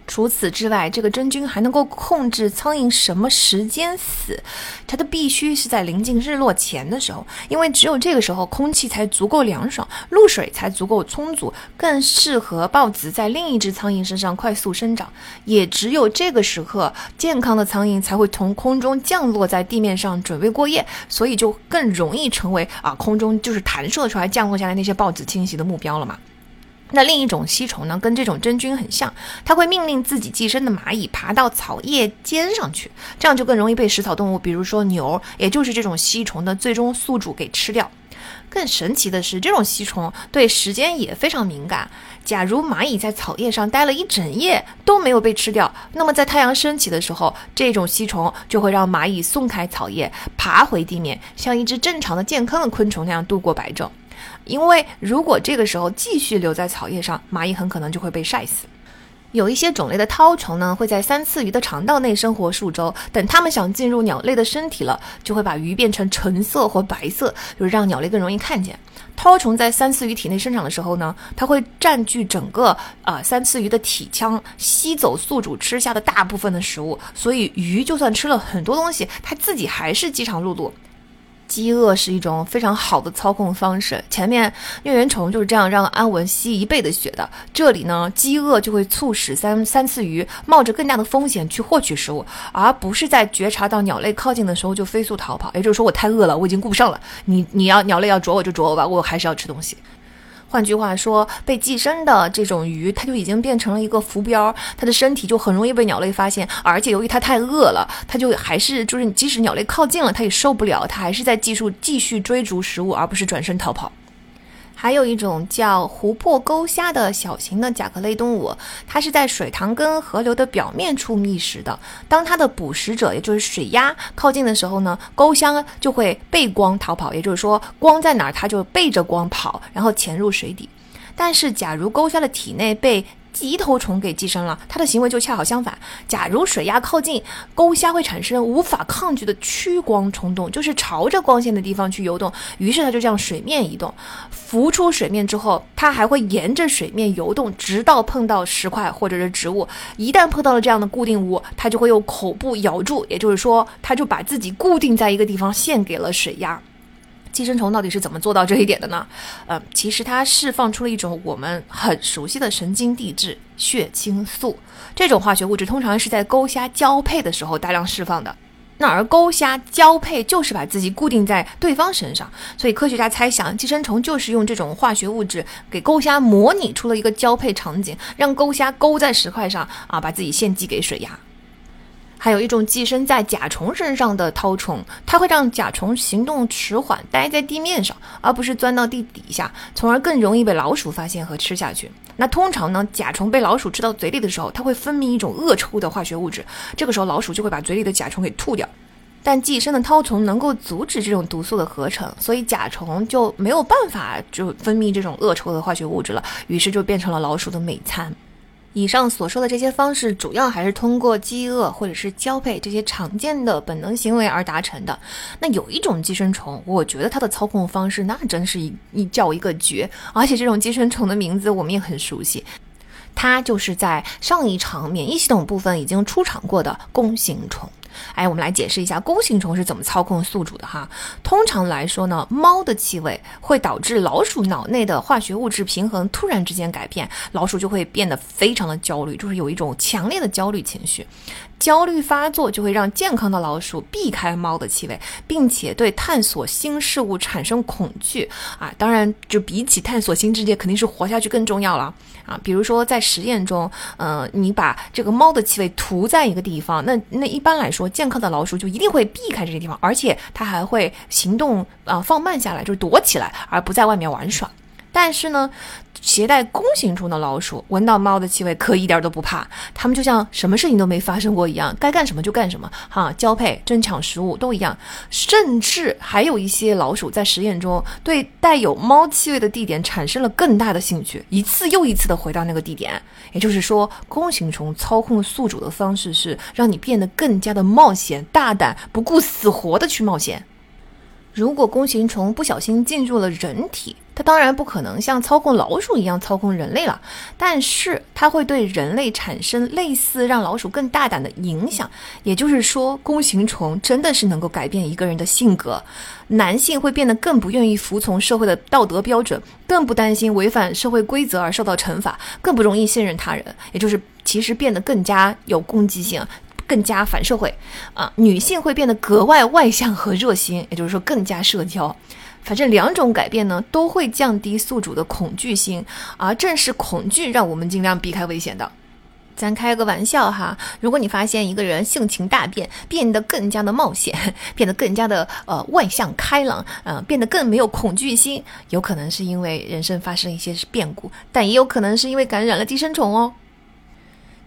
除此之外，这个真菌还能够控制苍蝇什么时间死，它的必须是在临近日落前的时候，因为只有这个时候空气才足够凉爽，露水才足够充足，更适合孢子在另一只苍蝇身上快速生长。也只有这个时刻，健康的苍蝇才会从空中降落在地面上准备过夜，所以就更容易成为啊空中就是弹射出来降落下来那些孢子侵袭的目标了嘛。那另一种吸虫呢，跟这种真菌很像，它会命令自己寄生的蚂蚁爬到草叶尖上去，这样就更容易被食草动物，比如说牛，也就是这种吸虫的最终宿主给吃掉。更神奇的是，这种吸虫对时间也非常敏感。假如蚂蚁在草叶上待了一整夜都没有被吃掉，那么在太阳升起的时候，这种吸虫就会让蚂蚁松开草叶，爬回地面，像一只正常的健康的昆虫那样度过白昼。因为如果这个时候继续留在草叶上，蚂蚁很可能就会被晒死。有一些种类的绦虫呢，会在三刺鱼的肠道内生活数周，等它们想进入鸟类的身体了，就会把鱼变成橙色或白色，就是让鸟类更容易看见。绦虫在三刺鱼体内生长的时候呢，它会占据整个啊三刺鱼的体腔，吸走宿主吃下的大部分的食物，所以鱼就算吃了很多东西，它自己还是饥肠辘辘。饥饿是一种非常好的操控方式。前面疟原虫就是这样让安文吸一倍的血的。这里呢，饥饿就会促使三三次鱼冒着更大的风险去获取食物，而不是在觉察到鸟类靠近的时候就飞速逃跑。也就是说，我太饿了，我已经顾不上了。你你要鸟类要啄我就啄我吧，我还是要吃东西。换句话说，被寄生的这种鱼，它就已经变成了一个浮标，它的身体就很容易被鸟类发现。而且由于它太饿了，它就还是就是即使鸟类靠近了，它也受不了，它还是在技术继续追逐食物，而不是转身逃跑。还有一种叫湖泊钩虾的小型的甲壳类动物，它是在水塘跟河流的表面处觅食的。当它的捕食者，也就是水鸭靠近的时候呢，钩虾就会背光逃跑，也就是说光在哪儿，它就背着光跑，然后潜入水底。但是，假如钩虾的体内被棘头虫给寄生了，它的行为就恰好相反。假如水压靠近，钩虾会产生无法抗拒的趋光冲动，就是朝着光线的地方去游动。于是它就这样水面移动，浮出水面之后，它还会沿着水面游动，直到碰到石块或者是植物。一旦碰到了这样的固定物，它就会用口部咬住，也就是说，它就把自己固定在一个地方，献给了水压。寄生虫到底是怎么做到这一点的呢？呃，其实它释放出了一种我们很熟悉的神经递质——血清素。这种化学物质通常是在钩虾交配的时候大量释放的。那而钩虾交配就是把自己固定在对方身上，所以科学家猜想，寄生虫就是用这种化学物质给钩虾模拟出了一个交配场景，让钩虾勾在石块上啊，把自己献祭给水鸭。还有一种寄生在甲虫身上的绦虫，它会让甲虫行动迟缓，待在地面上，而不是钻到地底下，从而更容易被老鼠发现和吃下去。那通常呢，甲虫被老鼠吃到嘴里的时候，它会分泌一种恶臭的化学物质，这个时候老鼠就会把嘴里的甲虫给吐掉。但寄生的绦虫能够阻止这种毒素的合成，所以甲虫就没有办法就分泌这种恶臭的化学物质了，于是就变成了老鼠的美餐。以上所说的这些方式，主要还是通过饥饿或者是交配这些常见的本能行为而达成的。那有一种寄生虫，我觉得它的操控方式那真是一一叫一个绝，而且这种寄生虫的名字我们也很熟悉，它就是在上一场免疫系统部分已经出场过的弓形虫。哎，我们来解释一下弓形虫是怎么操控宿主的哈。通常来说呢，猫的气味会导致老鼠脑内的化学物质平衡突然之间改变，老鼠就会变得非常的焦虑，就是有一种强烈的焦虑情绪。焦虑发作就会让健康的老鼠避开猫的气味，并且对探索新事物产生恐惧啊。当然，就比起探索新世界，肯定是活下去更重要了啊。比如说在实验中，嗯，你把这个猫的气味涂在一个地方，那那一般来说。健康的老鼠就一定会避开这些地方，而且它还会行动啊放慢下来，就是躲起来，而不在外面玩耍。但是呢，携带弓形虫的老鼠闻到猫的气味可一点都不怕，它们就像什么事情都没发生过一样，该干什么就干什么，哈，交配、争抢食物都一样。甚至还有一些老鼠在实验中对带有猫气味的地点产生了更大的兴趣，一次又一次的回到那个地点。也就是说，弓形虫操控宿主的方式是让你变得更加的冒险、大胆，不顾死活的去冒险。如果弓形虫不小心进入了人体，它当然不可能像操控老鼠一样操控人类了，但是它会对人类产生类似让老鼠更大胆的影响。也就是说，弓形虫真的是能够改变一个人的性格。男性会变得更不愿意服从社会的道德标准，更不担心违反社会规则而受到惩罚，更不容易信任他人。也就是其实变得更加有攻击性，更加反社会。啊，女性会变得格外外向和热心，也就是说更加社交。反正两种改变呢，都会降低宿主的恐惧心，而正是恐惧让我们尽量避开危险的。咱开个玩笑哈，如果你发现一个人性情大变，变得更加的冒险，变得更加的呃外向开朗，嗯，变得更没有恐惧心，有可能是因为人生发生一些变故，但也有可能是因为感染了寄生虫哦。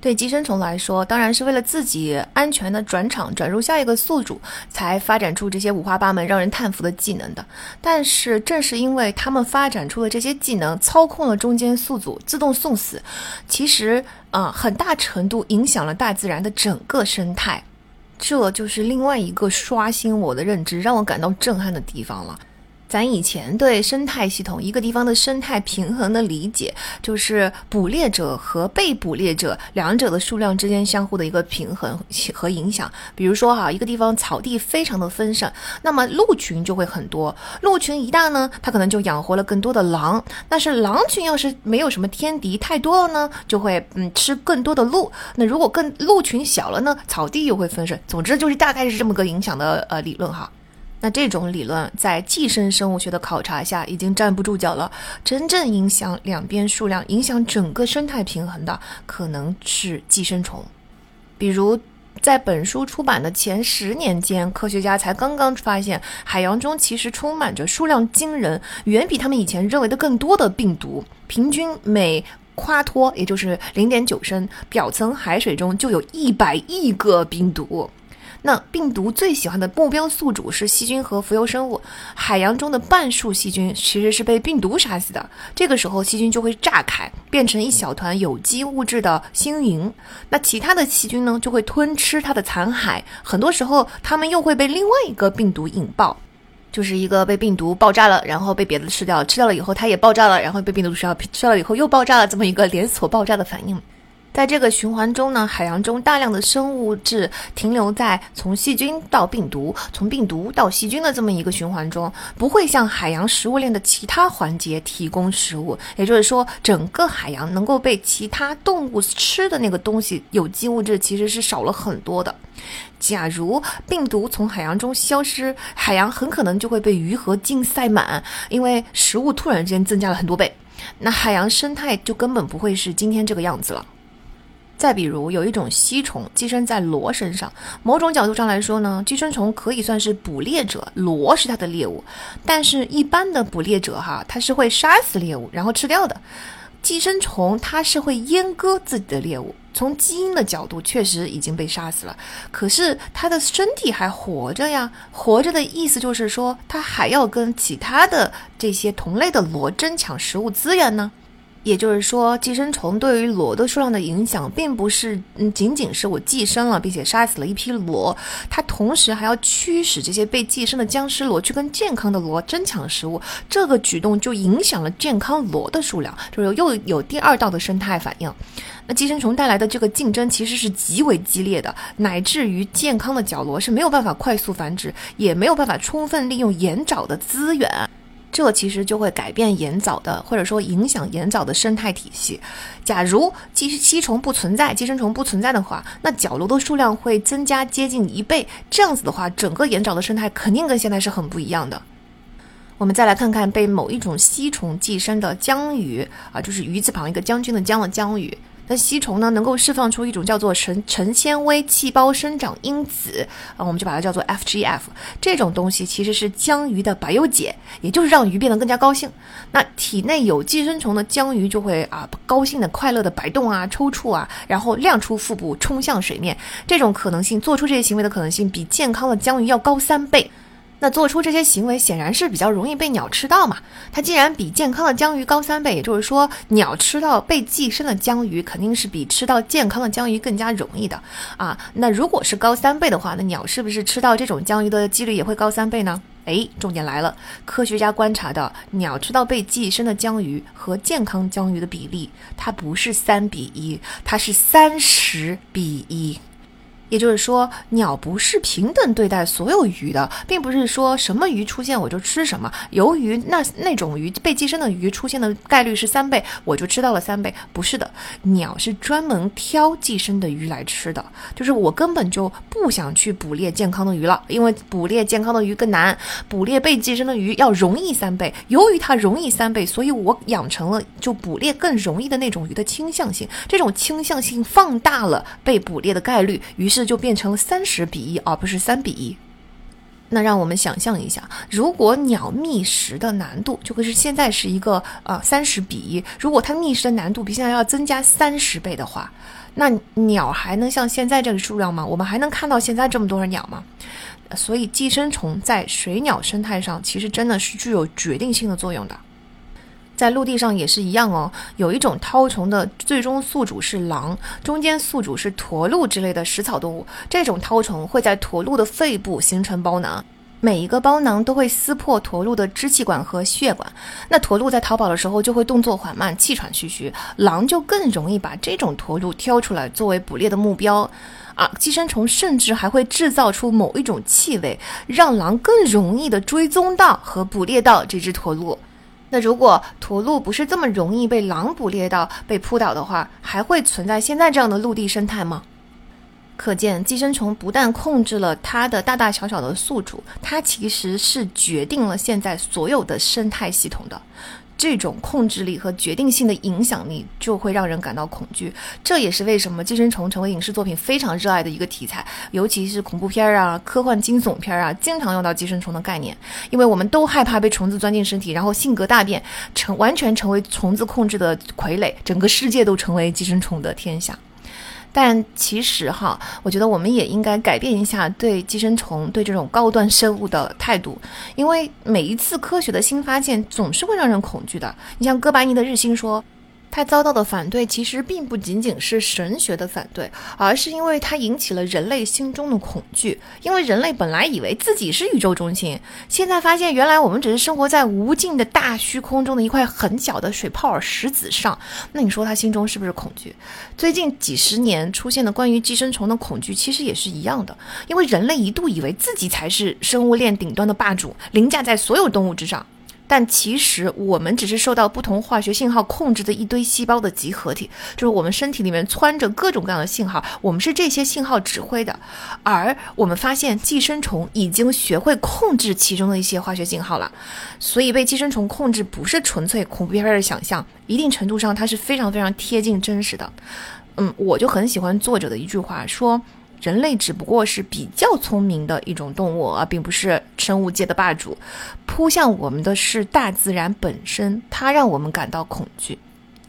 对寄生虫来说，当然是为了自己安全的转场转入下一个宿主，才发展出这些五花八门、让人叹服的技能的。但是正是因为他们发展出了这些技能，操控了中间宿主自动送死，其实啊，很大程度影响了大自然的整个生态。这就是另外一个刷新我的认知、让我感到震撼的地方了。咱以前对生态系统一个地方的生态平衡的理解，就是捕猎者和被捕猎者两者的数量之间相互的一个平衡和影响。比如说哈，一个地方草地非常的丰盛，那么鹿群就会很多。鹿群一大呢，它可能就养活了更多的狼。但是狼群要是没有什么天敌太多了呢，就会嗯吃更多的鹿。那如果更鹿群小了呢，草地又会丰盛。总之就是大概是这么个影响的呃理论哈。那这种理论在寄生生物学的考察下已经站不住脚了。真正影响两边数量、影响整个生态平衡的，可能是寄生虫。比如，在本书出版的前十年间，科学家才刚刚发现，海洋中其实充满着数量惊人、远比他们以前认为的更多的病毒。平均每夸托，也就是零点九升表层海水中，就有一百亿个病毒。那病毒最喜欢的目标宿主是细菌和浮游生物。海洋中的半数细菌其实是被病毒杀死的。这个时候，细菌就会炸开，变成一小团有机物质的星云。那其他的细菌呢，就会吞吃它的残骸。很多时候，它们又会被另外一个病毒引爆，就是一个被病毒爆炸了，然后被别的吃掉，吃掉了以后它也爆炸了，然后被病毒吃掉，吃掉了以后又爆炸了，这么一个连锁爆炸的反应。在这个循环中呢，海洋中大量的生物质停留在从细菌到病毒、从病毒到细菌的这么一个循环中，不会向海洋食物链的其他环节提供食物。也就是说，整个海洋能够被其他动物吃的那个东西，有机物质其实是少了很多的。假如病毒从海洋中消失，海洋很可能就会被鱼和鲸塞满，因为食物突然之间增加了很多倍，那海洋生态就根本不会是今天这个样子了。再比如，有一种吸虫寄生在螺身上。某种角度上来说呢，寄生虫可以算是捕猎者，螺是它的猎物。但是，一般的捕猎者哈，它是会杀死猎物然后吃掉的。寄生虫它是会阉割自己的猎物。从基因的角度，确实已经被杀死了。可是它的身体还活着呀，活着的意思就是说，它还要跟其他的这些同类的螺争抢食物资源呢。也就是说，寄生虫对于螺的数量的影响，并不是嗯仅仅是我寄生了，并且杀死了一批螺，它同时还要驱使这些被寄生的僵尸螺去跟健康的螺争抢食物。这个举动就影响了健康螺的数量，就是又有第二道的生态反应。那寄生虫带来的这个竞争其实是极为激烈的，乃至于健康的角螺是没有办法快速繁殖，也没有办法充分利用盐沼的资源。这其实就会改变盐藻的，或者说影响盐藻的生态体系。假如寄吸虫不存在，寄生虫不存在的话，那角螺的数量会增加接近一倍。这样子的话，整个盐藻的生态肯定跟现在是很不一样的。我们再来看看被某一种吸虫寄生的江鱼啊，就是鱼字旁一个将军的将的江鱼。那吸虫呢，能够释放出一种叫做成成纤维细胞生长因子啊，我们就把它叫做 FGF。这种东西其实是江鱼的百忧解，也就是让鱼变得更加高兴。那体内有寄生虫的江鱼就会啊高兴的、快乐的摆动啊、抽搐啊，然后亮出腹部冲向水面。这种可能性，做出这些行为的可能性比健康的江鱼要高三倍。那做出这些行为显然是比较容易被鸟吃到嘛？它既然比健康的江鱼高三倍，也就是说，鸟吃到被寄生的江鱼肯定是比吃到健康的江鱼更加容易的啊。那如果是高三倍的话，那鸟是不是吃到这种江鱼的几率也会高三倍呢？哎，重点来了，科学家观察到，鸟吃到被寄生的江鱼和健康江鱼的比例，它不是三比一，它是三十比一。也就是说，鸟不是平等对待所有鱼的，并不是说什么鱼出现我就吃什么。由于那那种鱼被寄生的鱼出现的概率是三倍，我就吃到了三倍。不是的，鸟是专门挑寄生的鱼来吃的。就是我根本就不想去捕猎健康的鱼了，因为捕猎健康的鱼更难，捕猎被寄生的鱼要容易三倍。由于它容易三倍，所以我养成了就捕猎更容易的那种鱼的倾向性。这种倾向性放大了被捕猎的概率，于是。就变成了三十比一，而不是三比一。那让我们想象一下，如果鸟觅食的难度就会是现在是一个呃三十比一，如果它觅食的难度比现在要增加三十倍的话，那鸟还能像现在这个数量吗？我们还能看到现在这么多的鸟吗？所以寄生虫在水鸟生态上其实真的是具有决定性的作用的。在陆地上也是一样哦，有一种绦虫的最终宿主是狼，中间宿主是驼鹿之类的食草动物。这种绦虫会在驼鹿的肺部形成包囊，每一个包囊都会撕破驼鹿的支气管和血管。那驼鹿在逃跑的时候就会动作缓慢，气喘吁吁，狼就更容易把这种驼鹿挑出来作为捕猎的目标。啊，寄生虫甚至还会制造出某一种气味，让狼更容易的追踪到和捕猎到这只驼鹿。那如果驼鹿不是这么容易被狼捕猎到、被扑倒的话，还会存在现在这样的陆地生态吗？可见，寄生虫不但控制了它的大大小小的宿主，它其实是决定了现在所有的生态系统的。这种控制力和决定性的影响力，就会让人感到恐惧。这也是为什么寄生虫成为影视作品非常热爱的一个题材，尤其是恐怖片啊、科幻惊悚片啊，经常用到寄生虫的概念。因为我们都害怕被虫子钻进身体，然后性格大变，成完全成为虫子控制的傀儡，整个世界都成为寄生虫的天下。但其实哈，我觉得我们也应该改变一下对寄生虫、对这种高端生物的态度，因为每一次科学的新发现总是会让人恐惧的。你像哥白尼的日心说。他遭到的反对其实并不仅仅是神学的反对，而是因为他引起了人类心中的恐惧。因为人类本来以为自己是宇宙中心，现在发现原来我们只是生活在无尽的大虚空中的一块很小的水泡石子上。那你说他心中是不是恐惧？最近几十年出现的关于寄生虫的恐惧，其实也是一样的。因为人类一度以为自己才是生物链顶端的霸主，凌驾在所有动物之上。但其实我们只是受到不同化学信号控制的一堆细胞的集合体，就是我们身体里面窜着各种各样的信号，我们是这些信号指挥的。而我们发现寄生虫已经学会控制其中的一些化学信号了，所以被寄生虫控制不是纯粹恐怖片的想象，一定程度上它是非常非常贴近真实的。嗯，我就很喜欢作者的一句话说。人类只不过是比较聪明的一种动物，而并不是生物界的霸主。扑向我们的是大自然本身，它让我们感到恐惧。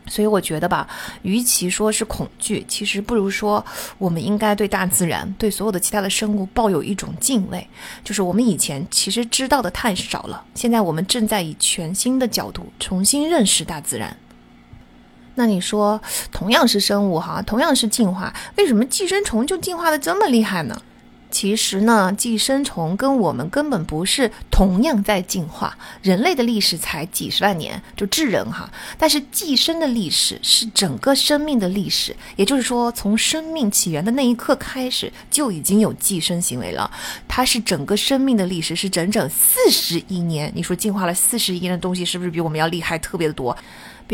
所以我觉得吧，与其说是恐惧，其实不如说我们应该对大自然、对所有的其他的生物抱有一种敬畏。就是我们以前其实知道的太少了，现在我们正在以全新的角度重新认识大自然。那你说，同样是生物哈，同样是进化，为什么寄生虫就进化的这么厉害呢？其实呢，寄生虫跟我们根本不是同样在进化。人类的历史才几十万年，就智人哈，但是寄生的历史是整个生命的历史，也就是说，从生命起源的那一刻开始，就已经有寄生行为了。它是整个生命的历史，是整整四十亿年。你说进化了四十亿年的东西，是不是比我们要厉害特别的多？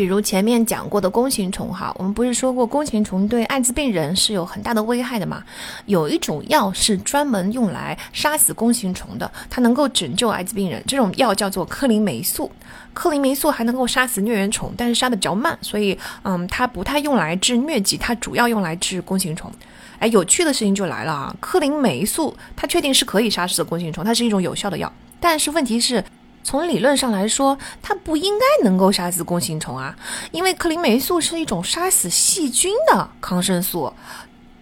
比如前面讲过的弓形虫哈，我们不是说过弓形虫对艾滋病人是有很大的危害的吗？有一种药是专门用来杀死弓形虫的，它能够拯救艾滋病人。这种药叫做克林霉素，克林霉素还能够杀死疟原虫，但是杀的比较慢，所以嗯，它不太用来治疟疾，它主要用来治弓形虫。哎，有趣的事情就来了啊，克林霉素它确定是可以杀死弓形虫，它是一种有效的药，但是问题是。从理论上来说，它不应该能够杀死弓形虫啊，因为克林霉素是一种杀死细菌的抗生素。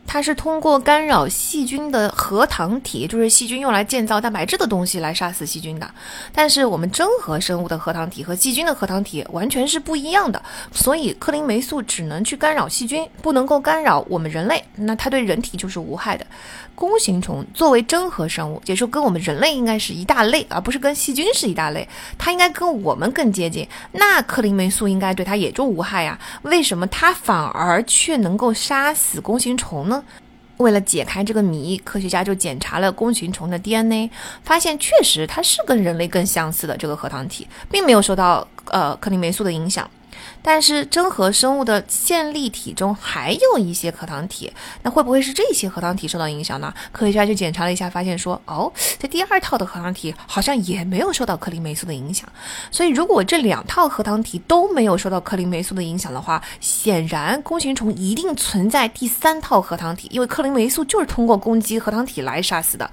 它是通过干扰细菌的核糖体，就是细菌用来建造蛋白质的东西来杀死细菌的。但是我们真核生物的核糖体和细菌的核糖体完全是不一样的，所以克林霉素只能去干扰细菌，不能够干扰我们人类。那它对人体就是无害的。弓形虫作为真核生物，也就跟我们人类应该是一大类，而不是跟细菌是一大类。它应该跟我们更接近，那克林霉素应该对它也就无害呀？为什么它反而却能够杀死弓形虫呢？为了解开这个谜，科学家就检查了弓形虫的 DNA，发现确实它是跟人类更相似的这个核糖体，并没有受到呃克林霉素的影响。但是真核生物的线粒体中还有一些核糖体，那会不会是这些核糖体受到影响呢？科学家就检查了一下，发现说，哦，这第二套的核糖体好像也没有受到克林霉素的影响。所以，如果这两套核糖体都没有受到克林霉素的影响的话，显然弓形虫一定存在第三套核糖体，因为克林霉素就是通过攻击核糖体来杀死的。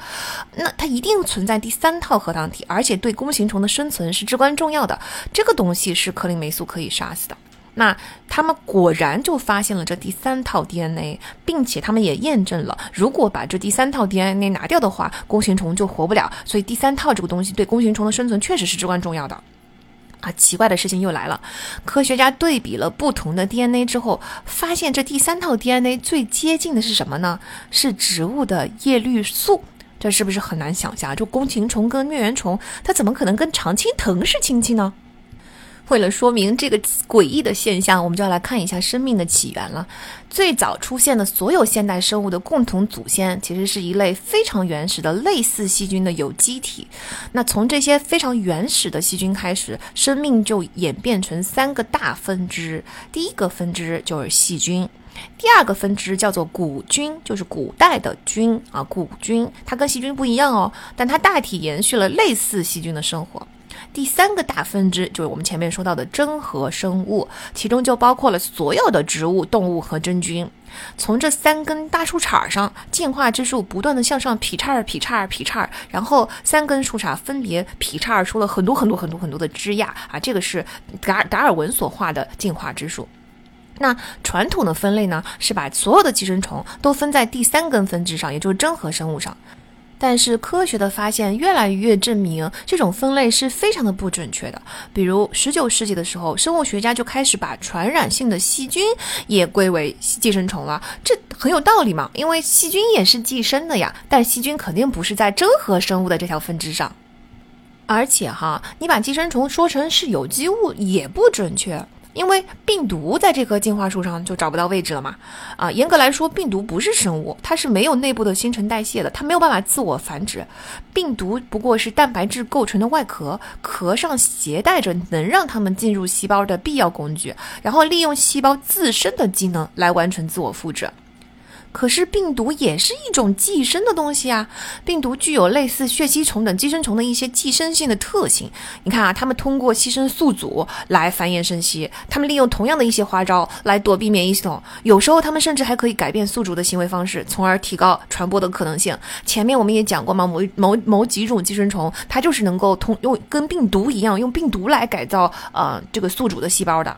那它一定存在第三套核糖体，而且对弓形虫的生存是至关重要的。这个东西是克林霉素可以杀死的。那他们果然就发现了这第三套 DNA，并且他们也验证了，如果把这第三套 DNA 拿掉的话，弓形虫就活不了。所以第三套这个东西对弓形虫的生存确实是至关重要的。啊，奇怪的事情又来了，科学家对比了不同的 DNA 之后，发现这第三套 DNA 最接近的是什么呢？是植物的叶绿素。这是不是很难想象？就弓形虫跟疟原虫，它怎么可能跟常青藤是亲戚呢？为了说明这个诡异的现象，我们就要来看一下生命的起源了。最早出现的所有现代生物的共同祖先，其实是一类非常原始的类似细菌的有机体。那从这些非常原始的细菌开始，生命就演变成三个大分支。第一个分支就是细菌，第二个分支叫做古菌，就是古代的菌啊，古菌它跟细菌不一样哦，但它大体延续了类似细菌的生活。第三个大分支就是我们前面说到的真核生物，其中就包括了所有的植物、动物和真菌。从这三根大树杈上，进化之树不断的向上劈叉、劈叉、劈叉，然后三根树杈分别劈叉出了很多很多很多很多的枝桠啊，这个是达达尔文所画的进化之树。那传统的分类呢，是把所有的寄生虫都分在第三根分支上，也就是真核生物上。但是科学的发现越来越证明，这种分类是非常的不准确的。比如十九世纪的时候，生物学家就开始把传染性的细菌也归为寄生虫了，这很有道理嘛，因为细菌也是寄生的呀。但细菌肯定不是在真核生物的这条分支上，而且哈，你把寄生虫说成是有机物也不准确。因为病毒在这棵进化树上就找不到位置了嘛，啊，严格来说，病毒不是生物，它是没有内部的新陈代谢的，它没有办法自我繁殖。病毒不过是蛋白质构成的外壳，壳上携带着能让它们进入细胞的必要工具，然后利用细胞自身的机能来完成自我复制。可是病毒也是一种寄生的东西啊！病毒具有类似血吸虫等寄生虫的一些寄生性的特性。你看啊，它们通过牺牲宿主来繁衍生息，它们利用同样的一些花招来躲避免疫系统。有时候它们甚至还可以改变宿主的行为方式，从而提高传播的可能性。前面我们也讲过嘛，某某某几种寄生虫，它就是能够通用跟病毒一样，用病毒来改造呃这个宿主的细胞的。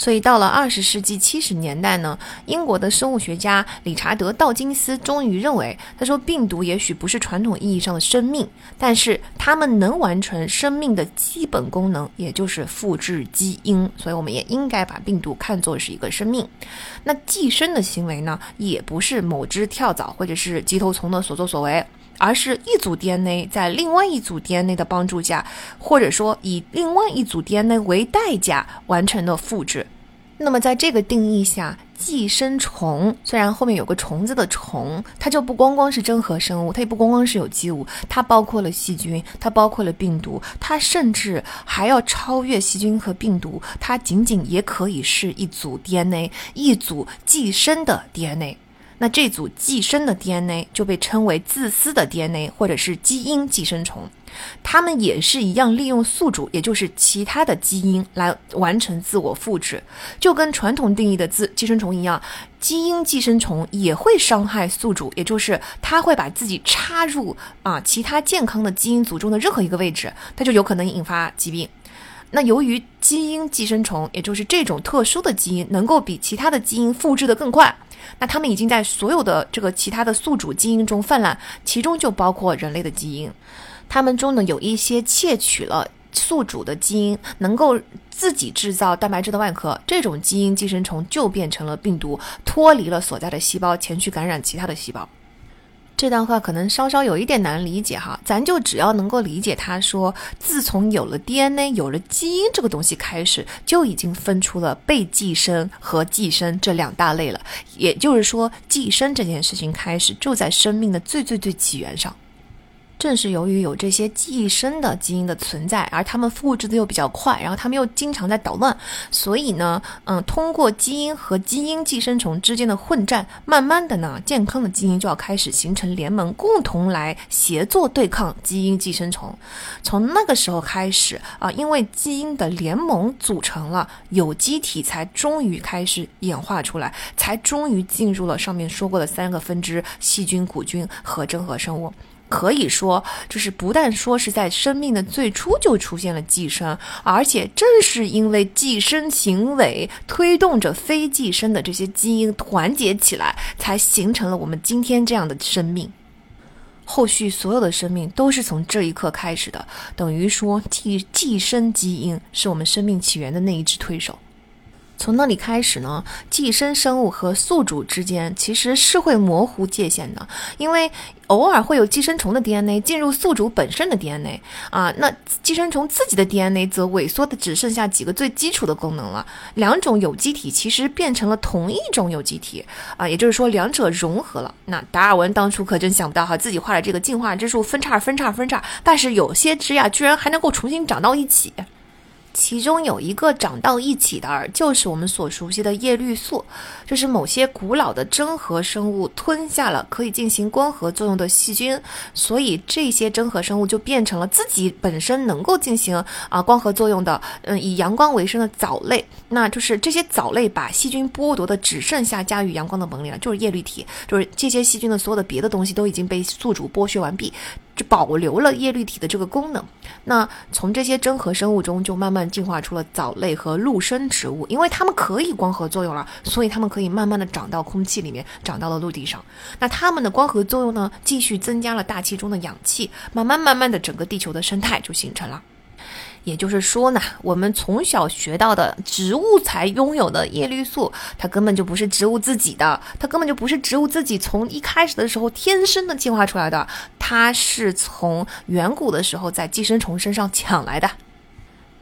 所以到了二十世纪七十年代呢，英国的生物学家理查德·道金斯终于认为，他说病毒也许不是传统意义上的生命，但是它们能完成生命的基本功能，也就是复制基因。所以我们也应该把病毒看作是一个生命。那寄生的行为呢，也不是某只跳蚤或者是棘头虫的所作所为，而是一组 DNA 在另外一组 DNA 的帮助下，或者说以另外一组 DNA 为代价完成的复制。那么，在这个定义下，寄生虫虽然后面有个虫子的虫，它就不光光是真核生物，它也不光光是有机物，它包括了细菌，它包括了病毒，它甚至还要超越细菌和病毒，它仅仅也可以是一组 DNA，一组寄生的 DNA。那这组寄生的 DNA 就被称为自私的 DNA，或者是基因寄生虫。它们也是一样，利用宿主，也就是其他的基因来完成自我复制，就跟传统定义的自寄生虫一样，基因寄生虫也会伤害宿主，也就是它会把自己插入啊其他健康的基因组中的任何一个位置，它就有可能引发疾病。那由于基因寄生虫，也就是这种特殊的基因，能够比其他的基因复制的更快，那它们已经在所有的这个其他的宿主基因中泛滥，其中就包括人类的基因。它们中呢有一些窃取了宿主的基因，能够自己制造蛋白质的外壳，这种基因寄生虫就变成了病毒，脱离了所在的细胞，前去感染其他的细胞。这段话可能稍稍有一点难理解哈，咱就只要能够理解他说，自从有了 DNA、有了基因这个东西开始，就已经分出了被寄生和寄生这两大类了。也就是说，寄生这件事情开始就在生命的最最最起源上。正是由于有这些寄生的基因的存在，而它们复制的又比较快，然后它们又经常在捣乱，所以呢，嗯，通过基因和基因寄生虫之间的混战，慢慢的呢，健康的基因就要开始形成联盟，共同来协作对抗基因寄生虫。从那个时候开始啊，因为基因的联盟组成了有机体，才终于开始演化出来，才终于进入了上面说过的三个分支：细菌、古菌和真核生物。可以说，就是不但说是在生命的最初就出现了寄生，而且正是因为寄生行为推动着非寄生的这些基因团结起来，才形成了我们今天这样的生命。后续所有的生命都是从这一刻开始的，等于说寄寄生基因是我们生命起源的那一只推手。从那里开始呢，寄生生物和宿主之间其实是会模糊界限的，因为偶尔会有寄生虫的 DNA 进入宿主本身的 DNA 啊，那寄生虫自己的 DNA 则萎缩的只剩下几个最基础的功能了。两种有机体其实变成了同一种有机体啊，也就是说两者融合了。那达尔文当初可真想不到哈，自己画的这个进化之树，分叉分叉分叉，但是有些枝呀居然还能够重新长到一起。其中有一个长到一起的，就是我们所熟悉的叶绿素，就是某些古老的真核生物吞下了可以进行光合作用的细菌，所以这些真核生物就变成了自己本身能够进行啊光合作用的，嗯，以阳光为生的藻类。那就是这些藻类把细菌剥夺的只剩下驾驭阳光的能力了，就是叶绿体，就是这些细菌的所有的别的东西都已经被宿主剥削完毕。保留了叶绿体的这个功能。那从这些真核生物中，就慢慢进化出了藻类和陆生植物，因为它们可以光合作用了，所以它们可以慢慢的长到空气里面，长到了陆地上。那它们的光合作用呢，继续增加了大气中的氧气，慢慢慢慢的，整个地球的生态就形成了。也就是说呢，我们从小学到的植物才拥有的叶绿素，它根本就不是植物自己的，它根本就不是植物自己从一开始的时候天生的进化出来的，它是从远古的时候在寄生虫身上抢来的。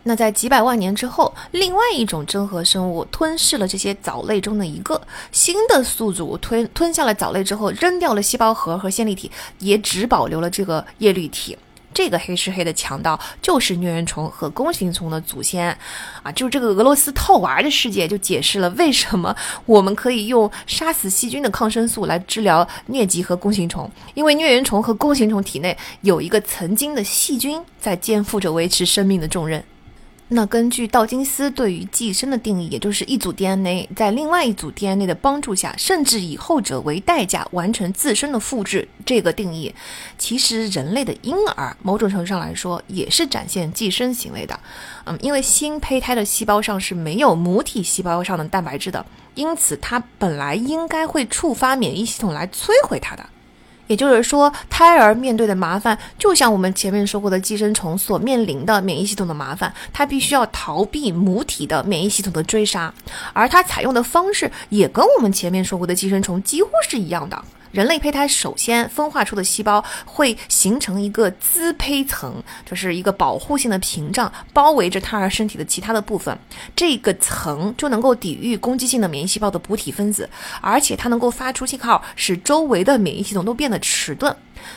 那在几百万年之后，另外一种真核生物吞噬了这些藻类中的一个新的宿主，吞吞下了藻类之后，扔掉了细胞核和线粒体，也只保留了这个叶绿体。这个黑吃黑的强盗就是疟原虫和弓形虫的祖先，啊，就这个俄罗斯套娃的世界就解释了为什么我们可以用杀死细菌的抗生素来治疗疟疾和弓形虫，因为疟原虫和弓形虫体内有一个曾经的细菌在肩负着维持生命的重任。那根据道金斯对于寄生的定义，也就是一组 DNA 在另外一组 DNA 的帮助下，甚至以后者为代价完成自身的复制。这个定义，其实人类的婴儿某种程度上来说也是展现寄生行为的。嗯，因为新胚胎的细胞上是没有母体细胞上的蛋白质的，因此它本来应该会触发免疫系统来摧毁它的。也就是说，胎儿面对的麻烦，就像我们前面说过的寄生虫所面临的免疫系统的麻烦，它必须要逃避母体的免疫系统的追杀，而它采用的方式也跟我们前面说过的寄生虫几乎是一样的。人类胚胎首先分化出的细胞会形成一个滋胚层，就是一个保护性的屏障，包围着胎儿身体的其他的部分。这个层就能够抵御攻击性的免疫细胞的补体分子，而且它能够发出信号，使周围的免疫系统都变得迟钝。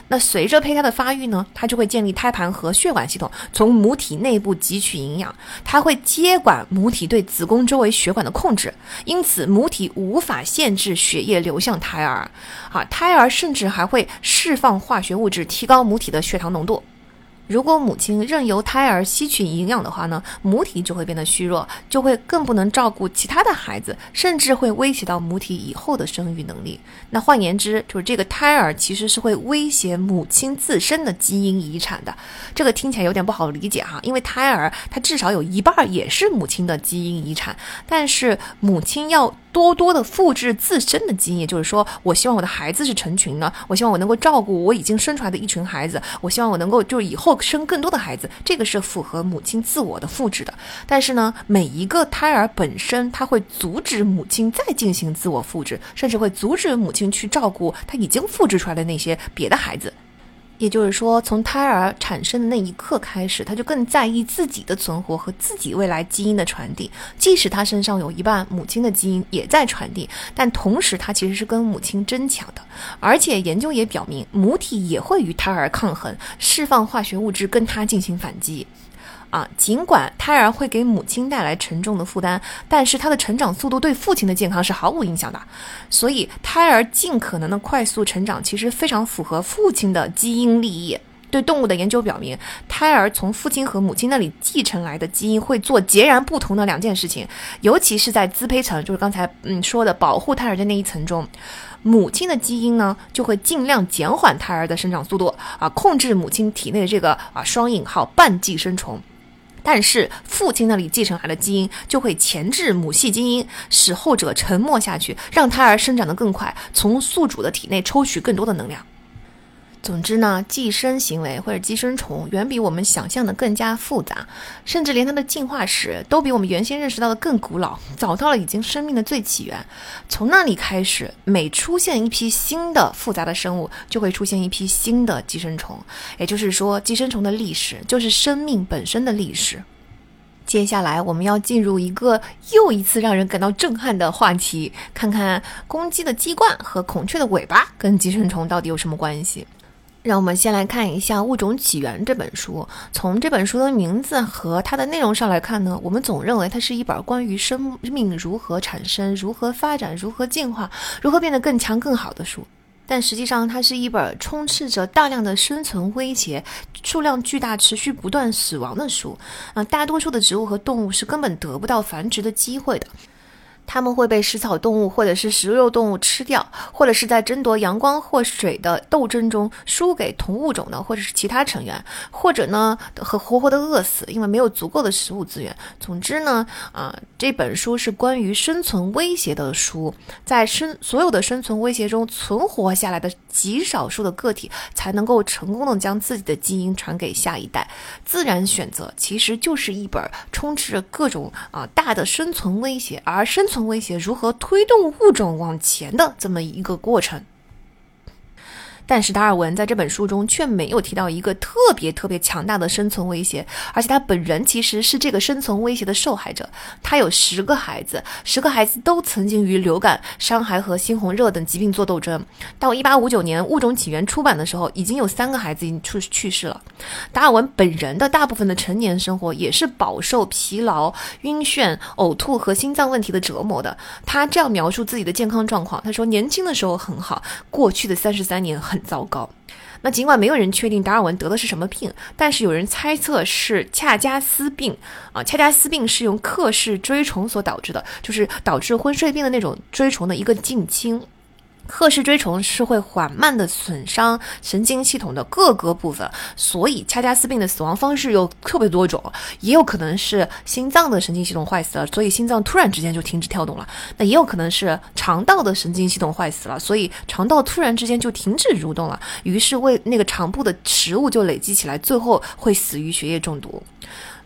那随着胚胎的发育呢，它就会建立胎盘和血管系统，从母体内部汲取营养。它会接管母体对子宫周围血管的控制，因此母体无法限制血液流向胎儿。啊，胎儿甚至还会释放化学物质，提高母体的血糖浓度。如果母亲任由胎儿吸取营养的话呢，母体就会变得虚弱，就会更不能照顾其他的孩子，甚至会威胁到母体以后的生育能力。那换言之，就是这个胎儿其实是会威胁母亲自身的基因遗产的。这个听起来有点不好理解哈，因为胎儿它至少有一半也是母亲的基因遗产，但是母亲要。多多的复制自身的基因，就是说我希望我的孩子是成群的，我希望我能够照顾我已经生出来的一群孩子，我希望我能够就是以后生更多的孩子，这个是符合母亲自我的复制的。但是呢，每一个胎儿本身，他会阻止母亲再进行自我复制，甚至会阻止母亲去照顾他已经复制出来的那些别的孩子。也就是说，从胎儿产生的那一刻开始，他就更在意自己的存活和自己未来基因的传递。即使他身上有一半母亲的基因也在传递，但同时他其实是跟母亲争抢的。而且研究也表明，母体也会与胎儿抗衡，释放化学物质跟他进行反击。啊，尽管胎儿会给母亲带来沉重的负担，但是他的成长速度对父亲的健康是毫无影响的。所以，胎儿尽可能的快速成长，其实非常符合父亲的基因利益。对动物的研究表明，胎儿从父亲和母亲那里继承来的基因会做截然不同的两件事情，尤其是在资胚层，就是刚才嗯说的保护胎儿的那一层中，母亲的基因呢就会尽量减缓胎儿的生长速度啊，控制母亲体内的这个啊双引号半寄生虫。但是父亲那里继承来的基因就会钳制母系基因，使后者沉默下去，让胎儿生长得更快，从宿主的体内抽取更多的能量。总之呢，寄生行为或者寄生虫远比我们想象的更加复杂，甚至连它的进化史都比我们原先认识到的更古老，早到了已经生命的最起源。从那里开始，每出现一批新的复杂的生物，就会出现一批新的寄生虫。也就是说，寄生虫的历史就是生命本身的历史。接下来，我们要进入一个又一次让人感到震撼的话题，看看公鸡的鸡冠和孔雀的尾巴跟寄生虫到底有什么关系。让我们先来看一下《物种起源》这本书。从这本书的名字和它的内容上来看呢，我们总认为它是一本关于生命如何产生、如何发展、如何进化、如何变得更强更好的书。但实际上，它是一本充斥着大量的生存威胁、数量巨大、持续不断死亡的书。啊，大多数的植物和动物是根本得不到繁殖的机会的。它们会被食草动物或者是食肉动物吃掉，或者是在争夺阳光或水的斗争中输给同物种的或者是其他成员，或者呢和活活的饿死，因为没有足够的食物资源。总之呢，啊，这本书是关于生存威胁的书，在生所有的生存威胁中存活下来的极少数的个体才能够成功的将自己的基因传给下一代。自然选择其实就是一本充斥着各种啊大的生存威胁，而生存。威胁如何推动物种往前的这么一个过程。但是达尔文在这本书中却没有提到一个特别特别强大的生存威胁，而且他本人其实是这个生存威胁的受害者。他有十个孩子，十个孩子都曾经与流感、伤寒和猩红热等疾病做斗争。到一八五九年《物种起源》出版的时候，已经有三个孩子已经去去世了。达尔文本人的大部分的成年生活也是饱受疲劳、晕眩、呕吐和心脏问题的折磨的。他这样描述自己的健康状况：他说，年轻的时候很好，过去的三十三年很。糟糕，那尽管没有人确定达尔文得的是什么病，但是有人猜测是恰加斯病啊。恰加斯病是用克氏锥虫所导致的，就是导致昏睡病的那种锥虫的一个近亲。赫氏锥虫是会缓慢地损伤神经系统的各个部分，所以恰加斯病的死亡方式有特别多种，也有可能是心脏的神经系统坏死了，所以心脏突然之间就停止跳动了；那也有可能是肠道的神经系统坏死了，所以肠道突然之间就停止蠕动了，于是胃那个肠部的食物就累积起来，最后会死于血液中毒。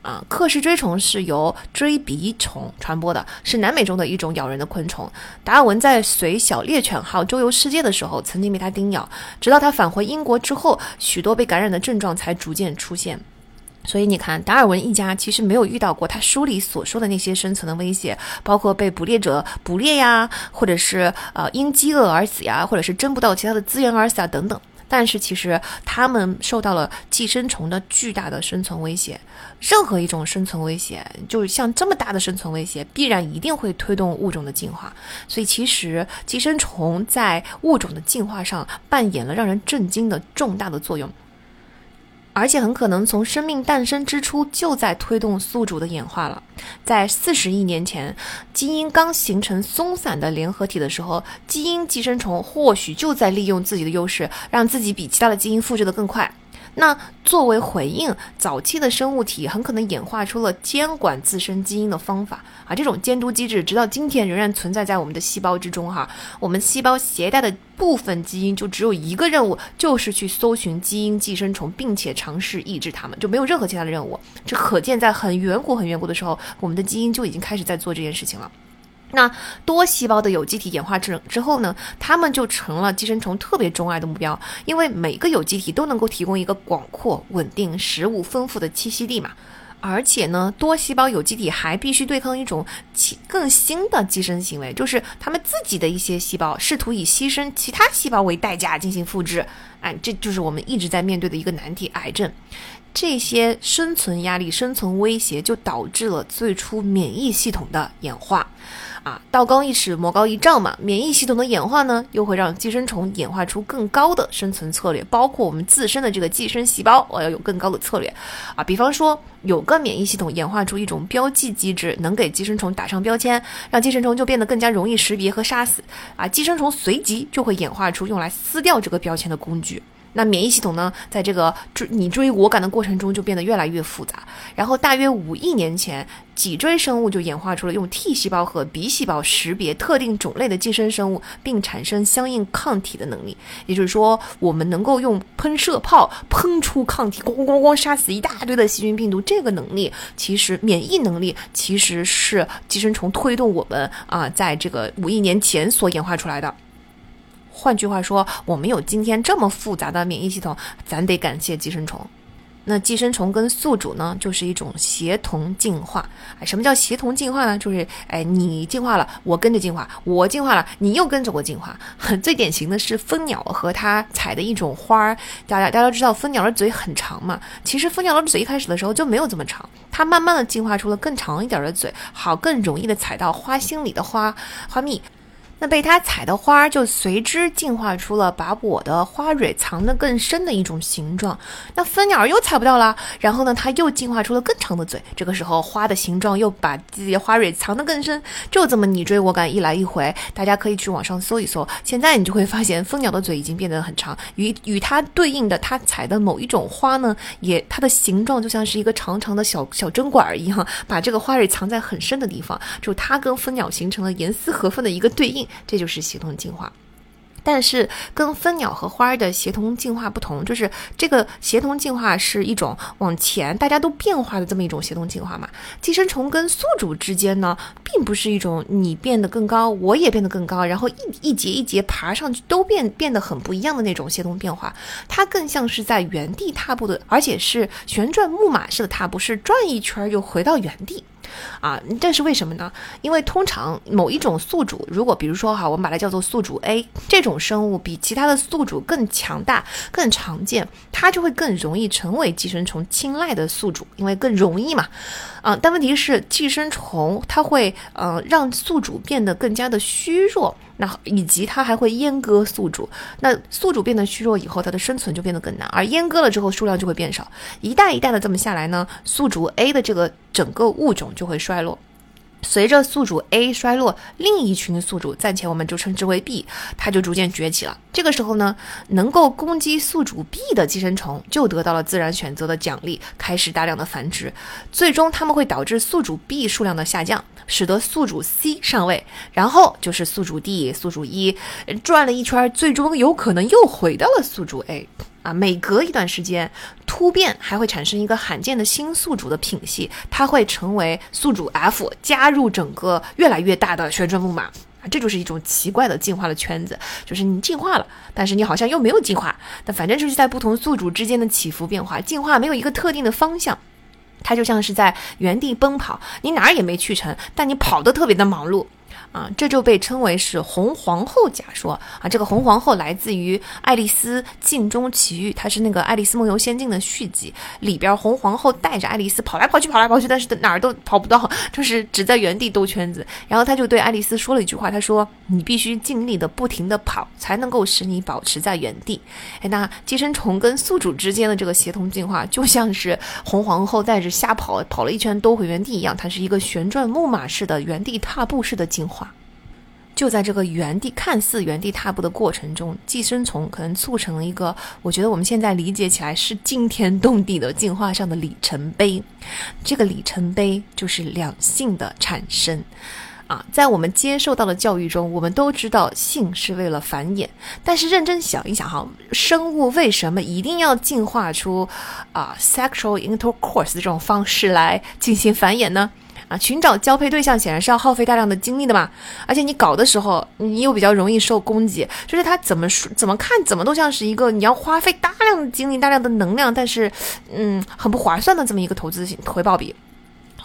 啊，克氏锥虫是由锥鼻虫传播的，是南美洲的一种咬人的昆虫。达尔文在随小猎犬号周游世界的时候，曾经被它叮咬，直到他返回英国之后，许多被感染的症状才逐渐出现。所以你看，达尔文一家其实没有遇到过他书里所说的那些生存的威胁，包括被捕猎者捕猎呀，或者是呃因饥饿而死呀，或者是争不到其他的资源而死啊等等。但是其实他们受到了寄生虫的巨大的生存威胁。任何一种生存威胁，就是像这么大的生存威胁，必然一定会推动物种的进化。所以其实寄生虫在物种的进化上扮演了让人震惊的重大的作用。而且很可能从生命诞生之初就在推动宿主的演化了。在四十亿年前，基因刚形成松散的联合体的时候，基因寄生虫或许就在利用自己的优势，让自己比其他的基因复制的更快。那作为回应，早期的生物体很可能演化出了监管自身基因的方法啊，这种监督机制直到今天仍然存在在我们的细胞之中哈。我们细胞携带的部分基因就只有一个任务，就是去搜寻基因寄生虫，并且尝试抑制它们，就没有任何其他的任务。这可见在很远古很远古的时候，我们的基因就已经开始在做这件事情了。那多细胞的有机体演化之之后呢，它们就成了寄生虫特别钟爱的目标，因为每个有机体都能够提供一个广阔、稳定、食物丰富的栖息地嘛。而且呢，多细胞有机体还必须对抗一种其更新的寄生行为，就是它们自己的一些细胞试图以牺牲其他细胞为代价进行复制。哎，这就是我们一直在面对的一个难题——癌症。这些生存压力、生存威胁就导致了最初免疫系统的演化。啊，道高一尺，魔高一丈嘛。免疫系统的演化呢，又会让寄生虫演化出更高的生存策略，包括我们自身的这个寄生细胞，我要有更高的策略。啊，比方说，有个免疫系统演化出一种标记机制，能给寄生虫打上标签，让寄生虫就变得更加容易识别和杀死。啊，寄生虫随即就会演化出用来撕掉这个标签的工具。那免疫系统呢，在这个追你追我赶的过程中就变得越来越复杂。然后大约五亿年前，脊椎生物就演化出了用 T 细胞和 B 细胞识别特定种类的寄生生物，并产生相应抗体的能力。也就是说，我们能够用喷射炮喷出抗体，咣咣咣杀死一大堆的细菌病毒。这个能力其实免疫能力其实是寄生虫推动我们啊，在这个五亿年前所演化出来的。换句话说，我们有今天这么复杂的免疫系统，咱得感谢寄生虫。那寄生虫跟宿主呢，就是一种协同进化。哎，什么叫协同进化呢？就是哎，你进化了，我跟着进化；我进化了，你又跟着我进化。最典型的是蜂鸟和它采的一种花儿。大家大家都知道，蜂鸟的嘴很长嘛。其实蜂鸟的嘴一开始的时候就没有这么长，它慢慢的进化出了更长一点的嘴，好更容易的采到花心里的花花蜜。被它采的花就随之进化出了把我的花蕊藏得更深的一种形状。那蜂鸟又采不到了，然后呢，它又进化出了更长的嘴。这个时候，花的形状又把自己的花蕊藏得更深。就这么你追我赶，一来一回，大家可以去网上搜一搜。现在你就会发现，蜂鸟的嘴已经变得很长，与与它对应的它采的某一种花呢，也它的形状就像是一个长长的小小针管一样，把这个花蕊藏在很深的地方。就它跟蜂鸟形成了严丝合缝的一个对应。这就是协同进化，但是跟蜂鸟和花儿的协同进化不同，就是这个协同进化是一种往前大家都变化的这么一种协同进化嘛。寄生虫跟宿主之间呢，并不是一种你变得更高，我也变得更高，然后一一节一节爬上去都变变得很不一样的那种协同变化，它更像是在原地踏步的，而且是旋转木马式的踏步，是转一圈又回到原地。啊，这是为什么呢？因为通常某一种宿主，如果比如说哈，我们把它叫做宿主 A 这种生物，比其他的宿主更强大、更常见，它就会更容易成为寄生虫青睐的宿主，因为更容易嘛。啊，但问题是寄生虫它会呃让宿主变得更加的虚弱。那以及它还会阉割宿主，那宿主变得虚弱以后，它的生存就变得更难，而阉割了之后数量就会变少，一代一代的这么下来呢，宿主 A 的这个整个物种就会衰落。随着宿主 A 衰落，另一群宿主暂且我们就称之为 B，它就逐渐崛起了。这个时候呢，能够攻击宿主 B 的寄生虫就得到了自然选择的奖励，开始大量的繁殖。最终，它们会导致宿主 B 数量的下降，使得宿主 C 上位，然后就是宿主 D、宿主 E 转了一圈，最终有可能又回到了宿主 A。啊，每隔一段时间，突变还会产生一个罕见的新宿主的品系，它会成为宿主 F，加入整个越来越大的旋转木马，这就是一种奇怪的进化的圈子，就是你进化了，但是你好像又没有进化，但反正就是在不同宿主之间的起伏变化，进化没有一个特定的方向，它就像是在原地奔跑，你哪儿也没去成，但你跑得特别的忙碌。啊，这就被称为是红皇后假说啊。这个红皇后来自于《爱丽丝镜中奇遇》，它是那个《爱丽丝梦游仙境》的续集里边，红皇后带着爱丽丝跑来跑去，跑来跑去，但是哪儿都跑不到，就是只在原地兜圈子。然后他就对爱丽丝说了一句话，他说：“你必须尽力的不停的跑，才能够使你保持在原地。”哎，那寄生虫跟宿主之间的这个协同进化，就像是红皇后带着瞎跑，跑了一圈兜回原地一样，它是一个旋转木马式的原地踏步式的进化。就在这个原地看似原地踏步的过程中，寄生虫可能促成了一个，我觉得我们现在理解起来是惊天动地的进化上的里程碑。这个里程碑就是两性的产生。啊，在我们接受到的教育中，我们都知道性是为了繁衍，但是认真想一想哈，生物为什么一定要进化出啊 sexual intercourse 这种方式来进行繁衍呢？啊，寻找交配对象显然是要耗费大量的精力的嘛，而且你搞的时候，你又比较容易受攻击，就是它怎么说怎么看怎么都像是一个你要花费大量的精力、大量的能量，但是嗯很不划算的这么一个投资回报比。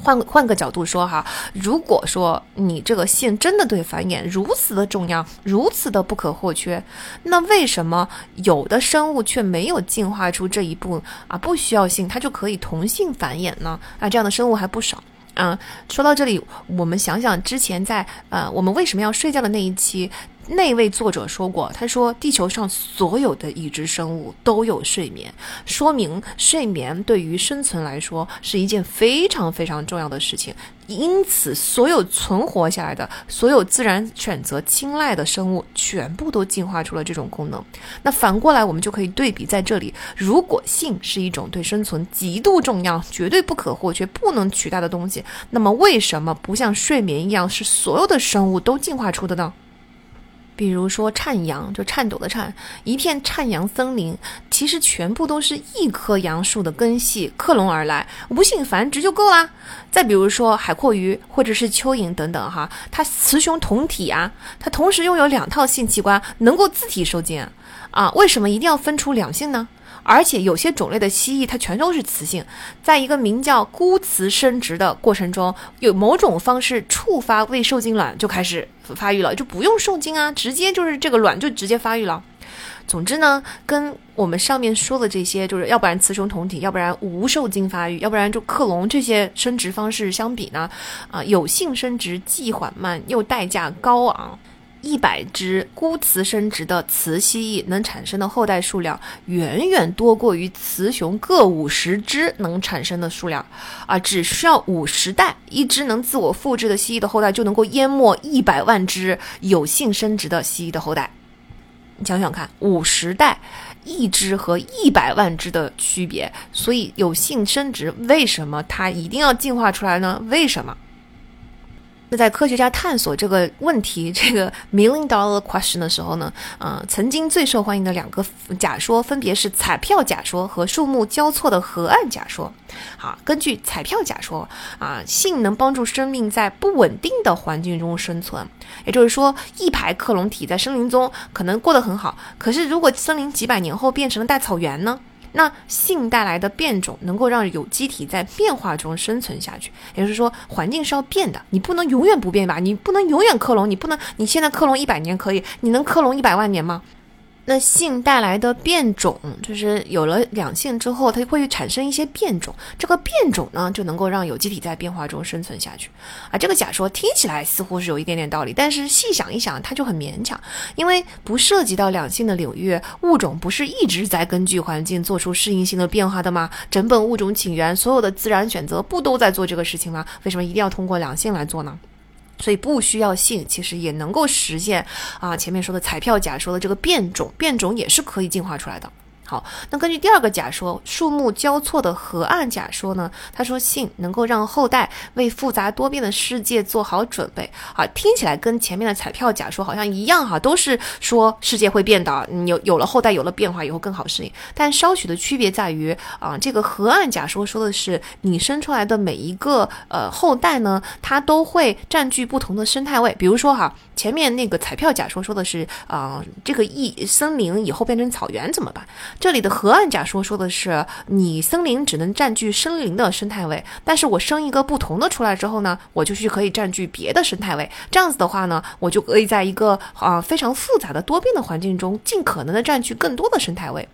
换换个角度说哈，如果说你这个性真的对繁衍如此的重要，如此的不可或缺，那为什么有的生物却没有进化出这一步啊？不需要性，它就可以同性繁衍呢？啊，这样的生物还不少。嗯，说到这里，我们想想之前在呃，我们为什么要睡觉的那一期，那位作者说过，他说地球上所有的已知生物都有睡眠，说明睡眠对于生存来说是一件非常非常重要的事情。因此，所有存活下来的、所有自然选择青睐的生物，全部都进化出了这种功能。那反过来，我们就可以对比在这里：如果性是一种对生存极度重要、绝对不可或缺、不能取代的东西，那么为什么不像睡眠一样是所有的生物都进化出的呢？比如说颤杨，就颤抖的颤，一片颤杨森林，其实全部都是一棵杨树的根系克隆而来，无性繁殖就够啦。再比如说海蛞蝓或者是蚯蚓等等，哈，它雌雄同体啊，它同时拥有两套性器官，能够自体受精啊，为什么一定要分出两性呢？而且有些种类的蜥蜴，它全都是雌性，在一个名叫孤雌生殖的过程中，有某种方式触发未受精卵就开始发育了，就不用受精啊，直接就是这个卵就直接发育了。总之呢，跟我们上面说的这些，就是要不然雌雄同体，要不然无受精发育，要不然就克隆这些生殖方式相比呢，啊，有性生殖既缓慢又代价高昂。一百只孤雌生殖的雌蜥蜴能产生的后代数量，远远多过于雌雄各五十只能产生的数量，啊，只需要五十代，一只能自我复制的蜥蜴的后代就能够淹没一百万只有性生殖的蜥蜴的后代。你想想看，五十代，一只和一百万只的区别，所以有性生殖为什么它一定要进化出来呢？为什么？那在科学家探索这个问题，这个 million dollar question 的时候呢，呃，曾经最受欢迎的两个假说分别是彩票假说和树木交错的河岸假说。好，根据彩票假说，啊，性能帮助生命在不稳定的环境中生存，也就是说，一排克隆体在森林中可能过得很好，可是如果森林几百年后变成了大草原呢？那性带来的变种能够让有机体在变化中生存下去，也就是说，环境是要变的，你不能永远不变吧？你不能永远克隆，你不能你现在克隆一百年可以，你能克隆一百万年吗？那性带来的变种，就是有了两性之后，它会产生一些变种。这个变种呢，就能够让有机体在变化中生存下去。啊，这个假说听起来似乎是有一点点道理，但是细想一想，它就很勉强，因为不涉及到两性的领域，物种不是一直在根据环境做出适应性的变化的吗？整本物种起源，所有的自然选择不都在做这个事情吗？为什么一定要通过两性来做呢？所以不需要性，其实也能够实现啊，前面说的彩票假说的这个变种，变种也是可以进化出来的。好，那根据第二个假说，树木交错的河岸假说呢？他说性能够让后代为复杂多变的世界做好准备。啊，听起来跟前面的彩票假说好像一样哈，都是说世界会变的，有有了后代有了变化以后更好适应。但稍许的区别在于啊，这个河岸假说说的是你生出来的每一个呃后代呢，它都会占据不同的生态位。比如说哈，前面那个彩票假说说的是啊，这个一森林以后变成草原怎么办？这里的河岸假说说的是，你森林只能占据森林的生态位，但是我生一个不同的出来之后呢，我就是可以占据别的生态位。这样子的话呢，我就可以在一个啊非常复杂的多变的环境中，尽可能的占据更多的生态位。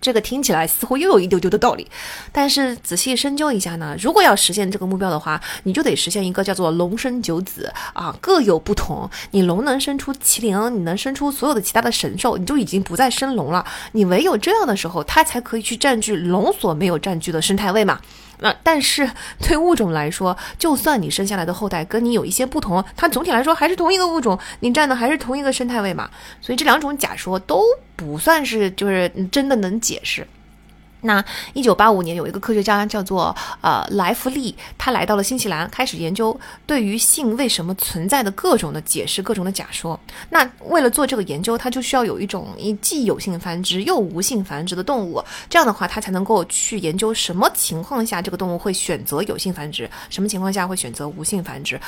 这个听起来似乎又有一丢丢的道理，但是仔细深究一下呢，如果要实现这个目标的话，你就得实现一个叫做龙生九子啊，各有不同。你龙能生出麒麟，你能生出所有的其他的神兽，你就已经不再生龙了。你唯有这样的时候，它才可以去占据龙所没有占据的生态位嘛。那但是 对物种来说，就算你生下来的后代跟你有一些不同，它总体来说还是同一个物种，你占的还是同一个生态位嘛。所以这两种假说都不算是就是真的能解释。那一九八五年，有一个科学家叫做呃莱弗利，他来到了新西兰，开始研究对于性为什么存在的各种的解释，各种的假说。那为了做这个研究，他就需要有一种一既有性繁殖又无性繁殖的动物，这样的话，他才能够去研究什么情况下这个动物会选择有性繁殖，什么情况下会选择无性繁殖。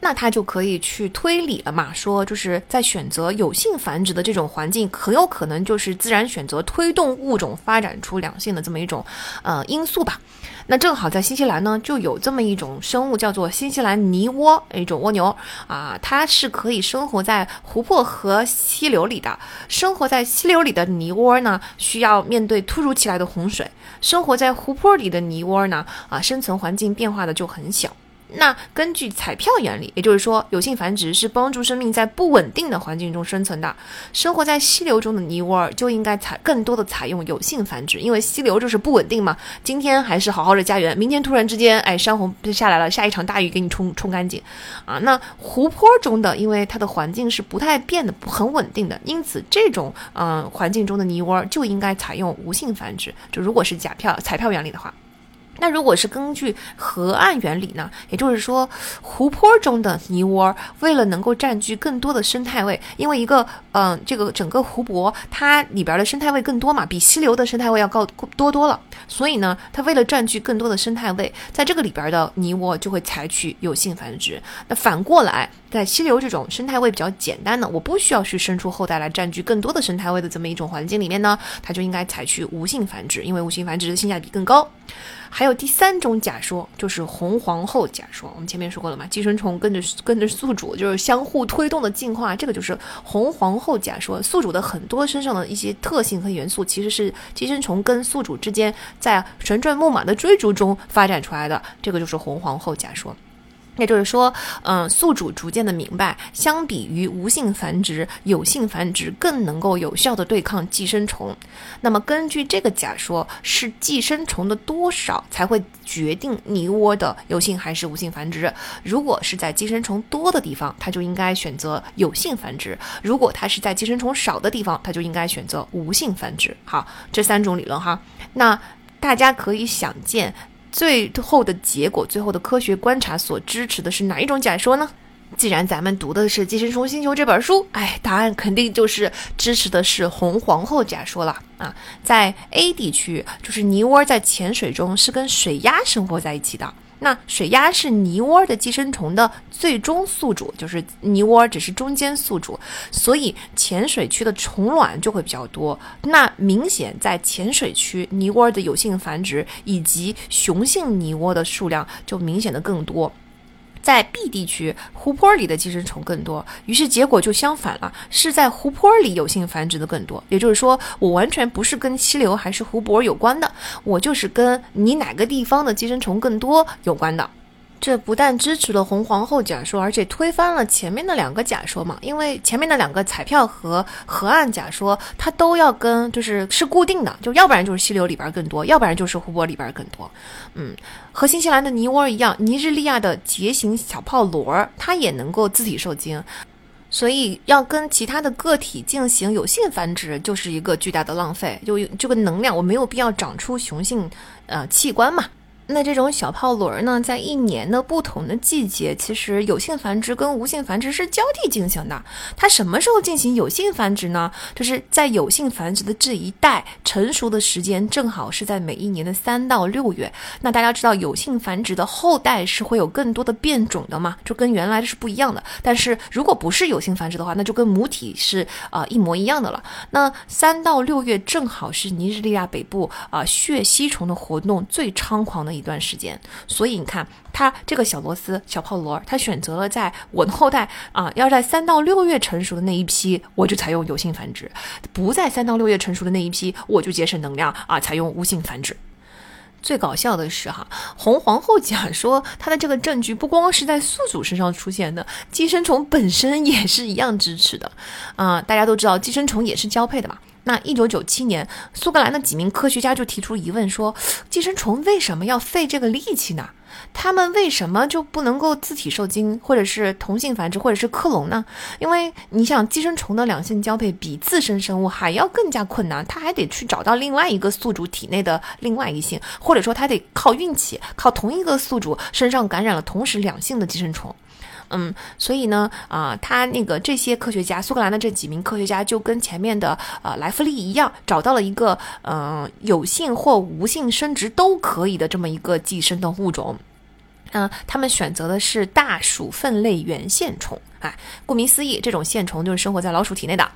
那他就可以去推理了嘛？说就是在选择有性繁殖的这种环境，很有可能就是自然选择推动物种发展出两性的这么一种呃因素吧。那正好在新西兰呢，就有这么一种生物，叫做新西兰泥蜗，一种蜗牛啊，它是可以生活在湖泊和溪流里的。生活在溪流里的泥蜗呢，需要面对突如其来的洪水；生活在湖泊里的泥蜗呢，啊，生存环境变化的就很小。那根据彩票原理，也就是说，有性繁殖是帮助生命在不稳定的环境中生存的。生活在溪流中的泥窝儿就应该采更多的采用有性繁殖，因为溪流就是不稳定嘛。今天还是好好的家园，明天突然之间，哎，山洪就下来了，下一场大雨给你冲冲干净，啊。那湖泊中的，因为它的环境是不太变的，很稳定的，因此这种嗯环境中的泥窝儿就应该采用无性繁殖。就如果是假票彩票原理的话。那如果是根据河岸原理呢？也就是说，湖泊中的泥窝为了能够占据更多的生态位，因为一个嗯，这个整个湖泊它里边的生态位更多嘛，比溪流的生态位要高多多了。所以呢，它为了占据更多的生态位，在这个里边的泥窝就会采取有性繁殖。那反过来，在溪流这种生态位比较简单的，我不需要去生出后代来占据更多的生态位的这么一种环境里面呢，它就应该采取无性繁殖，因为无性繁殖的性价比更高。还有第三种假说，就是红皇后假说。我们前面说过了嘛，寄生虫跟着跟着宿主就是相互推动的进化，这个就是红皇后假说。宿主的很多身上的一些特性和元素，其实是寄生虫跟宿主之间在旋转木马的追逐中发展出来的，这个就是红皇后假说。也就是说，嗯，宿主逐渐的明白，相比于无性繁殖，有性繁殖更能够有效的对抗寄生虫。那么，根据这个假说，是寄生虫的多少才会决定泥窝的有性还是无性繁殖？如果是在寄生虫多的地方，它就应该选择有性繁殖；如果它是在寄生虫少的地方，它就应该选择无性繁殖。好，这三种理论哈，那大家可以想见。最后的结果，最后的科学观察所支持的是哪一种假说呢？既然咱们读的是《寄生虫星球》这本书，哎，答案肯定就是支持的是红皇后假说了啊！在 A 地区，就是泥窝在潜水中是跟水鸭生活在一起的。那水鸭是泥窝的寄生虫的最终宿主，就是泥窝只是中间宿主，所以浅水区的虫卵就会比较多。那明显在浅水区，泥窝的有性繁殖以及雄性泥窝的数量就明显的更多。在 B 地区，湖泊里的寄生虫更多，于是结果就相反了，是在湖泊里有性繁殖的更多。也就是说，我完全不是跟溪流还是湖泊有关的，我就是跟你哪个地方的寄生虫更多有关的。这不但支持了红皇后假说，而且推翻了前面的两个假说嘛。因为前面的两个彩票和河岸假说，它都要跟就是是固定的，就要不然就是溪流里边更多，要不然就是湖泊里边更多。嗯，和新西兰的泥窝一样，尼日利亚的结型小泡螺它也能够自体受精，所以要跟其他的个体进行有性繁殖，就是一个巨大的浪费。就这个能量，我没有必要长出雄性呃器官嘛。那这种小泡轮呢，在一年的不同的季节，其实有性繁殖跟无性繁殖是交替进行的。它什么时候进行有性繁殖呢？就是在有性繁殖的这一代成熟的时间，正好是在每一年的三到六月。那大家知道，有性繁殖的后代是会有更多的变种的嘛？就跟原来的是不一样的。但是如果不是有性繁殖的话，那就跟母体是啊一模一样的了。那三到六月正好是尼日利亚北部啊血吸虫的活动最猖狂的。一段时间，所以你看，它这个小螺丝、小泡螺，它选择了在我的后代啊，要在三到六月成熟的那一批，我就采用有性繁殖；不在三到六月成熟的那一批，我就节省能量啊，采用无性繁殖。最搞笑的是哈，红皇后假说它的这个证据不光是在宿主身上出现的，寄生虫本身也是一样支持的啊。大家都知道，寄生虫也是交配的嘛。那一九九七年，苏格兰的几名科学家就提出疑问说：寄生虫为什么要费这个力气呢？他们为什么就不能够自体受精，或者是同性繁殖，或者是克隆呢？因为你想，寄生虫的两性交配比自身生物还要更加困难，它还得去找到另外一个宿主体内的另外一性，或者说它得靠运气，靠同一个宿主身上感染了同时两性的寄生虫。嗯，所以呢，啊，他那个这些科学家，苏格兰的这几名科学家就跟前面的呃莱弗利一样，找到了一个嗯有性或无性生殖都可以的这么一个寄生的物种。嗯，他们选择的是大鼠分类原线虫。顾名思义，这种线虫就是生活在老鼠体内的。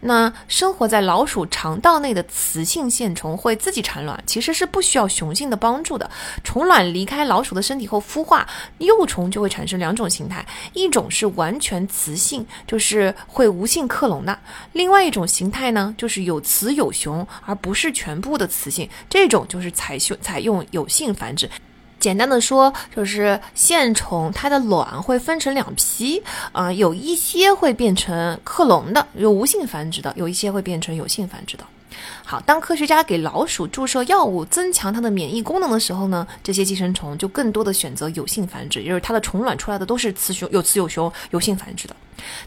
那生活在老鼠肠道内的雌性线虫会自己产卵，其实是不需要雄性的帮助的。虫卵离开老鼠的身体后孵化，幼虫就会产生两种形态：一种是完全雌性，就是会无性克隆的；另外一种形态呢，就是有雌有雄，而不是全部的雌性。这种就是采雄采用有性繁殖。简单的说，就是线虫它的卵会分成两批，啊、有一些会变成克隆的，有无性繁殖的；有一些会变成有性繁殖的。好，当科学家给老鼠注射药物增强它的免疫功能的时候呢，这些寄生虫就更多的选择有性繁殖，也就是它的虫卵出来的都是雌雄有雌有雄有性繁殖的。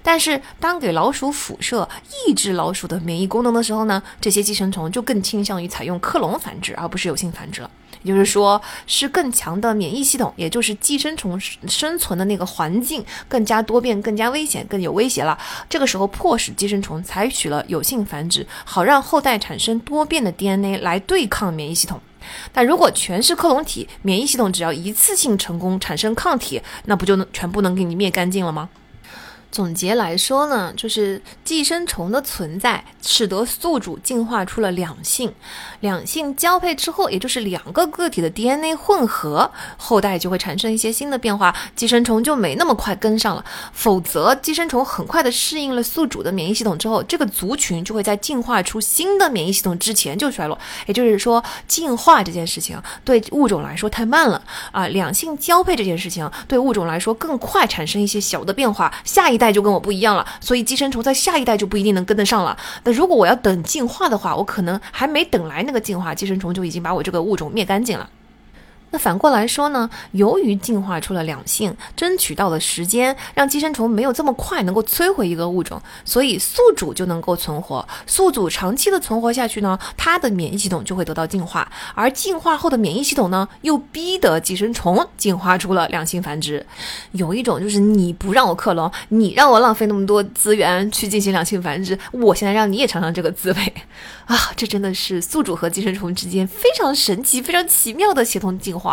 但是当给老鼠辐射抑制老鼠的免疫功能的时候呢，这些寄生虫就更倾向于采用克隆繁殖，而不是有性繁殖了。就是说，是更强的免疫系统，也就是寄生虫生存的那个环境更加多变、更加危险、更有威胁了。这个时候，迫使寄生虫采取了有性繁殖，好让后代产生多变的 DNA 来对抗免疫系统。但如果全是克隆体，免疫系统只要一次性成功产生抗体，那不就能全部能给你灭干净了吗？总结来说呢，就是寄生虫的存在使得宿主进化出了两性，两性交配之后，也就是两个个体的 DNA 混合，后代就会产生一些新的变化，寄生虫就没那么快跟上了。否则，寄生虫很快的适应了宿主的免疫系统之后，这个族群就会在进化出新的免疫系统之前就衰落。也就是说，进化这件事情对物种来说太慢了啊，两性交配这件事情对物种来说更快产生一些小的变化，下一代就跟我不一样了，所以寄生虫在下一代就不一定能跟得上了。那如果我要等进化的话，我可能还没等来那个进化，寄生虫就已经把我这个物种灭干净了。那反过来说呢？由于进化出了两性，争取到了时间，让寄生虫没有这么快能够摧毁一个物种，所以宿主就能够存活。宿主长期的存活下去呢，它的免疫系统就会得到进化，而进化后的免疫系统呢，又逼得寄生虫进化出了两性繁殖。有一种就是你不让我克隆，你让我浪费那么多资源去进行两性繁殖，我现在让你也尝尝这个滋味 啊！这真的是宿主和寄生虫之间非常神奇、非常奇妙的协同进化。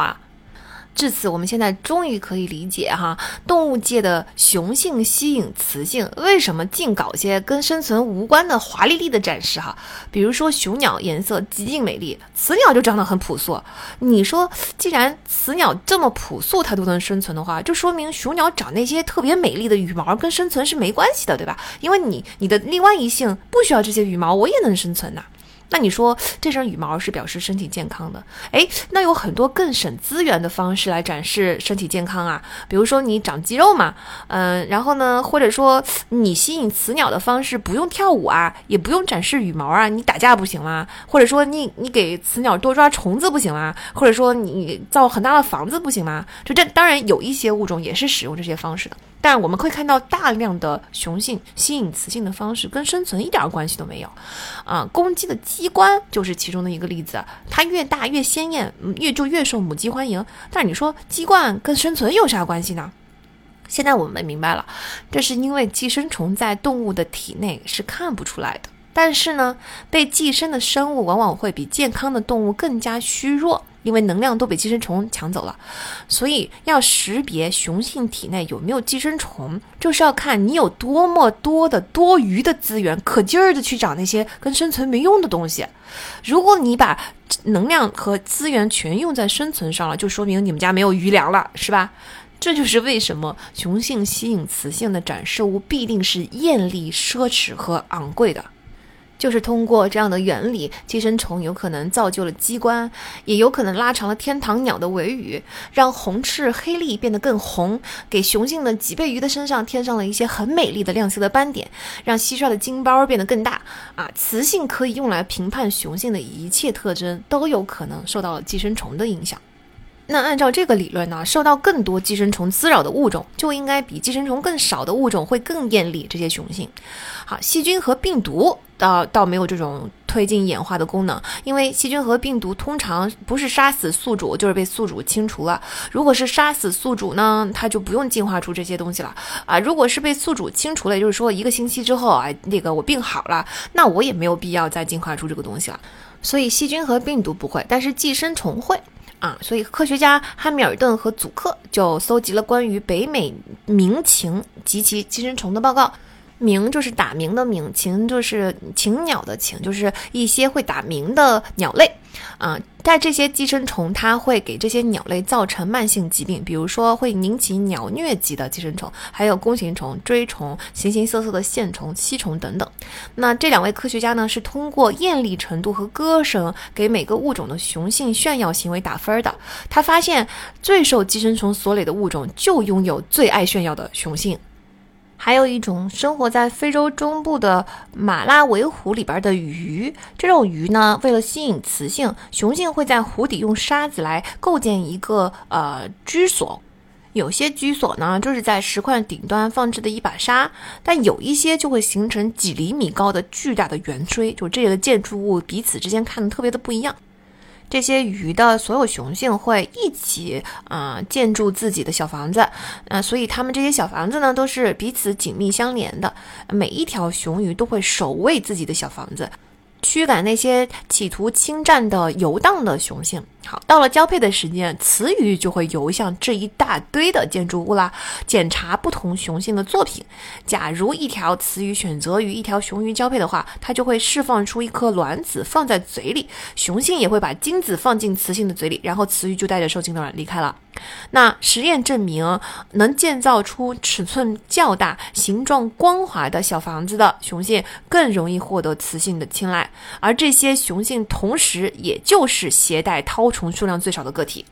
至此，我们现在终于可以理解哈，动物界的雄性吸引雌性，为什么净搞些跟生存无关的华丽丽的展示哈？比如说雄鸟颜色极尽美丽，雌鸟就长得很朴素。你说，既然雌鸟这么朴素，它都能生存的话，就说明雄鸟长那些特别美丽的羽毛跟生存是没关系的，对吧？因为你你的另外一性不需要这些羽毛，我也能生存呐。那你说这身羽毛是表示身体健康的？诶，那有很多更省资源的方式来展示身体健康啊，比如说你长肌肉嘛，嗯，然后呢，或者说你吸引雌鸟的方式不用跳舞啊，也不用展示羽毛啊，你打架不行吗？或者说你你给雌鸟多抓虫子不行吗？或者说你造很大的房子不行吗？就这当然有一些物种也是使用这些方式的。但我们可以看到，大量的雄性吸引雌性的方式跟生存一点关系都没有，啊，公鸡的鸡冠就是其中的一个例子，它越大越鲜艳，越就越受母鸡欢迎。但是你说鸡冠跟生存有啥关系呢？现在我们明白了，这是因为寄生虫在动物的体内是看不出来的，但是呢，被寄生的生物往往会比健康的动物更加虚弱。因为能量都被寄生虫抢走了，所以要识别雄性体内有没有寄生虫，就是要看你有多么多的多余的资源，可劲儿的去找那些跟生存没用的东西。如果你把能量和资源全用在生存上了，就说明你们家没有余粮了，是吧？这就是为什么雄性吸引雌性的展示物必定是艳丽、奢侈和昂贵的。就是通过这样的原理，寄生虫有可能造就了机关，也有可能拉长了天堂鸟的尾羽，让红翅黑鹂变得更红，给雄性的脊背鱼的身上添上了一些很美丽的亮色的斑点，让蟋蟀的金包变得更大。啊，雌性可以用来评判雄性的一切特征，都有可能受到了寄生虫的影响。那按照这个理论呢，受到更多寄生虫滋扰的物种，就应该比寄生虫更少的物种会更艳丽这些雄性。好，细菌和病毒倒倒没有这种推进演化的功能，因为细菌和病毒通常不是杀死宿主，就是被宿主清除了。如果是杀死宿主呢，它就不用进化出这些东西了啊。如果是被宿主清除了，也就是说一个星期之后啊，那个我病好了，那我也没有必要再进化出这个东西了。所以细菌和病毒不会，但是寄生虫会。啊，所以科学家汉密尔顿和祖克就搜集了关于北美鸣禽及其寄生虫的报告。鸣就是打鸣的鸣，禽就是禽鸟的禽，就是一些会打鸣的鸟类。啊，在这些寄生虫，它会给这些鸟类造成慢性疾病，比如说会引起鸟疟疾的寄生虫，还有弓形虫、锥虫、形形色色的线虫、吸虫等等。那这两位科学家呢，是通过艳丽程度和歌声给每个物种的雄性炫耀行为打分的。他发现，最受寄生虫所累的物种就拥有最爱炫耀的雄性。还有一种生活在非洲中部的马拉维湖里边的鱼，这种鱼呢，为了吸引雌性，雄性会在湖底用沙子来构建一个呃居所。有些居所呢，就是在石块顶端放置的一把沙，但有一些就会形成几厘米高的巨大的圆锥，就这个建筑物彼此之间看的特别的不一样。这些鱼的所有雄性会一起啊建筑自己的小房子，啊，所以它们这些小房子呢都是彼此紧密相连的。每一条雄鱼都会守卫自己的小房子。驱赶那些企图侵占的游荡的雄性。好，到了交配的时间，雌鱼就会游向这一大堆的建筑物啦，检查不同雄性的作品。假如一条雌鱼选择与一条雄鱼交配的话，它就会释放出一颗卵子放在嘴里，雄性也会把精子放进雌性的嘴里，然后雌鱼就带着受精卵离开了。那实验证明，能建造出尺寸较大、形状光滑的小房子的雄性更容易获得雌性的青睐，而这些雄性同时也就是携带掏虫数量最少的个体。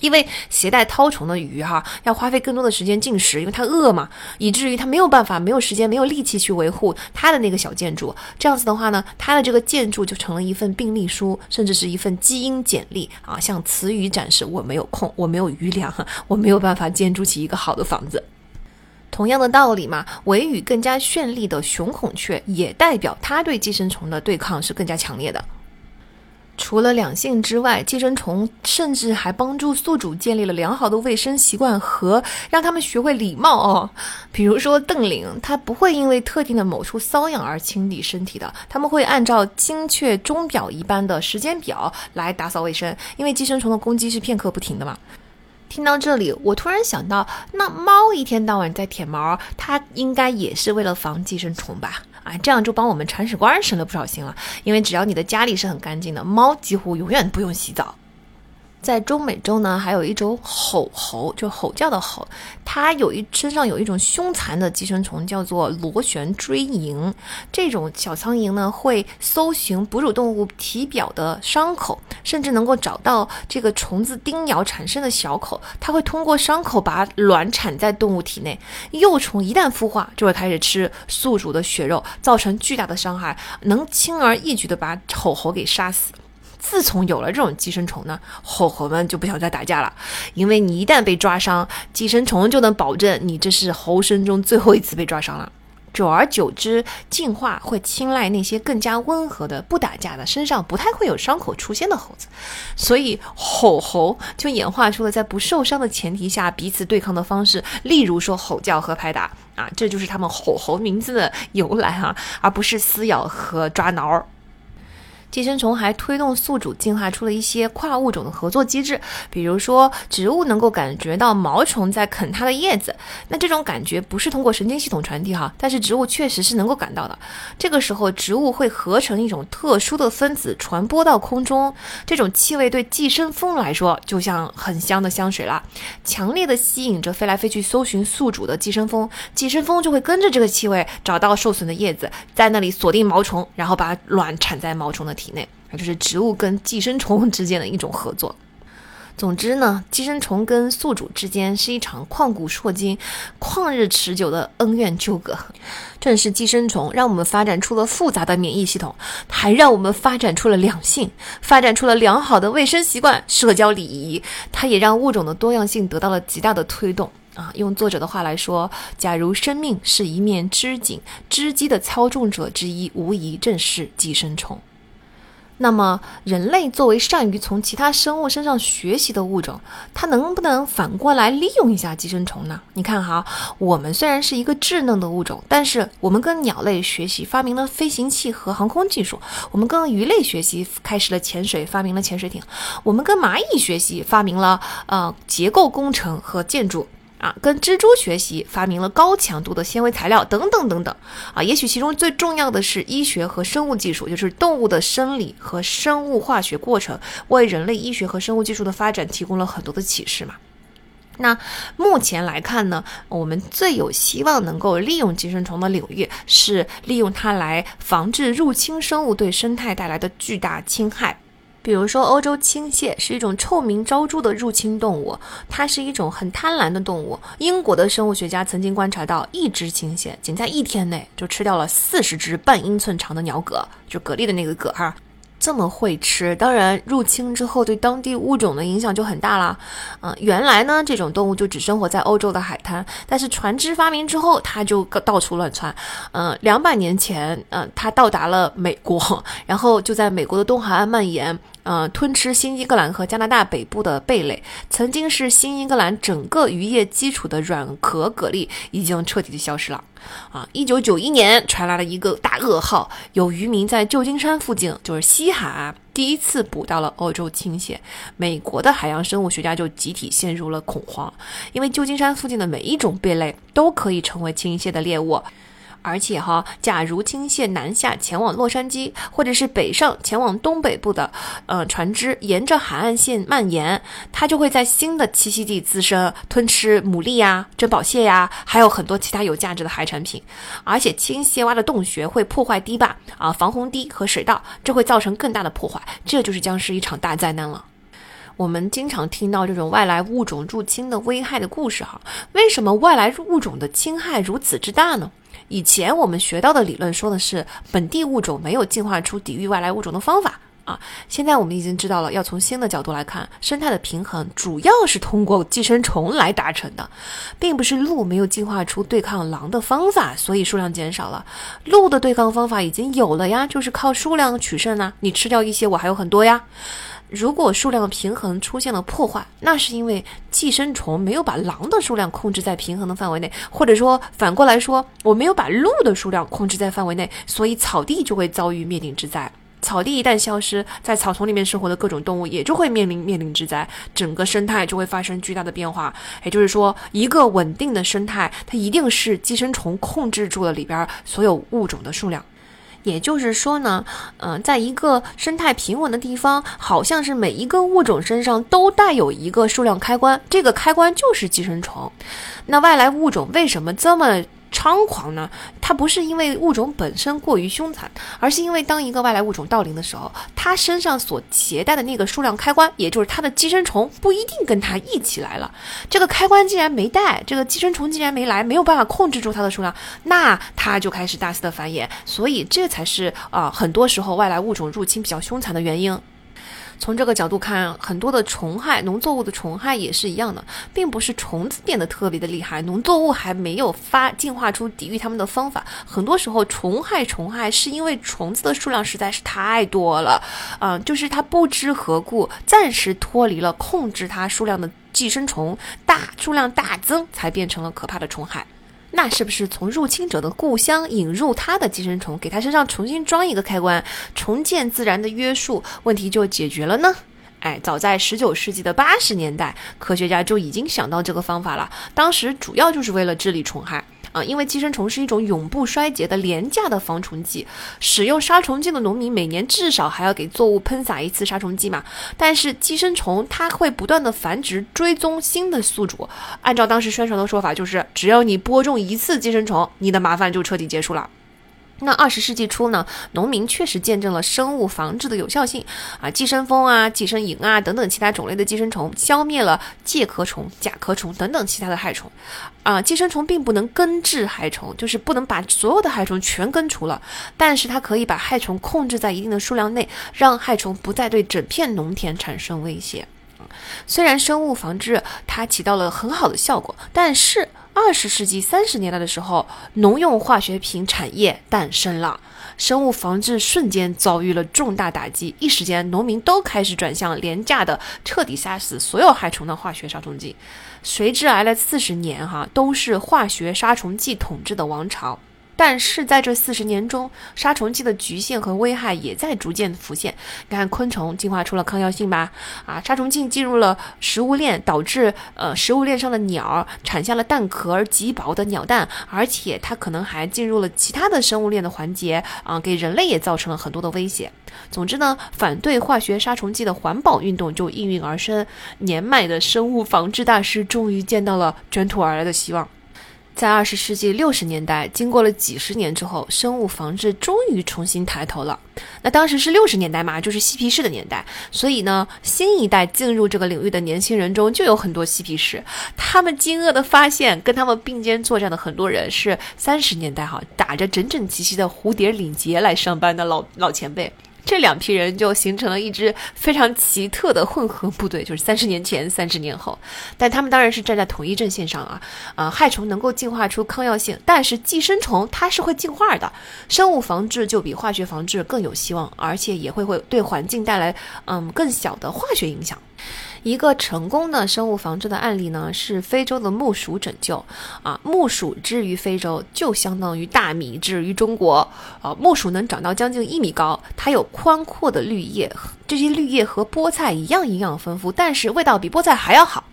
因为携带绦虫的鱼哈，要花费更多的时间进食，因为它饿嘛，以至于它没有办法、没有时间、没有力气去维护它的那个小建筑。这样子的话呢，它的这个建筑就成了一份病历书，甚至是一份基因简历啊，向雌鱼展示我没有空，我没有余粮，我没有办法建筑起一个好的房子。同样的道理嘛，尾羽更加绚丽的雄孔雀，也代表它对寄生虫的对抗是更加强烈的。除了两性之外，寄生虫甚至还帮助宿主建立了良好的卫生习惯和让他们学会礼貌哦。比如说邓羚，它不会因为特定的某处瘙痒而清理身体的，他们会按照精确钟表一般的时间表来打扫卫生，因为寄生虫的攻击是片刻不停的嘛。听到这里，我突然想到，那猫一天到晚在舔毛，它应该也是为了防寄生虫吧？啊，这样就帮我们铲屎官省了不少心了。因为只要你的家里是很干净的，猫几乎永远不用洗澡。在中美洲呢，还有一种吼猴，就吼叫的吼，它有一身上有一种凶残的寄生虫，叫做螺旋锥蝇。这种小苍蝇呢，会搜寻哺乳动物体表的伤口，甚至能够找到这个虫子叮咬产生的小口。它会通过伤口把卵产在动物体内，幼虫一旦孵化，就会开始吃宿主的血肉，造成巨大的伤害，能轻而易举的把吼猴给杀死。自从有了这种寄生虫呢，吼猴们就不想再打架了，因为你一旦被抓伤，寄生虫就能保证你这是猴生中最后一次被抓伤了。久而久之，进化会青睐那些更加温和的、不打架的、身上不太会有伤口出现的猴子，所以吼猴就演化出了在不受伤的前提下彼此对抗的方式，例如说吼叫和拍打啊，这就是他们吼猴名字的由来哈，而不是撕咬和抓挠。寄生虫还推动宿主进化出了一些跨物种的合作机制，比如说植物能够感觉到毛虫在啃它的叶子，那这种感觉不是通过神经系统传递哈，但是植物确实是能够感到的。这个时候，植物会合成一种特殊的分子传播到空中，这种气味对寄生蜂来说就像很香的香水啦，强烈的吸引着飞来飞去搜寻宿主的寄生蜂，寄生蜂就会跟着这个气味找到受损的叶子，在那里锁定毛虫，然后把卵产在毛虫的。体内，那就是植物跟寄生虫 之间的一种合作。总之呢，寄生虫跟宿主之间是一场旷古烁今、旷日持久的恩怨纠葛。正是寄生虫让我们发展出了复杂的免疫系统，还让我们发展出了两性，发展出了良好的卫生习惯、社交礼仪。它也让物种的多样性得到了极大的推动啊！用作者的话来说，假如生命是一面织锦，织机的操纵者之一，无疑正是寄生虫。那么，人类作为善于从其他生物身上学习的物种，它能不能反过来利用一下寄生虫呢？你看哈，我们虽然是一个稚嫩的物种，但是我们跟鸟类学习，发明了飞行器和航空技术；我们跟鱼类学习，开始了潜水，发明了潜水艇；我们跟蚂蚁学习，发明了呃结构工程和建筑。啊，跟蜘蛛学习，发明了高强度的纤维材料等等等等啊。也许其中最重要的是医学和生物技术，就是动物的生理和生物化学过程，为人类医学和生物技术的发展提供了很多的启示嘛。那目前来看呢，我们最有希望能够利用寄生虫的领域是利用它来防治入侵生物对生态带来的巨大侵害。比如说，欧洲青蟹是一种臭名昭著的入侵动物，它是一种很贪婪的动物。英国的生物学家曾经观察到，一只青蟹仅在一天内就吃掉了四十只半英寸长的鸟蛤，就蛤蜊的那个蛤哈。这么会吃，当然入侵之后对当地物种的影响就很大啦。嗯，原来呢这种动物就只生活在欧洲的海滩，但是船只发明之后，它就到处乱窜。嗯，两百年前，嗯，它到达了美国，然后就在美国的东海岸蔓延。嗯，吞吃新英格兰和加拿大北部的贝类，曾经是新英格兰整个渔业基础的软壳蛤蜊，已经彻底的消失了。啊，一九九一年传来了一个大噩耗，有渔民在旧金山附近，就是西海岸，第一次捕到了欧洲青蟹，美国的海洋生物学家就集体陷入了恐慌，因为旧金山附近的每一种贝类都可以成为青蟹的猎物。而且哈，假如青蟹南下前往洛杉矶，或者是北上前往东北部的，呃，船只沿着海岸线蔓延，它就会在新的栖息地滋生，吞吃牡蛎呀、珍宝蟹呀，还有很多其他有价值的海产品。而且青蟹挖的洞穴会破坏堤坝啊、防洪堤和水道，这会造成更大的破坏，这就是将是一场大灾难了。我们经常听到这种外来物种入侵的危害的故事哈，为什么外来物种的侵害如此之大呢？以前我们学到的理论说的是本地物种没有进化出抵御外来物种的方法啊，现在我们已经知道了，要从新的角度来看，生态的平衡主要是通过寄生虫来达成的，并不是鹿没有进化出对抗狼的方法，所以数量减少了。鹿的对抗方法已经有了呀，就是靠数量取胜啊，你吃掉一些，我还有很多呀。如果数量平衡出现了破坏，那是因为寄生虫没有把狼的数量控制在平衡的范围内，或者说反过来说，我没有把鹿的数量控制在范围内，所以草地就会遭遇灭顶之灾。草地一旦消失，在草丛里面生活的各种动物也就会面临灭顶之灾，整个生态就会发生巨大的变化。也就是说，一个稳定的生态，它一定是寄生虫控制住了里边所有物种的数量。也就是说呢，嗯，在一个生态平稳的地方，好像是每一个物种身上都带有一个数量开关，这个开关就是寄生虫。那外来物种为什么这么？猖狂呢？它不是因为物种本身过于凶残，而是因为当一个外来物种到临的时候，它身上所携带的那个数量开关，也就是它的寄生虫，不一定跟它一起来了。这个开关既然没带，这个寄生虫既然没来，没有办法控制住它的数量，那它就开始大肆的繁衍。所以这才是啊，很多时候外来物种入侵比较凶残的原因。从这个角度看，很多的虫害，农作物的虫害也是一样的，并不是虫子变得特别的厉害，农作物还没有发进化出抵御它们的方法。很多时候，虫害虫害是因为虫子的数量实在是太多了，啊，就是它不知何故，暂时脱离了控制它数量的寄生虫大数量大增，才变成了可怕的虫害。那是不是从入侵者的故乡引入他的寄生虫，给他身上重新装一个开关，重建自然的约束，问题就解决了呢？哎，早在十九世纪的八十年代，科学家就已经想到这个方法了，当时主要就是为了治理虫害。因为寄生虫是一种永不衰竭的廉价的防虫剂，使用杀虫剂的农民每年至少还要给作物喷洒一次杀虫剂嘛。但是寄生虫它会不断的繁殖，追踪新的宿主。按照当时宣传的说法，就是只要你播种一次寄生虫，你的麻烦就彻底结束了。那二十世纪初呢，农民确实见证了生物防治的有效性啊，寄生蜂啊、寄生蝇啊等等其他种类的寄生虫，消灭了介壳虫、甲壳虫等等其他的害虫。啊，寄生虫并不能根治害虫，就是不能把所有的害虫全根除了，但是它可以把害虫控制在一定的数量内，让害虫不再对整片农田产生威胁。虽然生物防治它起到了很好的效果，但是。二十世纪三十年代的时候，农用化学品产业诞生了，生物防治瞬间遭遇了重大打击，一时间农民都开始转向廉价的、彻底杀死所有害虫的化学杀虫剂，随之而来四十年哈，都是化学杀虫剂统治的王朝。但是在这四十年中，杀虫剂的局限和危害也在逐渐浮现。你看，昆虫进化出了抗药性吧？啊，杀虫剂进入了食物链，导致呃食物链上的鸟产下了蛋壳儿极薄的鸟蛋，而且它可能还进入了其他的生物链的环节啊，给人类也造成了很多的威胁。总之呢，反对化学杀虫剂的环保运动就应运而生。年迈的生物防治大师终于见到了卷土而来的希望。在二十世纪六十年代，经过了几十年之后，生物防治终于重新抬头了。那当时是六十年代嘛，就是嬉皮士的年代，所以呢，新一代进入这个领域的年轻人中就有很多嬉皮士。他们惊愕地发现，跟他们并肩作战的很多人是三十年代哈打着整整齐齐的蝴蝶领结来上班的老老前辈。这两批人就形成了一支非常奇特的混合部队，就是三十年前、三十年后，但他们当然是站在统一阵线上啊！啊，害虫能够进化出抗药性，但是寄生虫它是会进化的，生物防治就比化学防治更有希望，而且也会会对环境带来嗯更小的化学影响。一个成功的生物防治的案例呢，是非洲的木薯拯救。啊，木薯之于非洲，就相当于大米之于中国。啊，木薯能长到将近一米高，它有宽阔的绿叶，这些绿叶和菠菜一样营养丰富，但是味道比菠菜还要好。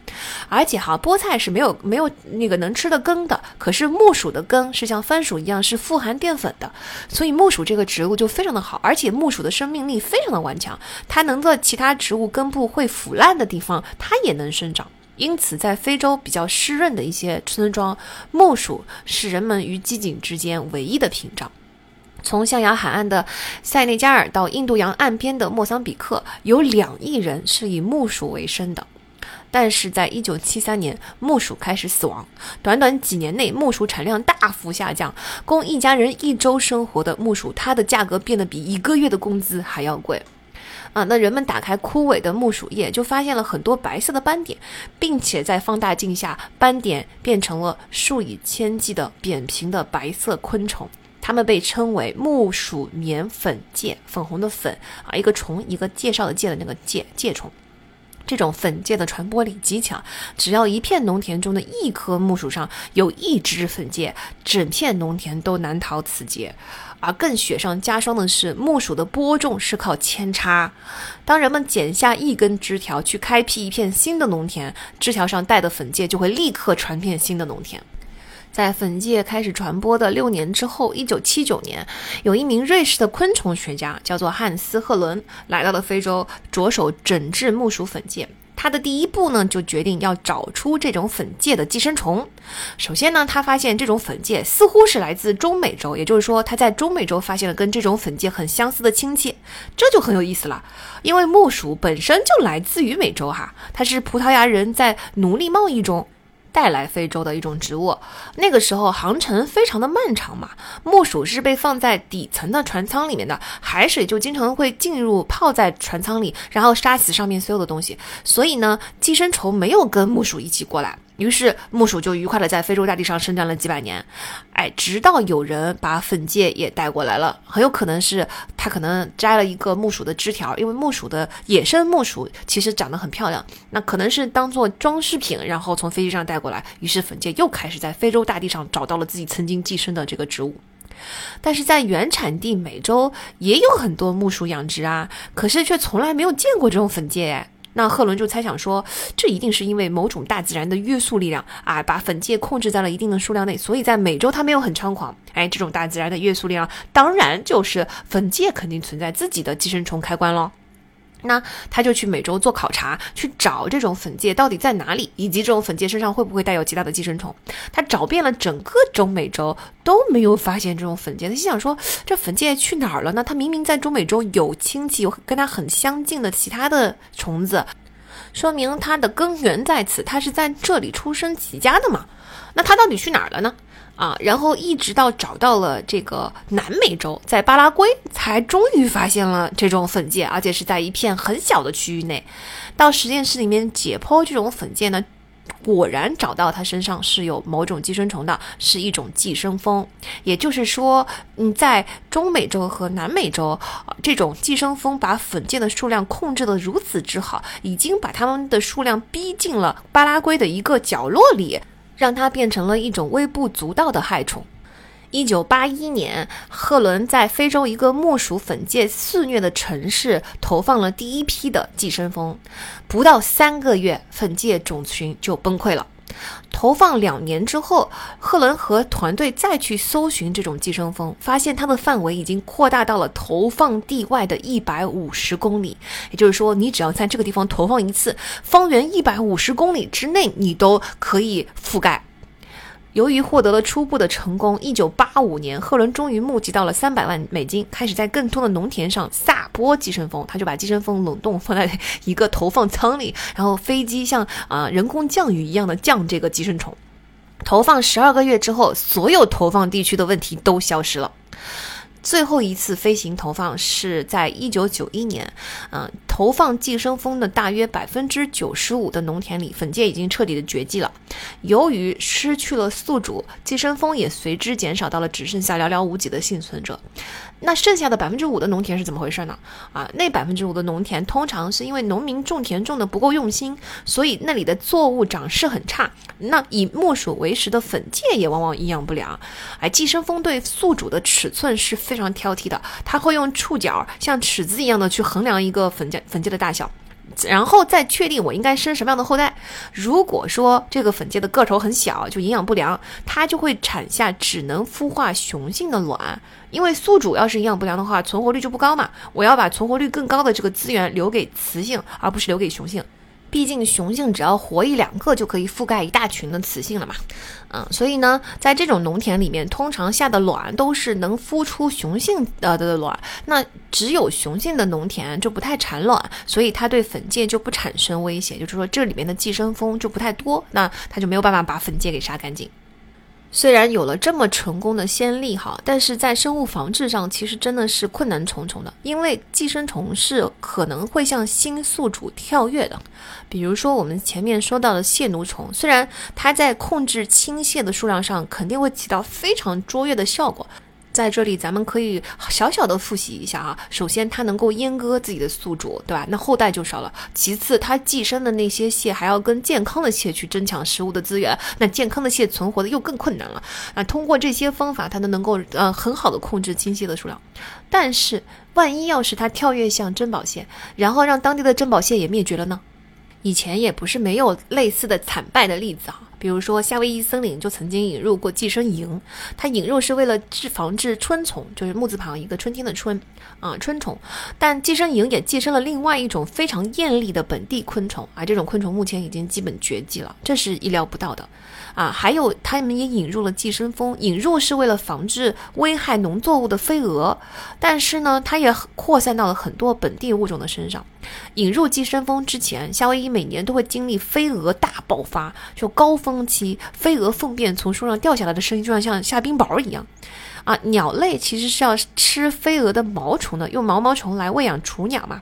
而且哈，菠菜是没有没有那个能吃的根的，可是木薯的根是像番薯一样是富含淀粉的，所以木薯这个植物就非常的好，而且木薯的生命力非常的顽强，它能在其他植物根部会腐烂的地方，它也能生长。因此，在非洲比较湿润的一些村庄，木薯是人们与饥馑之间唯一的屏障。从象牙海岸的塞内加尔到印度洋岸边的莫桑比克，有两亿人是以木薯为生的。但是在一九七三年，木薯开始死亡。短短几年内，木薯产量大幅下降，供一家人一周生活的木薯，它的价格变得比一个月的工资还要贵。啊，那人们打开枯萎的木薯叶，就发现了很多白色的斑点，并且在放大镜下，斑点变成了数以千计的扁平的白色昆虫，它们被称为木薯棉粉介，粉红的粉啊，一个虫，一个介绍的介的那个介介虫。这种粉介的传播力极强，只要一片农田中的一棵木薯上有一只粉介，整片农田都难逃此劫。而更雪上加霜的是，木薯的播种是靠扦插。当人们剪下一根枝条去开辟一片新的农田，枝条上带的粉介就会立刻传遍新的农田。在粉介开始传播的六年之后，一九七九年，有一名瑞士的昆虫学家叫做汉斯·赫伦，来到了非洲，着手整治木薯粉介。他的第一步呢，就决定要找出这种粉介的寄生虫。首先呢，他发现这种粉介似乎是来自中美洲，也就是说，他在中美洲发现了跟这种粉介很相似的亲戚，这就很有意思了。因为木薯本身就来自于美洲哈，它是葡萄牙人在奴隶贸易中。带来非洲的一种植物，那个时候航程非常的漫长嘛，木薯是被放在底层的船舱里面的，海水就经常会进入泡在船舱里，然后杀死上面所有的东西，所以呢，寄生虫没有跟木薯一起过来。于是木薯就愉快的在非洲大地上生长了几百年，哎，直到有人把粉介也带过来了，很有可能是他可能摘了一个木薯的枝条，因为木薯的野生木薯其实长得很漂亮，那可能是当做装饰品，然后从飞机上带过来，于是粉介又开始在非洲大地上找到了自己曾经寄生的这个植物，但是在原产地美洲也有很多木薯养殖啊，可是却从来没有见过这种粉介哎。那赫伦就猜想说，这一定是因为某种大自然的约束力量啊，把粉介控制在了一定的数量内，所以在美洲它没有很猖狂。哎，这种大自然的约束力量，当然就是粉介肯定存在自己的寄生虫开关喽。那他就去美洲做考察，去找这种粉介到底在哪里，以及这种粉介身上会不会带有其他的寄生虫。他找遍了整个中美洲都没有发现这种粉介，他心想说：这粉介去哪儿了呢？他明明在中美洲有亲戚，有跟他很相近的其他的虫子，说明它的根源在此，它是在这里出生起家的嘛？那他到底去哪儿了呢？啊，然后一直到找到了这个南美洲，在巴拉圭才终于发现了这种粉介，而且是在一片很小的区域内。到实验室里面解剖这种粉介呢，果然找到它身上是有某种寄生虫的，是一种寄生蜂。也就是说，嗯，在中美洲和南美洲，这种寄生蜂把粉介的数量控制得如此之好，已经把它们的数量逼近了巴拉圭的一个角落里。让它变成了一种微不足道的害虫。一九八一年，赫伦在非洲一个木薯粉介肆虐的城市投放了第一批的寄生蜂，不到三个月，粉介种群就崩溃了。投放两年之后，赫伦和团队再去搜寻这种寄生蜂，发现它的范围已经扩大到了投放地外的一百五十公里。也就是说，你只要在这个地方投放一次，方圆一百五十公里之内，你都可以覆盖。由于获得了初步的成功，一九八五年，赫伦终于募集到了三百万美金，开始在更多的农田上撒播寄生蜂。他就把寄生蜂冷冻放在一个投放舱里，然后飞机像啊人工降雨一样的降这个寄生虫。投放十二个月之后，所有投放地区的问题都消失了。最后一次飞行投放是在一九九一年，嗯，投放寄生蜂的大约百分之九十五的农田里，粉介已经彻底的绝迹了。由于失去了宿主，寄生蜂也随之减少到了只剩下寥寥无几的幸存者。那剩下的百分之五的农田是怎么回事呢？啊，那百分之五的农田通常是因为农民种田种的不够用心，所以那里的作物长势很差。那以木薯为食的粉介也往往营养不良。哎，寄生蜂对宿主的尺寸是非常挑剔的，它会用触角像尺子一样的去衡量一个粉介粉介的大小。然后再确定我应该生什么样的后代。如果说这个粉介的个头很小，就营养不良，它就会产下只能孵化雄性的卵。因为宿主要是营养不良的话，存活率就不高嘛。我要把存活率更高的这个资源留给雌性，而不是留给雄性。毕竟雄性只要活一两个就可以覆盖一大群的雌性了嘛，嗯，所以呢，在这种农田里面，通常下的卵都是能孵出雄性呃的卵，那只有雄性的农田就不太产卵，所以它对粉介就不产生威胁，就是说这里面的寄生蜂就不太多，那它就没有办法把粉介给杀干净。虽然有了这么成功的先例哈，但是在生物防治上其实真的是困难重重的，因为寄生虫是可能会向新宿主跳跃的。比如说我们前面说到的蟹奴虫，虽然它在控制青蟹的数量上肯定会起到非常卓越的效果。在这里，咱们可以小小的复习一下啊。首先，它能够阉割自己的宿主，对吧？那后代就少了。其次，它寄生的那些蟹还要跟健康的蟹去争抢食物的资源，那健康的蟹存活的又更困难了。那通过这些方法，它都能够呃很好的控制青蟹的数量。但是，万一要是它跳跃向珍宝蟹，然后让当地的珍宝蟹也灭绝了呢？以前也不是没有类似的惨败的例子啊。比如说，夏威夷森林就曾经引入过寄生蝇，它引入是为了治防治春虫，就是木字旁一个春天的春，啊，春虫。但寄生蝇也寄生了另外一种非常艳丽的本地昆虫，啊，这种昆虫目前已经基本绝迹了，这是意料不到的。啊，还有他们也引入了寄生蜂，引入是为了防治危害农作物的飞蛾，但是呢，它也扩散到了很多本地物种的身上。引入寄生蜂之前，夏威夷每年都会经历飞蛾大爆发，就高峰期，飞蛾粪便从树上掉下来的声音就像像下冰雹一样。啊，鸟类其实是要吃飞蛾的毛虫的，用毛毛虫来喂养雏鸟嘛。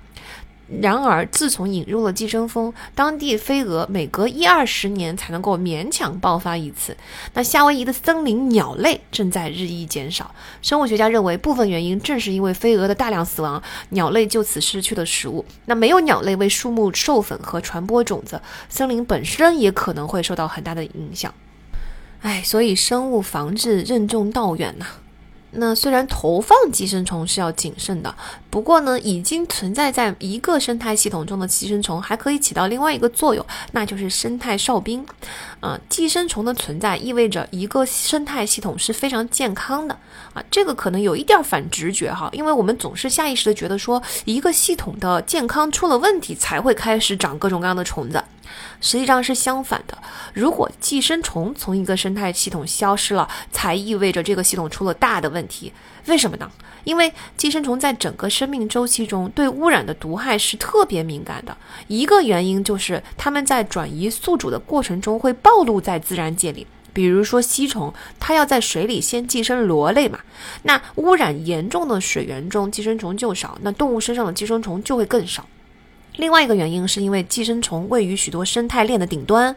然而，自从引入了寄生蜂，当地飞蛾每隔一二十年才能够勉强爆发一次。那夏威夷的森林鸟类正在日益减少。生物学家认为，部分原因正是因为飞蛾的大量死亡，鸟类就此失去了食物。那没有鸟类为树木授粉和传播种子，森林本身也可能会受到很大的影响。哎，所以生物防治任重道远呐。那虽然投放寄生虫是要谨慎的，不过呢，已经存在在一个生态系统中的寄生虫还可以起到另外一个作用，那就是生态哨兵。啊，寄生虫的存在意味着一个生态系统是非常健康的啊，这个可能有一点反直觉哈，因为我们总是下意识的觉得说一个系统的健康出了问题才会开始长各种各样的虫子。实际上是相反的。如果寄生虫从一个生态系统消失了，才意味着这个系统出了大的问题。为什么呢？因为寄生虫在整个生命周期中对污染的毒害是特别敏感的。一个原因就是它们在转移宿主的过程中会暴露在自然界里。比如说吸虫，它要在水里先寄生螺类嘛。那污染严重的水源中，寄生虫就少，那动物身上的寄生虫就会更少。另外一个原因是因为寄生虫位于许多生态链的顶端。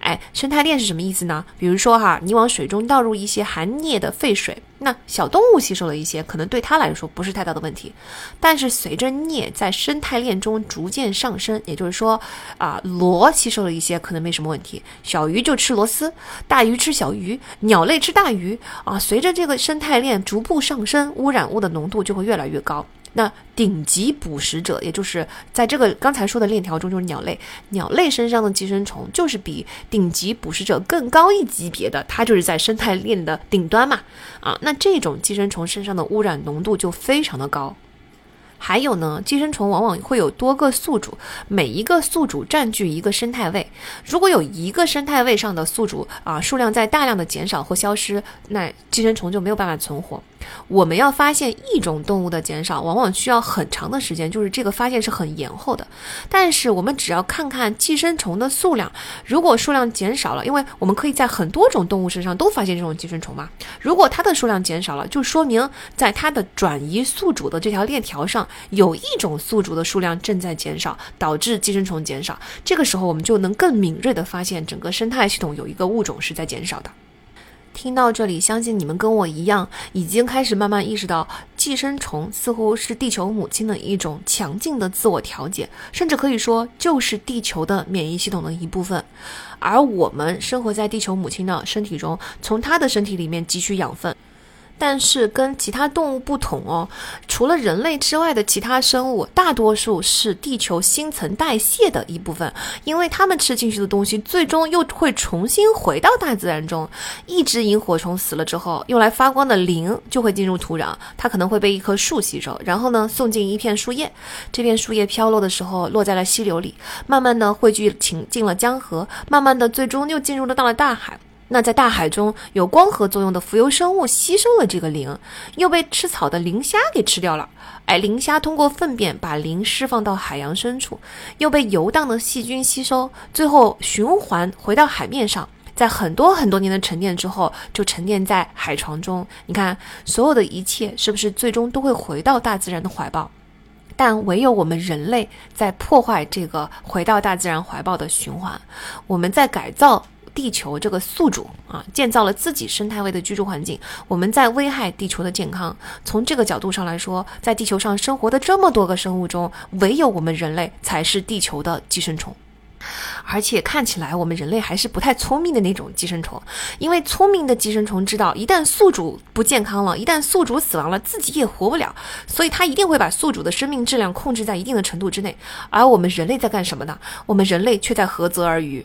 哎，生态链是什么意思呢？比如说哈，你往水中倒入一些含镍的废水，那小动物吸收了一些，可能对它来说不是太大的问题。但是随着镍在生态链中逐渐上升，也就是说啊，螺吸收了一些，可能没什么问题。小鱼就吃螺丝，大鱼吃小鱼，鸟类吃大鱼啊。随着这个生态链逐步上升，污染物的浓度就会越来越高。那顶级捕食者，也就是在这个刚才说的链条中，就是鸟类。鸟类身上的寄生虫，就是比顶级捕食者更高一级别的，它就是在生态链的顶端嘛。啊，那这种寄生虫身上的污染浓度就非常的高。还有呢，寄生虫往往会有多个宿主，每一个宿主占据一个生态位。如果有一个生态位上的宿主啊数量在大量的减少或消失，那寄生虫就没有办法存活。我们要发现一种动物的减少，往往需要很长的时间，就是这个发现是很延后的。但是我们只要看看寄生虫的数量，如果数量减少了，因为我们可以在很多种动物身上都发现这种寄生虫嘛。如果它的数量减少了，就说明在它的转移宿主的这条链条上，有一种宿主的数量正在减少，导致寄生虫减少。这个时候，我们就能更敏锐地发现整个生态系统有一个物种是在减少的。听到这里，相信你们跟我一样，已经开始慢慢意识到，寄生虫似乎是地球母亲的一种强劲的自我调节，甚至可以说就是地球的免疫系统的一部分。而我们生活在地球母亲的身体中，从她的身体里面汲取养分。但是跟其他动物不同哦，除了人类之外的其他生物，大多数是地球新陈代谢的一部分，因为它们吃进去的东西，最终又会重新回到大自然中。一只萤火虫死了之后，用来发光的磷就会进入土壤，它可能会被一棵树吸收，然后呢送进一片树叶，这片树叶飘落的时候落在了溪流里，慢慢的汇聚进进了江河，慢慢的最终又进入了到了大海。那在大海中有光合作用的浮游生物吸收了这个磷，又被吃草的磷虾给吃掉了。哎，磷虾通过粪便把磷释放到海洋深处，又被游荡的细菌吸收，最后循环回到海面上，在很多很多年的沉淀之后，就沉淀在海床中。你看，所有的一切是不是最终都会回到大自然的怀抱？但唯有我们人类在破坏这个回到大自然怀抱的循环，我们在改造。地球这个宿主啊，建造了自己生态位的居住环境，我们在危害地球的健康。从这个角度上来说，在地球上生活的这么多个生物中，唯有我们人类才是地球的寄生虫。而且看起来我们人类还是不太聪明的那种寄生虫，因为聪明的寄生虫知道，一旦宿主不健康了，一旦宿主死亡了，自己也活不了，所以它一定会把宿主的生命质量控制在一定的程度之内。而我们人类在干什么呢？我们人类却在涸泽而渔。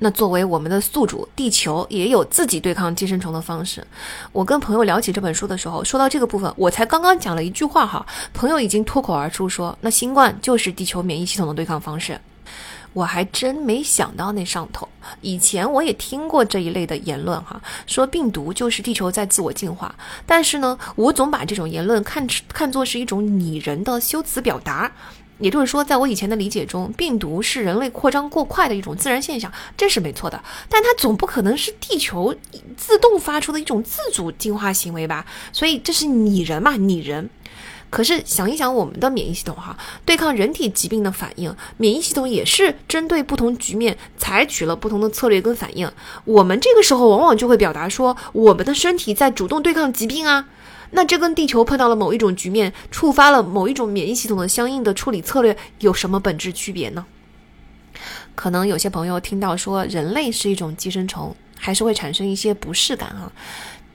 那作为我们的宿主，地球也有自己对抗寄生虫的方式。我跟朋友聊起这本书的时候，说到这个部分，我才刚刚讲了一句话哈，朋友已经脱口而出说：“那新冠就是地球免疫系统的对抗方式。”我还真没想到那上头。以前我也听过这一类的言论哈，说病毒就是地球在自我进化，但是呢，我总把这种言论看看作是一种拟人的修辞表达。也就是说，在我以前的理解中，病毒是人类扩张过快的一种自然现象，这是没错的。但它总不可能是地球自动发出的一种自主进化行为吧？所以这是拟人嘛？拟人。可是想一想，我们的免疫系统哈，对抗人体疾病的反应，免疫系统也是针对不同局面采取了不同的策略跟反应。我们这个时候往往就会表达说，我们的身体在主动对抗疾病啊。那这跟地球碰到了某一种局面，触发了某一种免疫系统的相应的处理策略有什么本质区别呢？可能有些朋友听到说人类是一种寄生虫，还是会产生一些不适感啊。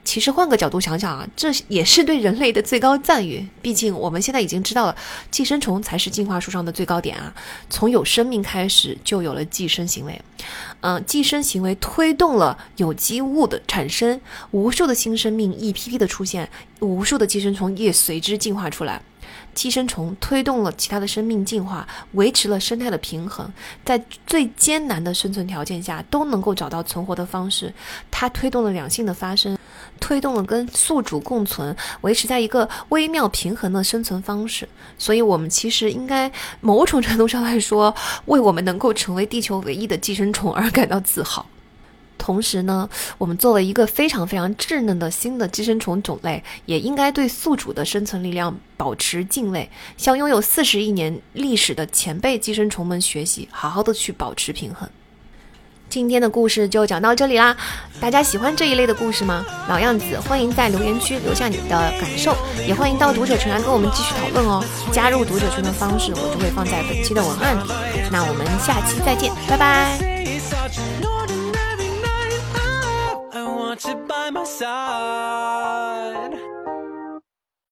其实换个角度想想啊，这也是对人类的最高赞誉。毕竟我们现在已经知道了，寄生虫才是进化树上的最高点啊。从有生命开始，就有了寄生行为。嗯，寄生行为推动了有机物的产生，无数的新生命一批批的出现，无数的寄生虫也随之进化出来。寄生虫推动了其他的生命进化，维持了生态的平衡，在最艰难的生存条件下都能够找到存活的方式。它推动了两性的发生，推动了跟宿主共存，维持在一个微妙平衡的生存方式。所以，我们其实应该某种程度上来说，为我们能够成为地球唯一的寄生虫而感到自豪。同时呢，我们作为一个非常非常稚嫩的新的寄生虫种类，也应该对宿主的生存力量保持敬畏，向拥有四十亿年历史的前辈寄生虫们学习，好好的去保持平衡。今天的故事就讲到这里啦，大家喜欢这一类的故事吗？老样子，欢迎在留言区留下你的感受，也欢迎到读者群来跟我们继续讨论哦。加入读者群的方式我就会放在本期的文案里。那我们下期再见，拜拜。